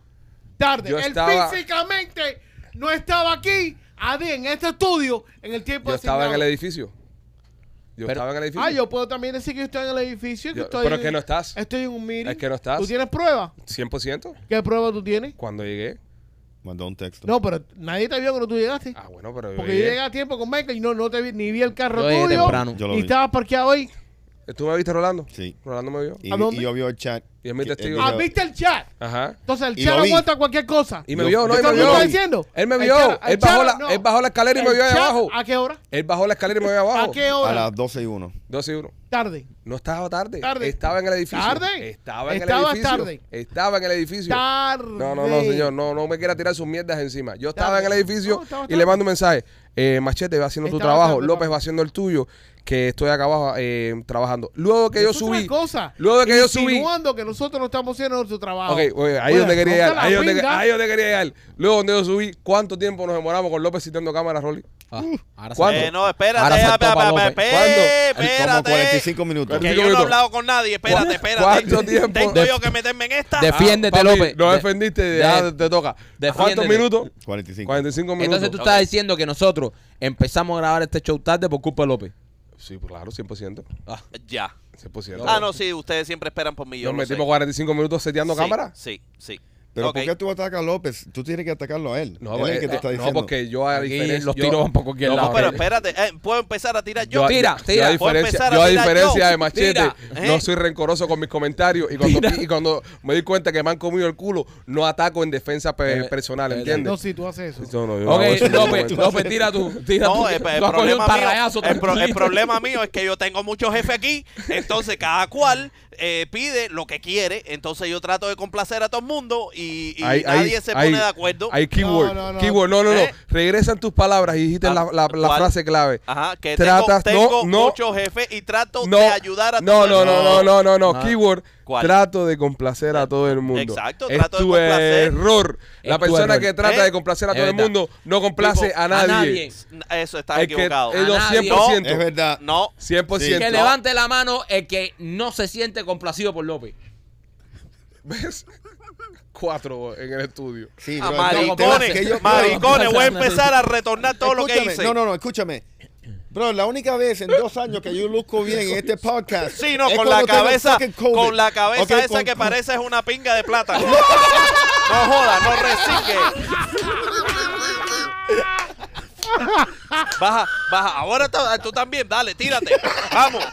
Speaker 5: tarde.
Speaker 1: Yo
Speaker 5: Él
Speaker 1: estaba-
Speaker 5: físicamente no estaba aquí, Adi, en este estudio, en el tiempo
Speaker 1: Yo estaba en el edificio. Yo
Speaker 3: Pero-
Speaker 1: estaba en el edificio.
Speaker 5: Ah, yo puedo también decir que yo estoy en el edificio. Que
Speaker 1: Yo-
Speaker 5: estoy,
Speaker 1: pero es que no estás.
Speaker 5: Estoy en un meeting.
Speaker 1: Es que no estás.
Speaker 5: ¿Tú tienes pruebas?
Speaker 1: 100%.
Speaker 5: ¿Qué pruebas tú tienes?
Speaker 1: Cuando llegué.
Speaker 4: Mandó un texto.
Speaker 5: No, pero nadie te vio cuando tú llegaste.
Speaker 1: Ah, bueno, pero yo
Speaker 5: Porque yo
Speaker 1: llegué.
Speaker 5: a tiempo con Michael y no, no te vi, ni vi el carro
Speaker 3: Yo
Speaker 5: tuyo.
Speaker 3: temprano.
Speaker 4: Yo lo
Speaker 5: y
Speaker 4: vi.
Speaker 5: estabas parqueado ahí.
Speaker 1: ¿Tú me viste, Rolando?
Speaker 4: Sí.
Speaker 1: Rolando me vio.
Speaker 4: Y,
Speaker 5: ¿A dónde?
Speaker 4: y yo vi el chat.
Speaker 1: Y es mi testigo.
Speaker 5: Ah, ¿viste el chat?
Speaker 1: Ajá.
Speaker 5: Entonces el
Speaker 4: Y
Speaker 5: chat
Speaker 4: lo vi.
Speaker 5: aguanta cualquier cosa.
Speaker 1: Y me vio, no, y me
Speaker 5: ¿Sabes
Speaker 1: vio.
Speaker 5: está diciendo?
Speaker 1: Él me
Speaker 5: El
Speaker 1: vio.
Speaker 5: chat- el
Speaker 1: Él bajó,
Speaker 5: chat,
Speaker 1: la,
Speaker 5: no.
Speaker 1: él bajó la escalera y me
Speaker 5: El
Speaker 1: vio ahí
Speaker 5: chat,
Speaker 1: abajo.
Speaker 5: ¿A qué hora?
Speaker 1: Él bajó la escalera y me vio abajo.
Speaker 5: ¿A qué
Speaker 4: A
Speaker 5: hora?
Speaker 4: las 12 y 1.
Speaker 1: 12 y 1.
Speaker 5: Tarde.
Speaker 1: No estaba tarde.
Speaker 5: Tarde.
Speaker 1: Estaba en el edificio.
Speaker 5: ¿Tarde?
Speaker 1: Estaba en
Speaker 5: Estaba
Speaker 1: el edificio.
Speaker 5: tarde.
Speaker 1: Estaba en el edificio.
Speaker 5: Tarde.
Speaker 1: No, no, no, señor. No, no me quiera tirar sus mierdas encima. Yo estaba
Speaker 5: Tarde.
Speaker 1: en el edificio
Speaker 5: No, estaba
Speaker 1: y le mando un mensaje. Eh, Machete va haciendo tu
Speaker 5: Estaba
Speaker 1: trabajo.
Speaker 5: tarde,
Speaker 1: López va haciendo el tuyo. Que estoy acá abajo eh, trabajando. Luego que yo
Speaker 5: es
Speaker 1: subí.
Speaker 5: cosa.
Speaker 1: Luego de que yo subí.
Speaker 5: Que nosotros no estamos haciendo nuestro trabajo.
Speaker 1: Ok, ahí
Speaker 5: Oye,
Speaker 1: donde quería llegar. Ahí donde, ahí donde quería llegar. Luego donde yo subí, ¿cuánto tiempo nos demoramos con López citando cámara, Rolly?
Speaker 3: Ah, ahora
Speaker 1: ¿Cuándo?
Speaker 6: Eh, no, espérate,
Speaker 3: Ahora
Speaker 6: espérate.
Speaker 4: Como
Speaker 6: espérate.
Speaker 4: 45 minutos.
Speaker 6: Que
Speaker 1: 45
Speaker 6: yo no he hablado con nadie, espérate, espérate.
Speaker 1: ¿Cuánto tiempo?
Speaker 6: Tengo yo que meterme en esta.
Speaker 3: Defiéndete,
Speaker 1: Ah, papi,
Speaker 3: López.
Speaker 1: No
Speaker 3: De-
Speaker 1: defendiste,
Speaker 3: de-
Speaker 1: ya te toca.
Speaker 3: defiéndete.
Speaker 1: ¿Cuántos minutos?
Speaker 4: 45.
Speaker 1: 45 minutos.
Speaker 3: Entonces tú estás diciendo que nosotros empezamos a grabar este show tarde por culpa de López.
Speaker 1: Sí, pues claro, 100%.
Speaker 6: Ya.
Speaker 1: 100%.
Speaker 6: Ah, no, sí, ustedes siempre esperan por mí. Yo
Speaker 1: Nos
Speaker 6: lo
Speaker 1: metimos
Speaker 6: sé.
Speaker 1: 45 minutos seteando
Speaker 6: Sí,
Speaker 1: cámara.
Speaker 6: Sí, sí.
Speaker 4: Pero
Speaker 6: Ok.
Speaker 4: ¿por qué tú atacas a López? Tú tienes que atacarlo a él.
Speaker 1: No,
Speaker 4: él es el que
Speaker 1: eh,
Speaker 4: te está
Speaker 1: no,
Speaker 4: diciendo.
Speaker 1: porque yo a
Speaker 3: Aquí
Speaker 1: diferencia...
Speaker 3: los tiros van por cualquier
Speaker 1: no,
Speaker 3: lado.
Speaker 6: No, pero espérate, eh, puedo empezar a tirar yo.
Speaker 1: Yo,
Speaker 3: Tira, tira.
Speaker 1: Yo a
Speaker 6: Puedo
Speaker 1: diferencia,
Speaker 6: empezar a
Speaker 1: yo a diferencia
Speaker 6: yo.
Speaker 1: de Machete,
Speaker 3: Tira.
Speaker 6: ¿Eh?
Speaker 1: no soy rencoroso con mis comentarios. Y cuando, y cuando me di cuenta que me han comido el culo, no ataco en defensa pe-
Speaker 3: Eh,
Speaker 1: personal,
Speaker 3: eh,
Speaker 1: ¿entiendes?
Speaker 5: No, si tú haces eso.
Speaker 1: No, no, yo no
Speaker 3: Ok,
Speaker 1: eso
Speaker 3: López, tira tú. Tira
Speaker 6: No,
Speaker 3: tú.
Speaker 6: el, el
Speaker 3: Tú has cogido un
Speaker 6: problema mío, el, pro- el problema mío es que yo tengo muchos jefes aquí, entonces cada cual eh, pide lo que quiere, entonces yo trato de complacer a todo el mundo y, y
Speaker 1: Hay-
Speaker 6: nadie
Speaker 1: hay-
Speaker 6: se
Speaker 1: hay-
Speaker 6: pone de acuerdo.
Speaker 1: Hay keyword.
Speaker 5: No, no, no.
Speaker 1: Keyword, no, no, no.
Speaker 6: ¿Eh?
Speaker 1: Regresan tus palabras y dijiste
Speaker 6: Ah,
Speaker 1: la, la- frase clave.
Speaker 6: Ajá, que
Speaker 1: Tratas-
Speaker 6: tengo, tengo
Speaker 1: no, no.
Speaker 6: muchos jefes y trato
Speaker 1: No,
Speaker 6: de ayudar a
Speaker 1: no,
Speaker 6: todo
Speaker 1: no,
Speaker 6: el
Speaker 1: no, no, no, no, no,
Speaker 3: Ah.
Speaker 1: Keyword.
Speaker 6: ¿Cuál?
Speaker 1: Trato de complacer a todo el mundo.
Speaker 6: Exacto,
Speaker 1: es
Speaker 6: trato de
Speaker 1: tu
Speaker 6: complacer.
Speaker 1: error. La persona
Speaker 3: error.
Speaker 1: que trata
Speaker 6: ¿Eh?
Speaker 1: de complacer a todo el mundo no complace
Speaker 6: Tipo,
Speaker 1: a
Speaker 3: a
Speaker 1: nadie.
Speaker 6: Eso está
Speaker 1: El que,
Speaker 6: equivocado.
Speaker 1: el
Speaker 3: A nadie.
Speaker 1: 100%.
Speaker 4: Es verdad.
Speaker 6: No,
Speaker 1: 100%.
Speaker 3: Que levante la mano el que no se siente complacido por López.
Speaker 1: ¿Ves? Cuatro en el estudio.
Speaker 4: Sí,
Speaker 6: a
Speaker 4: bro,
Speaker 6: maricones,
Speaker 4: no, que
Speaker 6: maricones, voy a empezar a retornar todo lo que hice.
Speaker 4: No, no, no, escúchame. Bro, la única vez en dos años que yo luzco bien en este podcast.
Speaker 6: Sí, no,
Speaker 4: es
Speaker 6: con la cabeza, con la cabeza esa
Speaker 4: con-
Speaker 6: que parece es una pinga de plátano. no joda, no recique. Baja, baja. Ahora tú, también, dale, tírate. Vamos.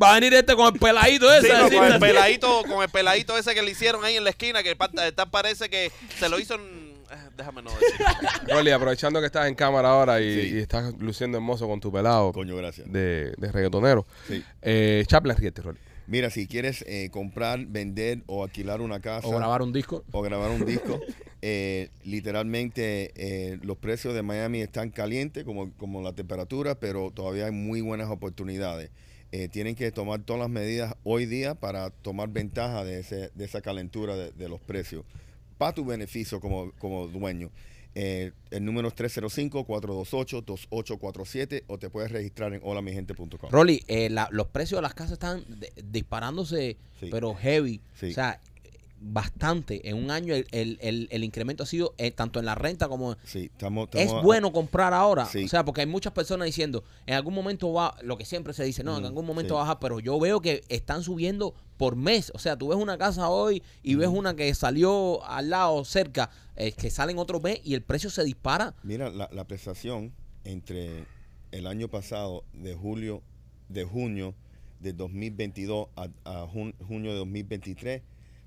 Speaker 3: Va a venir este con el peladito ese.
Speaker 6: Sí, no, con el peladito, con el peladito ese que le hicieron ahí en la esquina, que tal parece que se lo hizo en... Déjame no decir.
Speaker 1: Rolly, aprovechando que estás en cámara ahora y,
Speaker 4: Sí.
Speaker 1: y estás luciendo hermoso con tu pelado
Speaker 4: Coño, gracias.
Speaker 1: de, de reggaetonero.
Speaker 4: Sí.
Speaker 1: Eh, Chaplin, ríete, Rolly.
Speaker 4: Mira, si quieres eh, comprar, vender o alquilar una casa
Speaker 3: O grabar un disco.
Speaker 4: o grabar un disco, eh, literalmente eh, los precios de Miami están calientes como, como la temperatura, pero todavía hay muy buenas oportunidades. Eh, tienen que tomar todas las medidas hoy día para tomar ventaja de, ese, de esa calentura de, de los precios, para tu beneficio como, como dueño. Eh, el número es 305-428-2847 o te puedes registrar en holamigente.com.
Speaker 3: Rolly, eh, la- los precios de las casas están de- disparándose,
Speaker 4: Sí.
Speaker 3: pero heavy.
Speaker 4: Sí.
Speaker 3: O sea, bastante. En un año el, el- el- el incremento ha sido eh, tanto en la renta como...
Speaker 4: Sí, estamos,
Speaker 3: Es bueno comprar ahora.
Speaker 4: Sí.
Speaker 3: O sea, porque hay muchas personas diciendo, en algún momento va, lo que siempre se dice, no, en algún momento
Speaker 4: sí.
Speaker 3: baja, pero yo veo que están subiendo por mes. O sea, tú ves una casa hoy y ves una que salió al lado, cerca, eh, que salen otro mes y el precio se dispara.
Speaker 4: Mira, la, la prestación entre el año pasado, de julio, de junio de 2022 a, a jun- junio de 2023,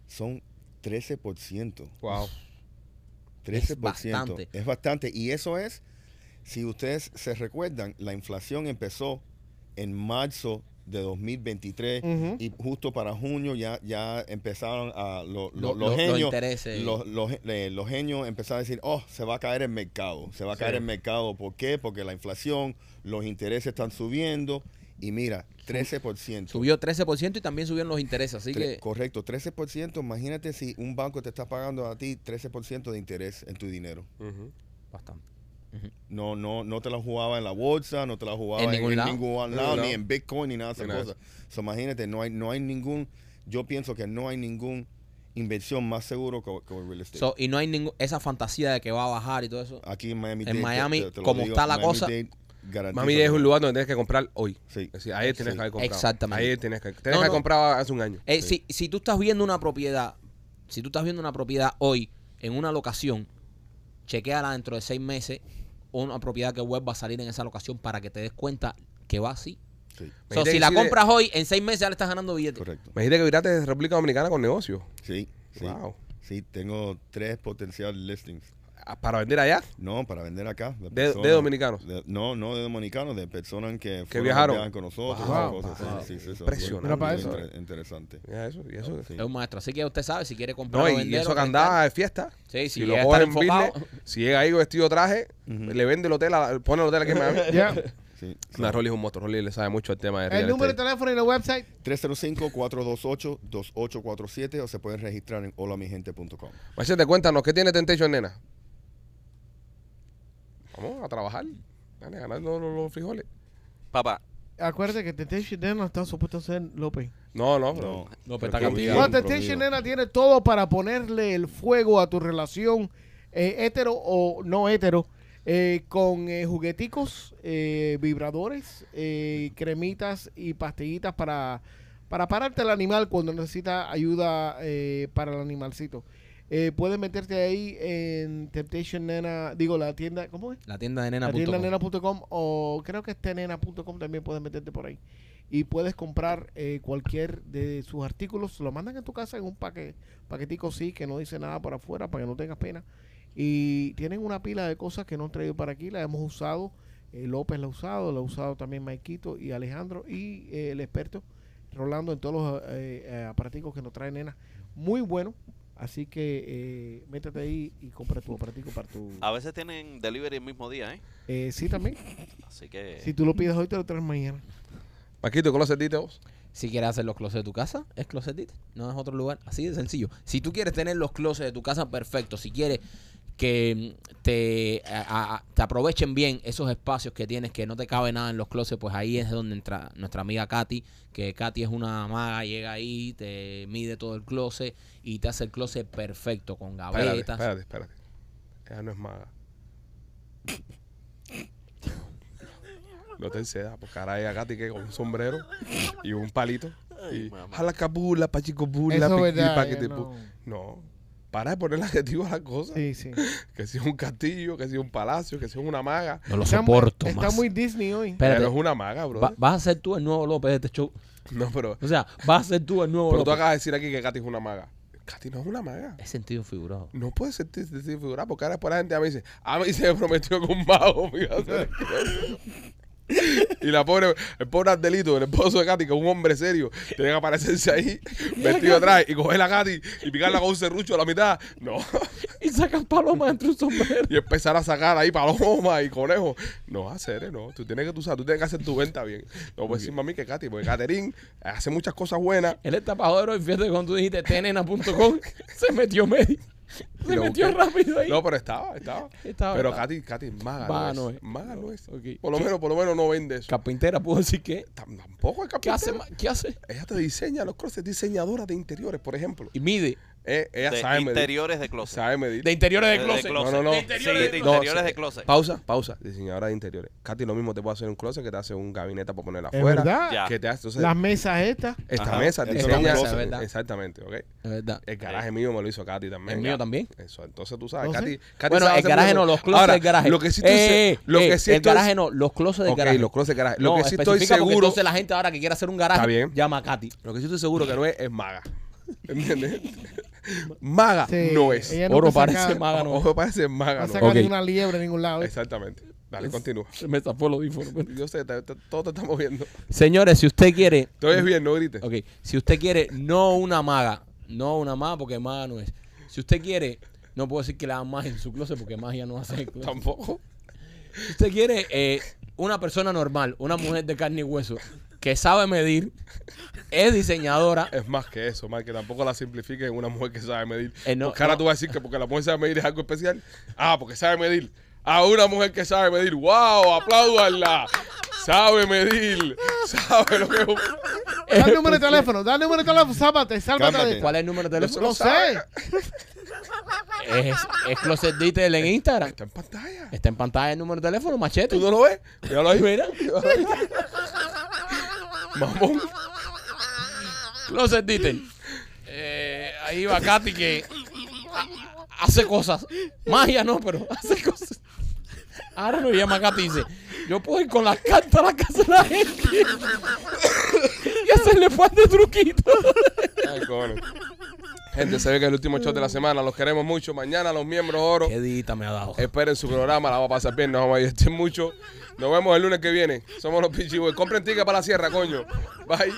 Speaker 4: son 13%.
Speaker 1: Wow.
Speaker 4: 13%.
Speaker 3: bastante.
Speaker 4: Es bastante. Y eso es, si ustedes se recuerdan, la inflación empezó en marzo de 2023
Speaker 5: Ujú.
Speaker 4: y justo para junio ya, ya empezaron a lo- lo-
Speaker 3: Lo-
Speaker 4: los
Speaker 3: lo- los
Speaker 4: genios
Speaker 3: intereses.
Speaker 4: los, los, eh, los genios empezaron a decir oh se va a caer el mercado se va a
Speaker 1: Sí.
Speaker 4: caer el mercado ¿por qué? porque la inflación los intereses están subiendo y mira 13%
Speaker 3: Subió 13% y también subieron los intereses. Así
Speaker 4: Tre-
Speaker 3: que
Speaker 4: correcto 13% imagínate si un banco te está pagando a ti 13% de interés en tu dinero
Speaker 3: bastante.
Speaker 4: no, no, no te la jugaba en la bolsa, no te la jugaba
Speaker 3: En
Speaker 4: en,
Speaker 3: ningún
Speaker 4: en
Speaker 3: lado.
Speaker 4: ningún lado, ni en Bitcoin, ni nada de esas cosas. So, imagínate, no hay, no hay ningún, yo pienso que no hay ningún inversión más seguro que, que el real estate.
Speaker 3: So, y no hay ningún, esa fantasía de que va a bajar y todo eso.
Speaker 4: Aquí en Miami
Speaker 3: en Miami, como está la cosa-
Speaker 4: garantiza
Speaker 1: Mami es un lugar donde tienes que comprar hoy.
Speaker 4: Sí.
Speaker 1: Es decir, ayer tienes
Speaker 4: Sí.
Speaker 1: que haber comprado.
Speaker 3: Exactamente.
Speaker 1: Ayer tienes que, tienes
Speaker 3: No,
Speaker 1: que haber
Speaker 3: no.
Speaker 1: comprado hace un año.
Speaker 3: Eh, si, si tú estás viendo una propiedad, si tú estás viendo una propiedad hoy en una locación, chequeala dentro de seis meses una propiedad que vuelva a salir en esa locación para que te des cuenta que va así.
Speaker 4: Sí,
Speaker 3: So, si la compras hoy, en seis meses ya le estás ganando billetes.
Speaker 4: correcto.
Speaker 1: Imagínate que viraste de República Dominicana con negocios.
Speaker 4: Sí, sí.
Speaker 1: Wow.
Speaker 4: Sí, tengo tres potencial listings.
Speaker 1: Para vender allá.
Speaker 4: No, para vender acá.
Speaker 1: De-
Speaker 4: personas-
Speaker 1: de dominicanos.
Speaker 4: de- no, no de dominicanos, de personas que, a
Speaker 1: viajaron.
Speaker 4: viajar con nosotros.
Speaker 1: Wow.
Speaker 4: cosas,
Speaker 3: Wow.
Speaker 4: sí, sí,
Speaker 1: Impresionante.
Speaker 5: Mira para
Speaker 4: es
Speaker 5: eso.
Speaker 4: inter- interesante.
Speaker 1: Mira eso, y eso.
Speaker 4: Sí.
Speaker 3: Es un maestro. Así que usted sabe si quiere comprar
Speaker 1: No,
Speaker 3: o
Speaker 1: y, eso que andaba de fiesta.
Speaker 3: Sí, sí,
Speaker 1: si
Speaker 3: llega
Speaker 1: lo cogen en business, si llega ahí vestido traje, le vende el hotel, a- pone el hotel aquí en Miami.
Speaker 4: Sí, sí.
Speaker 1: No, Rolly es un monstruo. Rolly le sabe mucho el tema de
Speaker 5: El número de teléfono y la website.
Speaker 4: 305-428-2847 o se pueden registrar en holamigente.com.
Speaker 1: Machete, cuéntanos, ¿qué tiene Temptation, nena? Vamos a trabajar. Gane, ganando los, los frijoles.
Speaker 6: Papá,
Speaker 5: Acuérdate que Temptation Nena está supuesto a ser López.
Speaker 1: No, no, pero.
Speaker 4: No.
Speaker 3: López está castigado.
Speaker 5: Bueno, Temptation. Nena tiene todo para ponerle el fuego a tu relación eh, hetero o no hetero. eh, con eh, jugueticos, eh, vibradores, eh, cremitas y pastillitas para, para pararte el animal cuando necesita ayuda eh, para el animalcito. Eh, puedes meterte ahí en Temptation Nena, digo la tienda, ¿cómo es?
Speaker 3: La tienda de
Speaker 5: La
Speaker 3: nena.
Speaker 5: tienda nena.com o creo que es tenena.com también puedes meterte por ahí. Y puedes comprar eh, cualquier de sus artículos. Lo mandan a tu casa en un paque, paquetico sí, que no dice nada por afuera para que no tengas pena. Y tienen una pila de cosas que no han traído para aquí. La hemos usado. eh, López la ha usado. La ha usado también Maikito y Alejandro. Y eh, el experto Rolando en todos los eh, eh, aparaticos que nos trae nena. Muy bueno. Así que eh, métete ahí y compra tu aparatico para tu...
Speaker 6: a veces tienen delivery el mismo día, ¿eh?
Speaker 5: Eh, sí, también.
Speaker 6: Así que...
Speaker 5: Si tú lo pides hoy, te lo traes mañana.
Speaker 1: Paquito, ¿cómo lo sentiste vos?
Speaker 3: Si quieres hacer los closets de tu casa, es Closet It. No es otro lugar. Así de sencillo. Si tú quieres tener los closets de tu casa perfectos, si quieres que mm, te, a- a- te aprovechen bien esos espacios que tienes, que no te cabe nada en los closets, pues ahí es donde entra nuestra amiga Katy, que Katy es una maga, llega ahí, te mide todo el closet y te hace el closet perfecto, con
Speaker 1: Espérate,
Speaker 3: gavetas.
Speaker 1: espérate, espérate. Ella no es maga. No te encedas, porque ahora hay Katy que con un sombrero y un palito. Y jala cabula, pachico bula, piqui,
Speaker 5: eh,
Speaker 1: pu-
Speaker 5: no.
Speaker 1: No. Para de ponerle adjetivo a las cosas.
Speaker 5: Sí, sí.
Speaker 1: Que si es un castillo, que si es un palacio, que si es una maga.
Speaker 3: No lo soporto
Speaker 5: está
Speaker 3: más.
Speaker 5: muy Disney hoy.
Speaker 3: Espérate,
Speaker 1: Pero es una maga, bro.
Speaker 3: va- vas a ser tú el nuevo López de este show.
Speaker 1: No, pero,
Speaker 3: O sea, vas a ser tú el nuevo
Speaker 1: pero tú acabas de decir aquí que Katy es una maga. Katy no es una maga.
Speaker 3: Es sentido figurado.
Speaker 1: No puede ser t- figurar porque ahora después la gente a mí dice, a mí se me prometió que un mago me iba a hacer el Y la pobre, el pobre Ardelito, el esposo de Katy, que es un hombre serio, tiene que aparecerse ahí, vestido atrás, y coger a Katy y picarla con un serrucho a la mitad. No.
Speaker 3: Y sacan palomas entre un sombrero.
Speaker 1: Y empezar a sacar ahí palomas y conejos. No, hacer, no. Tú tienes que, sabes, tú tienes que hacer tu venta bien. No puedes decirme a mí que Katy, porque Catherine hace muchas cosas buenas.
Speaker 3: Él está para joder hoy, fíjate cuando tú dijiste tenena.com, se metió medio. Se metió
Speaker 1: busqué.
Speaker 3: rápido ahí.
Speaker 1: No, pero estaba, estaba.
Speaker 3: Estaba,
Speaker 1: pero. Katy, Katy, maga,
Speaker 3: Maga
Speaker 1: no es. Maga no es.
Speaker 3: Ok.
Speaker 1: Por lo menos, por lo menos no vende eso.
Speaker 3: Carpintera pudo decir que.
Speaker 1: Tam- Tampoco es
Speaker 3: ¿Qué hace?
Speaker 1: carpintera.
Speaker 3: ¿Qué hace?
Speaker 1: Ella te diseña los closets, diseñadora de interiores, por ejemplo.
Speaker 3: Y mide.
Speaker 1: Eh, ella
Speaker 6: de
Speaker 1: sabe medir.
Speaker 6: interiores de closet.
Speaker 1: Sabe medir.
Speaker 3: De interiores de
Speaker 6: De- de
Speaker 3: closet.
Speaker 6: closet.
Speaker 1: No, no, no.
Speaker 3: De
Speaker 6: Sí,
Speaker 3: interiores
Speaker 6: de
Speaker 3: de
Speaker 1: No,
Speaker 6: interiores
Speaker 1: sí.
Speaker 6: de closet.
Speaker 1: Pausa, pausa. Diseñadora de interiores. Katy lo mismo te puede hacer un closet que te hace un gabinete para ponerla
Speaker 5: Es
Speaker 1: afuera.
Speaker 5: verdad.
Speaker 6: Ya.
Speaker 1: Que te hace, entonces,
Speaker 5: Las mesas estas.
Speaker 1: esta
Speaker 6: Ajá.
Speaker 1: mesa
Speaker 4: Eso
Speaker 1: diseña.
Speaker 4: es
Speaker 3: closet, ¿verdad?
Speaker 1: Exactamente, ¿ok?
Speaker 3: Es verdad.
Speaker 1: El garaje mío me lo hizo Katy también.
Speaker 3: El mío también.
Speaker 1: Eso, entonces tú sabes,
Speaker 5: Entonces,
Speaker 1: Katy, Katy
Speaker 3: Bueno,
Speaker 1: sabe
Speaker 3: el garaje no, los closets del garaje.
Speaker 1: Lo que sí estoy,
Speaker 3: Eh,
Speaker 1: lo
Speaker 3: eh,
Speaker 1: que sí
Speaker 3: el garaje no, los closets del
Speaker 1: Ok,
Speaker 3: garaje.
Speaker 1: los closets del garaje. Lo que sí estoy seguro,
Speaker 3: Entonces la gente ahora que quiere hacer un garaje llama a Katy.
Speaker 1: lo que sí estoy seguro que no es, es maga. ¿Entiendes? maga
Speaker 5: Sí,
Speaker 1: no es.
Speaker 5: ella nunca
Speaker 3: Oro
Speaker 5: saca-
Speaker 3: parece maga, no.
Speaker 1: Ojo parece maga,
Speaker 5: No
Speaker 1: no.
Speaker 5: saca
Speaker 3: Ok.
Speaker 5: ni una liebre en ningún lado. ¿eh?
Speaker 1: Exactamente. Dale, continúa.
Speaker 3: Se me zafó el audífono.
Speaker 1: Yo sé, te- te- todo te estamos viendo.
Speaker 3: Señores, si usted quiere.
Speaker 1: Te oyes bien, no grites.
Speaker 3: Ok, si usted quiere, no una maga, no una maga porque maga no es. Si usted quiere, no puedo decir que le hagan magia en su closet porque magia no hace el closet.
Speaker 1: Tampoco.
Speaker 3: Si usted quiere eh, una persona normal, una mujer de carne y hueso, que sabe medir, es diseñadora,
Speaker 1: Es más que eso, más que tampoco la simplifiques en una mujer que sabe medir.
Speaker 3: Eh, no,
Speaker 1: porque ahora
Speaker 3: no.
Speaker 1: tú vas a decir que porque la mujer sabe medir es algo especial. Ah, porque sabe medir. Ah, una mujer que sabe medir. ¡Wow! ¡Apláudanla! Sabe medir. Sabe lo que es un...
Speaker 5: Da el número de teléfono, da el número de teléfono, sálvate, sálvate de
Speaker 3: ¿cuál es el número de teléfono?
Speaker 5: No sé.
Speaker 3: Es, es Closet Detail en Instagram.
Speaker 1: Está en pantalla.
Speaker 3: Está en pantalla el número de teléfono, machete.
Speaker 1: ¿Tú no lo ves? Míralo ahí.
Speaker 3: Mira,
Speaker 1: Mamón.
Speaker 3: Closet Detail. Eh, ahí va Katy que ha- hace cosas. Magia no, pero hace cosas. Ahora nos llama Katy y dice, yo puedo ir con las cartas a la casa de la gente y hacerle par de truquitos.
Speaker 1: Ay, cojones. Gente, se ve que es el último show de la semana. Los queremos mucho. Mañana los miembros oro.
Speaker 3: Qué dita me ha dado.
Speaker 1: Esperen su programa, la vamos a pasar bien, nos vamos a divertir mucho. Nos vemos el lunes que viene. Somos los Pichiboy. Compren ticket para la sierra, coño. Bye.